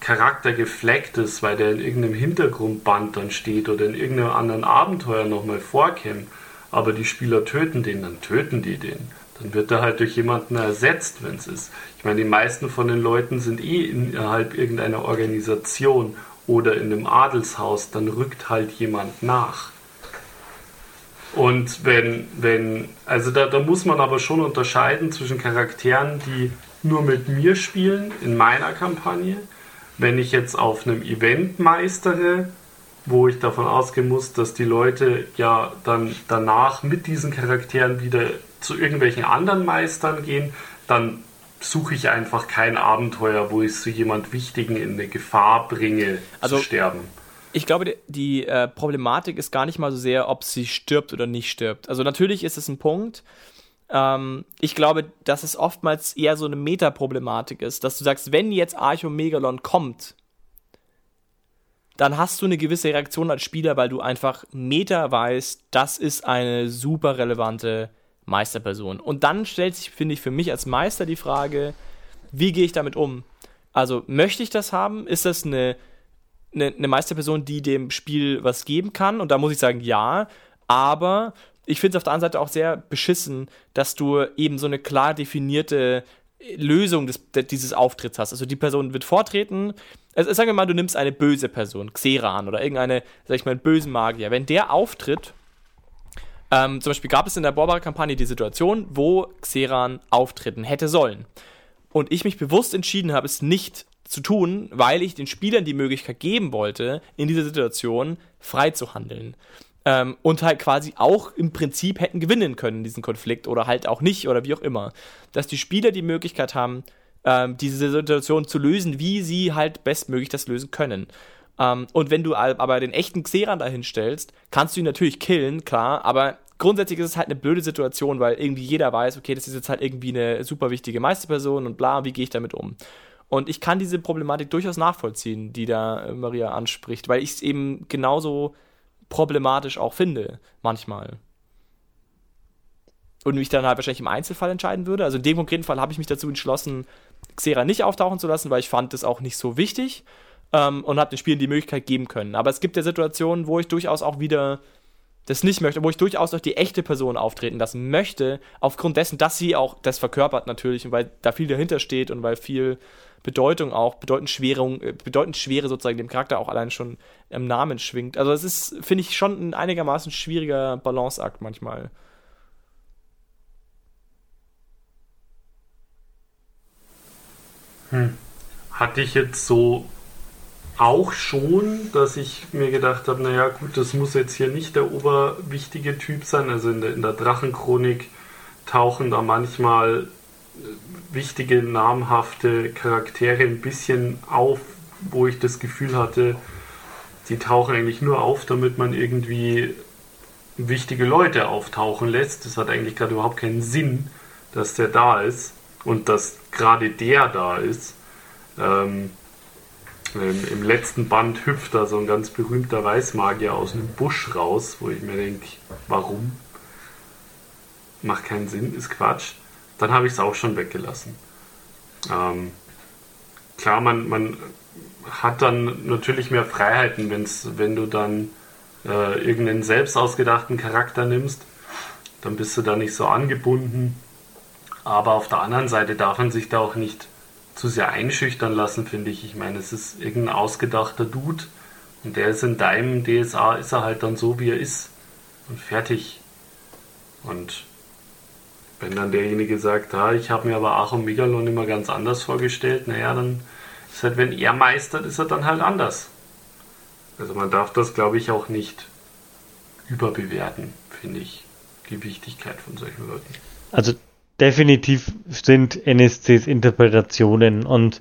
Charakter gefleckt ist, weil der in irgendeinem Hintergrundband dann steht oder in irgendeinem anderen Abenteuer nochmal vorkäme, aber die Spieler töten den, dann töten die den. Dann wird er halt durch jemanden ersetzt, wenn es ist. Ich meine, die meisten von den Leuten sind eh innerhalb irgendeiner Organisation oder in einem Adelshaus, dann rückt halt jemand nach. Und wenn, wenn, also da, da muss man aber schon unterscheiden zwischen Charakteren, die nur mit mir spielen in meiner Kampagne. Wenn ich jetzt auf einem Event meistere, wo ich davon ausgehen muss, dass die Leute ja dann danach mit diesen Charakteren wieder zu irgendwelchen anderen Meistern gehen, dann suche ich einfach kein Abenteuer, wo ich so jemand Wichtigen in eine Gefahr bringe Also- zu sterben. Ich glaube, die, die äh, Problematik ist gar nicht mal so sehr, ob sie stirbt oder nicht stirbt. Also natürlich ist es ein Punkt. Ähm, ich glaube, dass es oftmals eher so eine Metaproblematik ist, dass du sagst, wenn jetzt Archomegalon kommt, dann hast du eine gewisse Reaktion als Spieler, weil du einfach Meta weißt, das ist eine super relevante Meisterperson. Und dann stellt sich, finde ich, für mich als Meister die Frage, wie gehe ich damit um? Also möchte ich das haben? Ist das eine, eine, eine Meisterperson, die dem Spiel was geben kann? Und da muss ich sagen, ja. Aber ich finde es auf der anderen Seite auch sehr beschissen, dass du eben so eine klar definierte Lösung des, de- dieses Auftritts hast. Also die Person wird vortreten. Also sagen wir mal, du nimmst eine böse Person, Xeran oder irgendeine, sag ich mal, einen bösen Magier. Wenn der auftritt, ähm, zum Beispiel gab es in der Borbara-Kampagne die Situation, wo Xeran auftreten hätte sollen. Und ich mich bewusst entschieden habe, es nicht zu tun, weil ich den Spielern die Möglichkeit geben wollte, in dieser Situation frei zu handeln. Ähm, und halt quasi auch im Prinzip hätten gewinnen können, diesen Konflikt, oder halt auch nicht, oder wie auch immer. Dass die Spieler die Möglichkeit haben, ähm, diese Situation zu lösen, wie sie halt bestmöglich das lösen können. Ähm, und wenn du aber den echten Xeran dahin stellst, kannst du ihn natürlich killen, klar, aber grundsätzlich ist es halt eine blöde Situation, weil irgendwie jeder weiß, okay, das ist jetzt halt irgendwie eine super wichtige Meisterperson und bla, wie gehe ich damit um? Und ich kann diese Problematik durchaus nachvollziehen, die da äh, Maria anspricht, weil ich es eben genauso problematisch auch finde, manchmal. Und mich dann halt wahrscheinlich im Einzelfall entscheiden würde. Also in dem konkreten Fall habe ich mich dazu entschlossen, Xera nicht auftauchen zu lassen, weil ich fand das auch nicht so wichtig ähm, und habe den Spielen die Möglichkeit geben können. Aber es gibt ja Situationen, wo ich durchaus auch wieder das nicht möchte, wo ich durchaus auch die echte Person auftreten lassen möchte, aufgrund dessen, dass sie auch das verkörpert natürlich und weil da viel dahinter steht und weil viel Bedeutung auch, bedeutend Schwerung, äh, bedeutend Schwere sozusagen dem Charakter auch allein schon im Namen schwingt. Also es ist, finde ich, schon ein einigermaßen schwieriger Balanceakt manchmal. Hatte ich jetzt so auch schon, dass ich mir gedacht habe, naja gut, das muss jetzt hier nicht der oberwichtige Typ sein. Also in der, in der Drachenchronik tauchen da manchmal äh, wichtige, namhafte Charaktere ein bisschen auf, wo ich das Gefühl hatte, die tauchen eigentlich nur auf, damit man irgendwie wichtige Leute auftauchen lässt. Das hat eigentlich gerade überhaupt keinen Sinn, dass der da ist und dass gerade der da ist. Ähm, im, Im letzten Band hüpft da so ein ganz berühmter Weißmagier aus einem Busch raus, wo ich mir denke, warum? Macht keinen Sinn, ist Quatsch. Dann habe ich es auch schon weggelassen. Ähm, klar, man, man hat dann natürlich mehr Freiheiten, wenn's, wenn du dann äh, irgendeinen selbst ausgedachten Charakter nimmst. Dann bist du da nicht so angebunden. Aber auf der anderen Seite darf man sich da auch nicht zu sehr einschüchtern lassen, finde ich. Ich meine, es ist irgendein ausgedachter Dude und der ist in deinem DSA, ist er halt dann so, wie er ist und fertig. Und wenn dann derjenige sagt, ah, ich habe mir aber Achom Megalon immer ganz anders vorgestellt, naja, dann ist halt, wenn er meistert, ist er dann halt anders. Also man darf das, glaube ich, auch nicht überbewerten, finde ich, die Wichtigkeit von solchen Leuten. Also definitiv sind NSCs Interpretationen und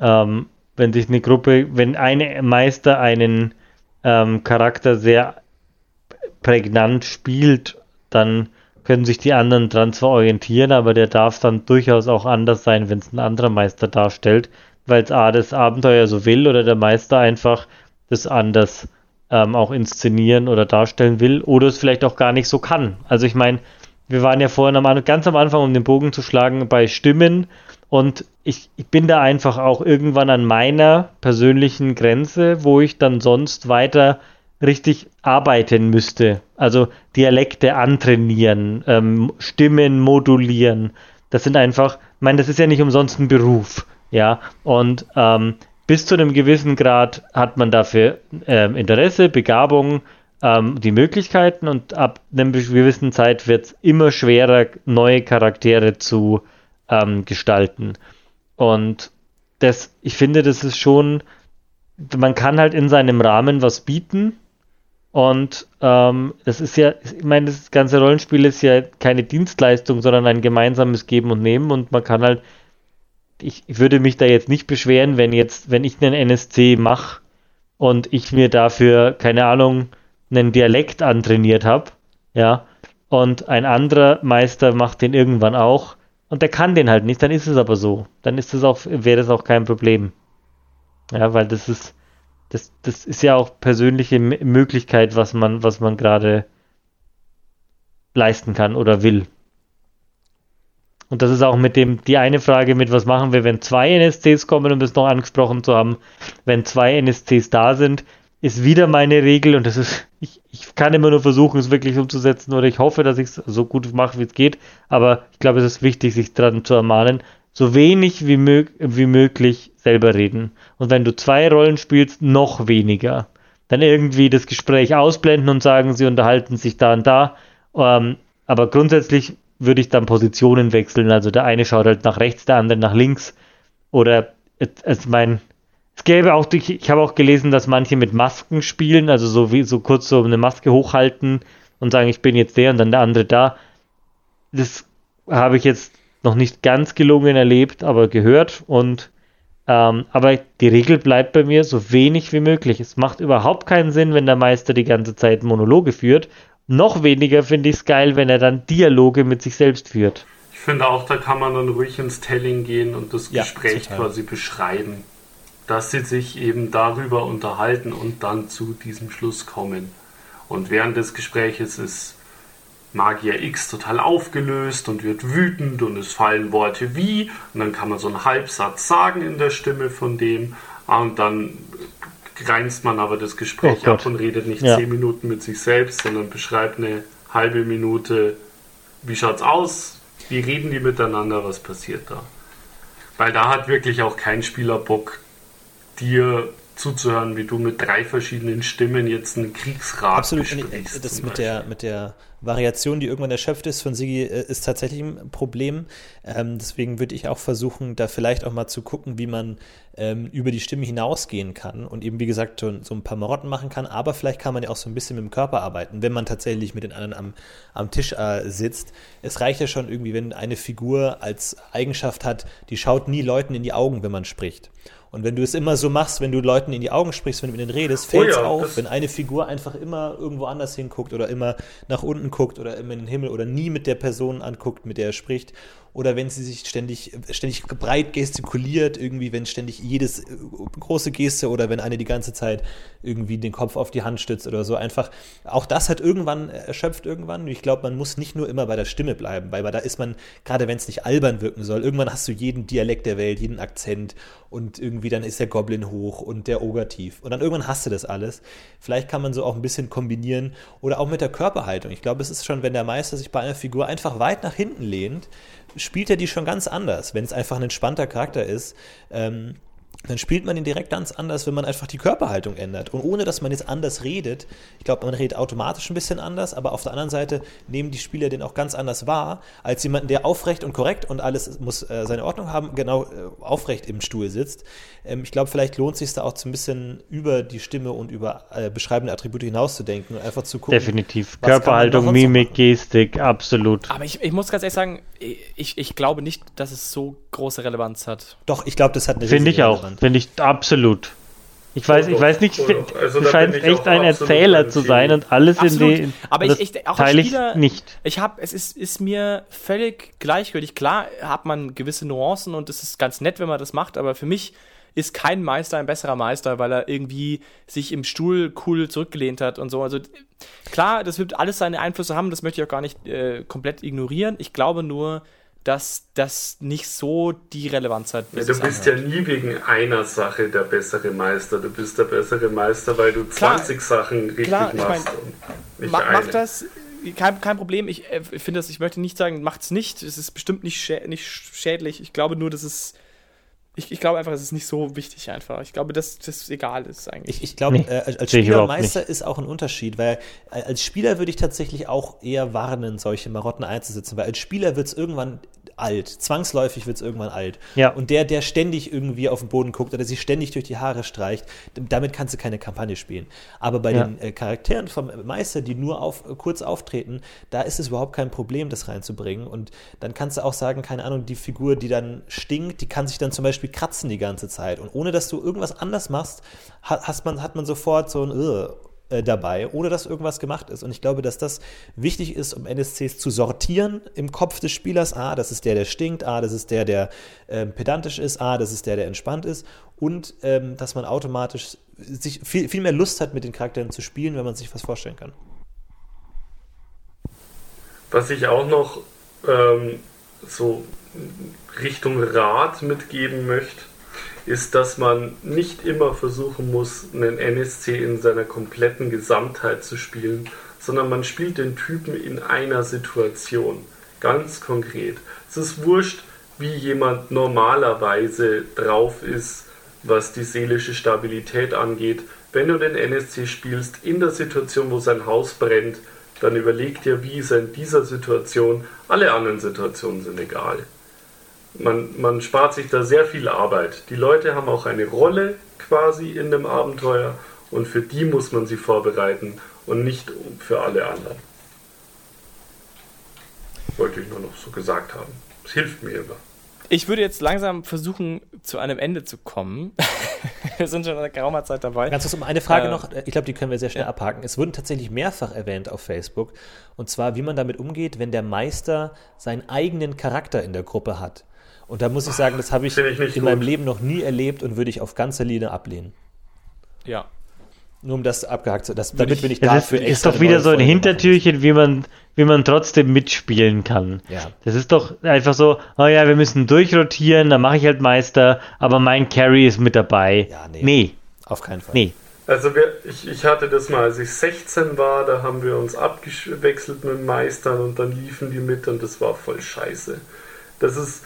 ähm, wenn sich eine Gruppe, wenn eine Meister einen ähm, Charakter sehr prägnant spielt, dann können sich die anderen dran zwar orientieren, aber der darf dann durchaus auch anders sein, wenn es ein anderer Meister darstellt, weil es A das Abenteuer so will oder der Meister einfach das anders ähm, auch inszenieren oder darstellen will oder es vielleicht auch gar nicht so kann. Also ich meine, wir waren ja vorhin am, An- ganz am Anfang, um den Bogen zu schlagen, bei Stimmen und ich, ich bin da einfach auch irgendwann an meiner persönlichen Grenze, wo ich dann sonst weiter richtig arbeiten müsste. Also Dialekte antrainieren, ähm, Stimmen modulieren. Das sind einfach, ich meine, das ist ja nicht umsonst ein Beruf, ja. Und ähm, bis zu einem gewissen Grad hat man dafür ähm, Interesse, Begabung, ähm, die Möglichkeiten und ab einer gewissen Zeit wird es immer schwerer, neue Charaktere zu ähm, gestalten. Und das, ich finde, das ist schon, man kann halt in seinem Rahmen was bieten. Und ähm, das ist ja, ich meine, das ganze Rollenspiel ist ja keine Dienstleistung, sondern ein gemeinsames Geben und Nehmen. Und man kann halt ich würde mich da jetzt nicht beschweren, wenn jetzt, wenn ich einen NSC mache und ich mir dafür, keine Ahnung, einen Dialekt antrainiert habe, ja, und ein anderer Meister macht den irgendwann auch und der kann den halt nicht, dann ist es aber so. Dann ist es auch, wäre das auch kein Problem. Ja, weil das ist, das, das ist ja auch persönliche M Möglichkeit, was man, was man gerade leisten kann oder will. Und das ist auch mit dem, die eine Frage mit, was machen wir, wenn zwei NSCs kommen, um das noch angesprochen zu haben, wenn zwei NSCs da sind, ist wieder meine Regel und das ist, ich, ich kann immer nur versuchen, es wirklich umzusetzen oder ich hoffe, dass ich es so gut mache, wie es geht, aber ich glaube, es ist wichtig, sich daran zu ermahnen, so wenig wie, mög wie möglich selber reden. Und wenn du zwei Rollen spielst, noch weniger. Dann irgendwie das Gespräch ausblenden und sagen, sie unterhalten sich da und da. Ähm, aber grundsätzlich würde ich dann Positionen wechseln. Also der eine schaut halt nach rechts, der andere nach links. Oder es mein, es gäbe auch, ich, ich habe auch gelesen, dass manche mit Masken spielen, also so wie so kurz so eine Maske hochhalten und sagen, ich bin jetzt der und dann der andere da. Das habe ich jetzt noch nicht ganz gelungen erlebt, aber gehört und ähm, aber die Regel bleibt bei mir so wenig wie möglich. Es macht überhaupt keinen Sinn, wenn der Meister die ganze Zeit Monologe führt. Noch weniger finde ich es geil, wenn er dann Dialoge mit sich selbst führt. Ich finde auch, da kann man dann ruhig ins Telling gehen und das ja, Gespräch total. quasi beschreiben. Dass sie sich eben darüber unterhalten und dann zu diesem Schluss kommen. Und während des Gespräches ist Magier X total aufgelöst und wird wütend und es fallen Worte wie und dann kann man so einen Halbsatz sagen in der Stimme von dem und dann grenzt man aber das Gespräch oh ab und redet nicht ja. zehn Minuten mit sich selbst, sondern beschreibt eine halbe Minute, wie schaut's aus, wie reden die miteinander, was passiert da. Weil da hat wirklich auch kein Spieler Bock, dir zuzuhören, wie du mit drei verschiedenen Stimmen jetzt einen Kriegsrat Absolut. Besprichst, das mit der, mit der Variation, die irgendwann erschöpft ist von Sigi, äh, ist tatsächlich ein Problem. Ähm, deswegen würde ich auch versuchen, da vielleicht auch mal zu gucken, wie man ähm, über die Stimme hinausgehen kann und eben, wie gesagt, so, so, ein paar Marotten machen kann. Aber vielleicht kann man ja auch so ein bisschen mit dem Körper arbeiten, wenn man tatsächlich mit den anderen am, am Tisch äh, sitzt. Es reicht ja schon irgendwie, wenn eine Figur als Eigenschaft hat, die schaut nie Leuten in die Augen, wenn man spricht. Und wenn du es immer so machst, wenn du Leuten in die Augen sprichst, wenn du mit denen redest, fällt es oh ja, auf, wenn eine Figur einfach immer irgendwo anders hinguckt oder immer nach unten guckt oder immer in den Himmel oder nie mit der Person anguckt, mit der er spricht oder wenn sie sich ständig, ständig breit gestikuliert, irgendwie, wenn ständig jedes äh, große Geste oder wenn eine die ganze Zeit irgendwie den Kopf auf die Hand stützt oder so. Einfach, auch das hat irgendwann erschöpft irgendwann. Ich glaube, man muss nicht nur immer bei der Stimme bleiben, weil da ist man, gerade wenn es nicht albern wirken soll, irgendwann hast du jeden Dialekt der Welt, jeden Akzent und irgendwie dann ist der Goblin hoch und der Oger tief. Und dann irgendwann hast du das alles. Vielleicht kann man so auch ein bisschen kombinieren oder auch mit der Körperhaltung. Ich glaube, es ist schon, wenn der Meister sich bei einer Figur einfach weit nach hinten lehnt, spielt er die schon ganz anders, wenn es einfach ein entspannter Charakter ist. Ähm, dann spielt man ihn direkt ganz anders, wenn man einfach die Körperhaltung ändert. Und ohne dass man jetzt anders redet, ich glaube, man redet automatisch ein bisschen anders, aber auf der anderen Seite nehmen die Spieler den auch ganz anders wahr, als jemanden, der aufrecht und korrekt und alles muss äh, seine Ordnung haben, genau äh, aufrecht im Stuhl sitzt. Ähm, ich glaube, vielleicht lohnt es sich da auch so ein bisschen über die Stimme und über äh, beschreibende Attribute hinauszudenken und einfach zu gucken. Definitiv. Körperhaltung, Mimik, Gestik, absolut. Aber ich, ich muss ganz ehrlich sagen, ich, ich glaube nicht, dass es so große Relevanz hat. Doch, ich glaube, das hat eine Finde ich auch. Finde ich absolut. Ich weiß, ich weiß nicht, also, du scheinst echt ein Erzähler zu sein und alles absolut. in die. Aber ich, ich auch als Spieler, nicht. Ich habe, es ist, ist mir völlig gleichgültig. Klar hat man gewisse Nuancen und es ist ganz nett, wenn man das macht, aber für mich ist kein Meister ein besserer Meister, weil er irgendwie sich im Stuhl cool zurückgelehnt hat und so. Also klar, das wird alles seine Einflüsse haben, das möchte ich auch gar nicht äh, komplett ignorieren. Ich glaube nur, dass das nicht so die Relevanz hat. Ja, du bist ja nie wegen einer Sache der bessere Meister. Du bist der bessere Meister, weil du klar, 20 Sachen richtig klar, machst. Ich mein, mach, mach das, kein, kein Problem. Ich äh, finde das, ich möchte nicht sagen, macht's nicht. Es ist bestimmt nicht, schä nicht schädlich. Ich glaube nur, dass es ich, ich glaube einfach, es ist nicht so wichtig einfach. Ich glaube, dass das egal ist eigentlich. Ich, ich glaube, nee, äh, als Spielermeister ist auch ein Unterschied, weil als Spieler würde ich tatsächlich auch eher warnen, solche Marotten einzusetzen, weil als Spieler wird es irgendwann alt. Zwangsläufig wird es irgendwann alt. Ja. Und der, der ständig irgendwie auf den Boden guckt oder sich ständig durch die Haare streicht, damit kannst du keine Kampagne spielen. Aber bei Ja. den äh, Charakteren vom Meister, die nur auf, äh, kurz auftreten, da ist es überhaupt kein Problem, das reinzubringen. Und dann kannst du auch sagen, keine Ahnung, die Figur, die dann stinkt, die kann sich dann zum Beispiel kratzen die ganze Zeit. Und ohne dass du irgendwas anders machst, hat, man, hat man sofort so ein Ugh, äh, dabei, ohne dass irgendwas gemacht ist. Und ich glaube, dass das wichtig ist, um NSCs zu sortieren im Kopf des Spielers. Ah, das ist der, der stinkt. Ah, das ist der, der ähm, pedantisch ist. Ah, das ist der, der entspannt ist. Und ähm, dass man automatisch sich viel, viel mehr Lust hat, mit den Charakteren zu spielen, wenn man sich was vorstellen kann. Was ich auch noch ähm, so Richtung Rat mitgeben möchte, ist, dass man nicht immer versuchen muss, einen NSC in seiner kompletten Gesamtheit zu spielen, sondern man spielt den Typen in einer Situation. Ganz konkret. Es ist wurscht, wie jemand normalerweise drauf ist, was die seelische Stabilität angeht. Wenn du den NSC spielst in der Situation, wo sein Haus brennt, dann überleg dir, wie ist er in dieser Situation. Alle anderen Situationen sind egal. Man, man spart sich da sehr viel Arbeit. Die Leute haben auch eine Rolle quasi in dem Abenteuer und für die muss man sie vorbereiten und nicht für alle anderen. Wollte ich nur noch so gesagt haben. Es hilft mir immer. Ich würde jetzt langsam versuchen, zu einem Ende zu kommen. Wir sind schon eine geraumer Zeit dabei. Ganz kurz um eine Frage Äh, noch, ich glaube, die können wir sehr schnell ja. abhaken. Es wurden tatsächlich mehrfach erwähnt auf Facebook, und zwar, wie man damit umgeht, wenn der Meister seinen eigenen Charakter in der Gruppe hat. Und da muss ich sagen, das habe ich, ich in meinem gut. Leben noch nie erlebt und würde ich auf ganzer Linie ablehnen. Ja. Nur um das abgehakt zu das, damit bin ich Das ist, dafür ist extra doch wieder so ein Hintertürchen, wie man, wie man trotzdem mitspielen kann. Ja. Das ist doch einfach so, oh ja, wir müssen durchrotieren, dann mache ich halt Meister, aber mein Carry ist mit dabei. Ja, nee. nee. Auf keinen Fall. nee. Also wir, ich, ich hatte das mal, als ich 16 war, da haben wir uns abgewechselt mit Meistern und dann liefen die mit und das war voll scheiße. Das ist.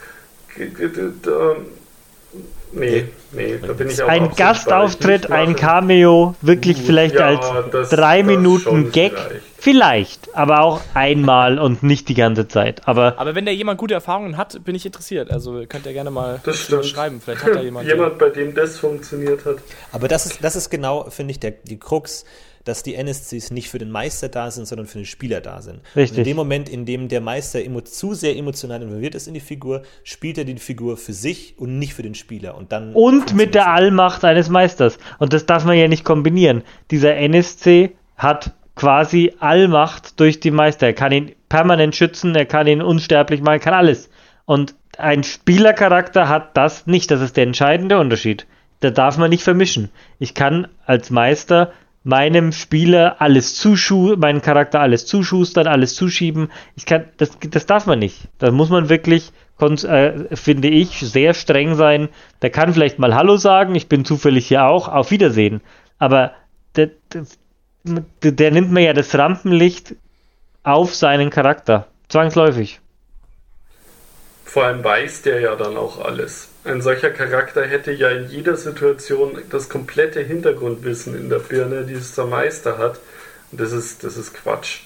Nee, nee, da bin ich auch Ein. Gastauftritt, ein Cameo, wirklich Gut, vielleicht ja, als das- drei das Minuten Gag. vielleicht. Vielleicht, aber auch einmal und nicht die ganze Zeit. Aber Aber wenn da jemand gute Erfahrungen hat, bin ich interessiert. Also könnt ihr gerne mal schreiben. Vielleicht hat da jemand. Jemand, bei dem das funktioniert hat. Aber das ist, das ist genau, finde ich, der, die Krux, dass die NSCs nicht für den Meister da sind, sondern für den Spieler da sind. Richtig. Und in dem Moment, in dem der Meister zu sehr emotional involviert ist in die Figur, spielt er die Figur für sich und nicht für den Spieler. Und dann und mit der Allmacht eines Meisters. Und das darf man ja nicht kombinieren. Dieser NSC hat quasi Allmacht durch die Meister. Er kann ihn permanent schützen, er kann ihn unsterblich machen, kann alles. Und ein Spielercharakter hat das nicht. Das ist der entscheidende Unterschied. Da darf man nicht vermischen. Ich kann als Meister meinem Spieler alles zuschu, meinen Charakter alles zuschustern, alles zuschieben. Ich kann, das, das darf man nicht. Da muss man wirklich, äh, finde ich, sehr streng sein. Der kann vielleicht mal Hallo sagen, ich bin zufällig hier auch, auf Wiedersehen. Aber der, der, der nimmt mir ja das Rampenlicht auf seinen Charakter. Zwangsläufig. Vor allem weiß der ja dann auch alles. Ein solcher Charakter hätte ja in jeder Situation das komplette Hintergrundwissen in der Birne, die es der Meister hat. Das ist, das ist Quatsch.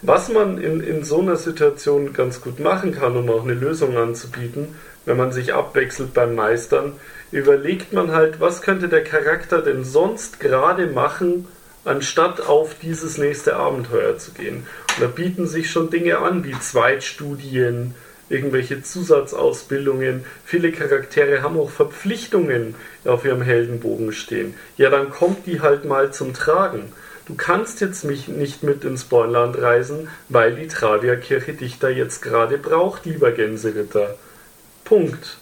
Was man in, in so einer Situation ganz gut machen kann, um auch eine Lösung anzubieten, wenn man sich abwechselt beim Meistern, überlegt man halt, was könnte der Charakter denn sonst gerade machen, anstatt auf dieses nächste Abenteuer zu gehen. Und da bieten sich schon Dinge an, wie Zweitstudien, irgendwelche Zusatzausbildungen. Viele Charaktere haben auch Verpflichtungen auf ihrem Heldenbogen stehen. Ja, dann kommt die halt mal zum Tragen. Du kannst jetzt mich nicht mit ins Bornland reisen, weil die Travia-Kirche dich da jetzt gerade braucht, lieber Gänseritter. Punkt.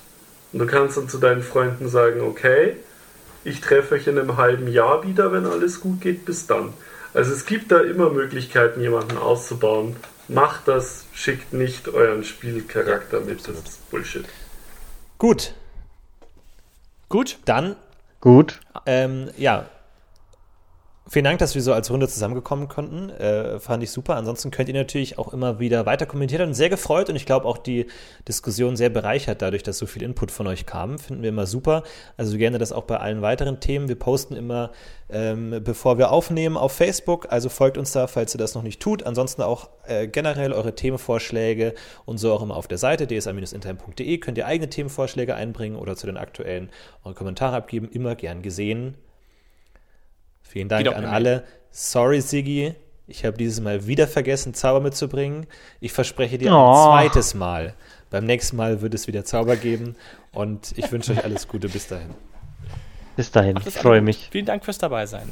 Und du kannst dann zu deinen Freunden sagen, okay, ich treffe euch in einem halben Jahr wieder, wenn alles gut geht, bis dann. Also es gibt da immer Möglichkeiten, jemanden auszubauen. Macht das, schickt nicht euren Spielcharakter mit, das ist Bullshit. Gut, Gut. dann, Gut. ähm, ja, Vielen Dank, dass wir so als Runde zusammengekommen konnten. Äh, fand ich super. Ansonsten könnt ihr natürlich auch immer wieder weiter kommentieren. Und sehr gefreut und ich glaube auch die Diskussion sehr bereichert dadurch, dass so viel Input von euch kam. Finden wir immer super. Also gerne das auch bei allen weiteren Themen. Wir posten immer, ähm, bevor wir aufnehmen, auf Facebook. Also folgt uns da, falls ihr das noch nicht tut. Ansonsten auch äh, generell eure Themenvorschläge und so auch immer auf der Seite dsa-intern.de könnt ihr eigene Themenvorschläge einbringen oder zu den aktuellen eure Kommentare abgeben. Immer gern gesehen. Vielen Dank an alle. Sorry, Siggi. Ich habe dieses Mal wieder vergessen, Zauber mitzubringen. Ich verspreche dir oh. ein zweites Mal. Beim nächsten Mal wird es wieder Zauber geben. Und ich wünsche euch alles Gute. Bis dahin. Bis dahin. Ich freue mich. Vielen Dank fürs Dabeisein.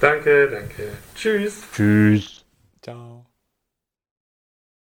Danke, danke. Tschüss. Tschüss. Ciao.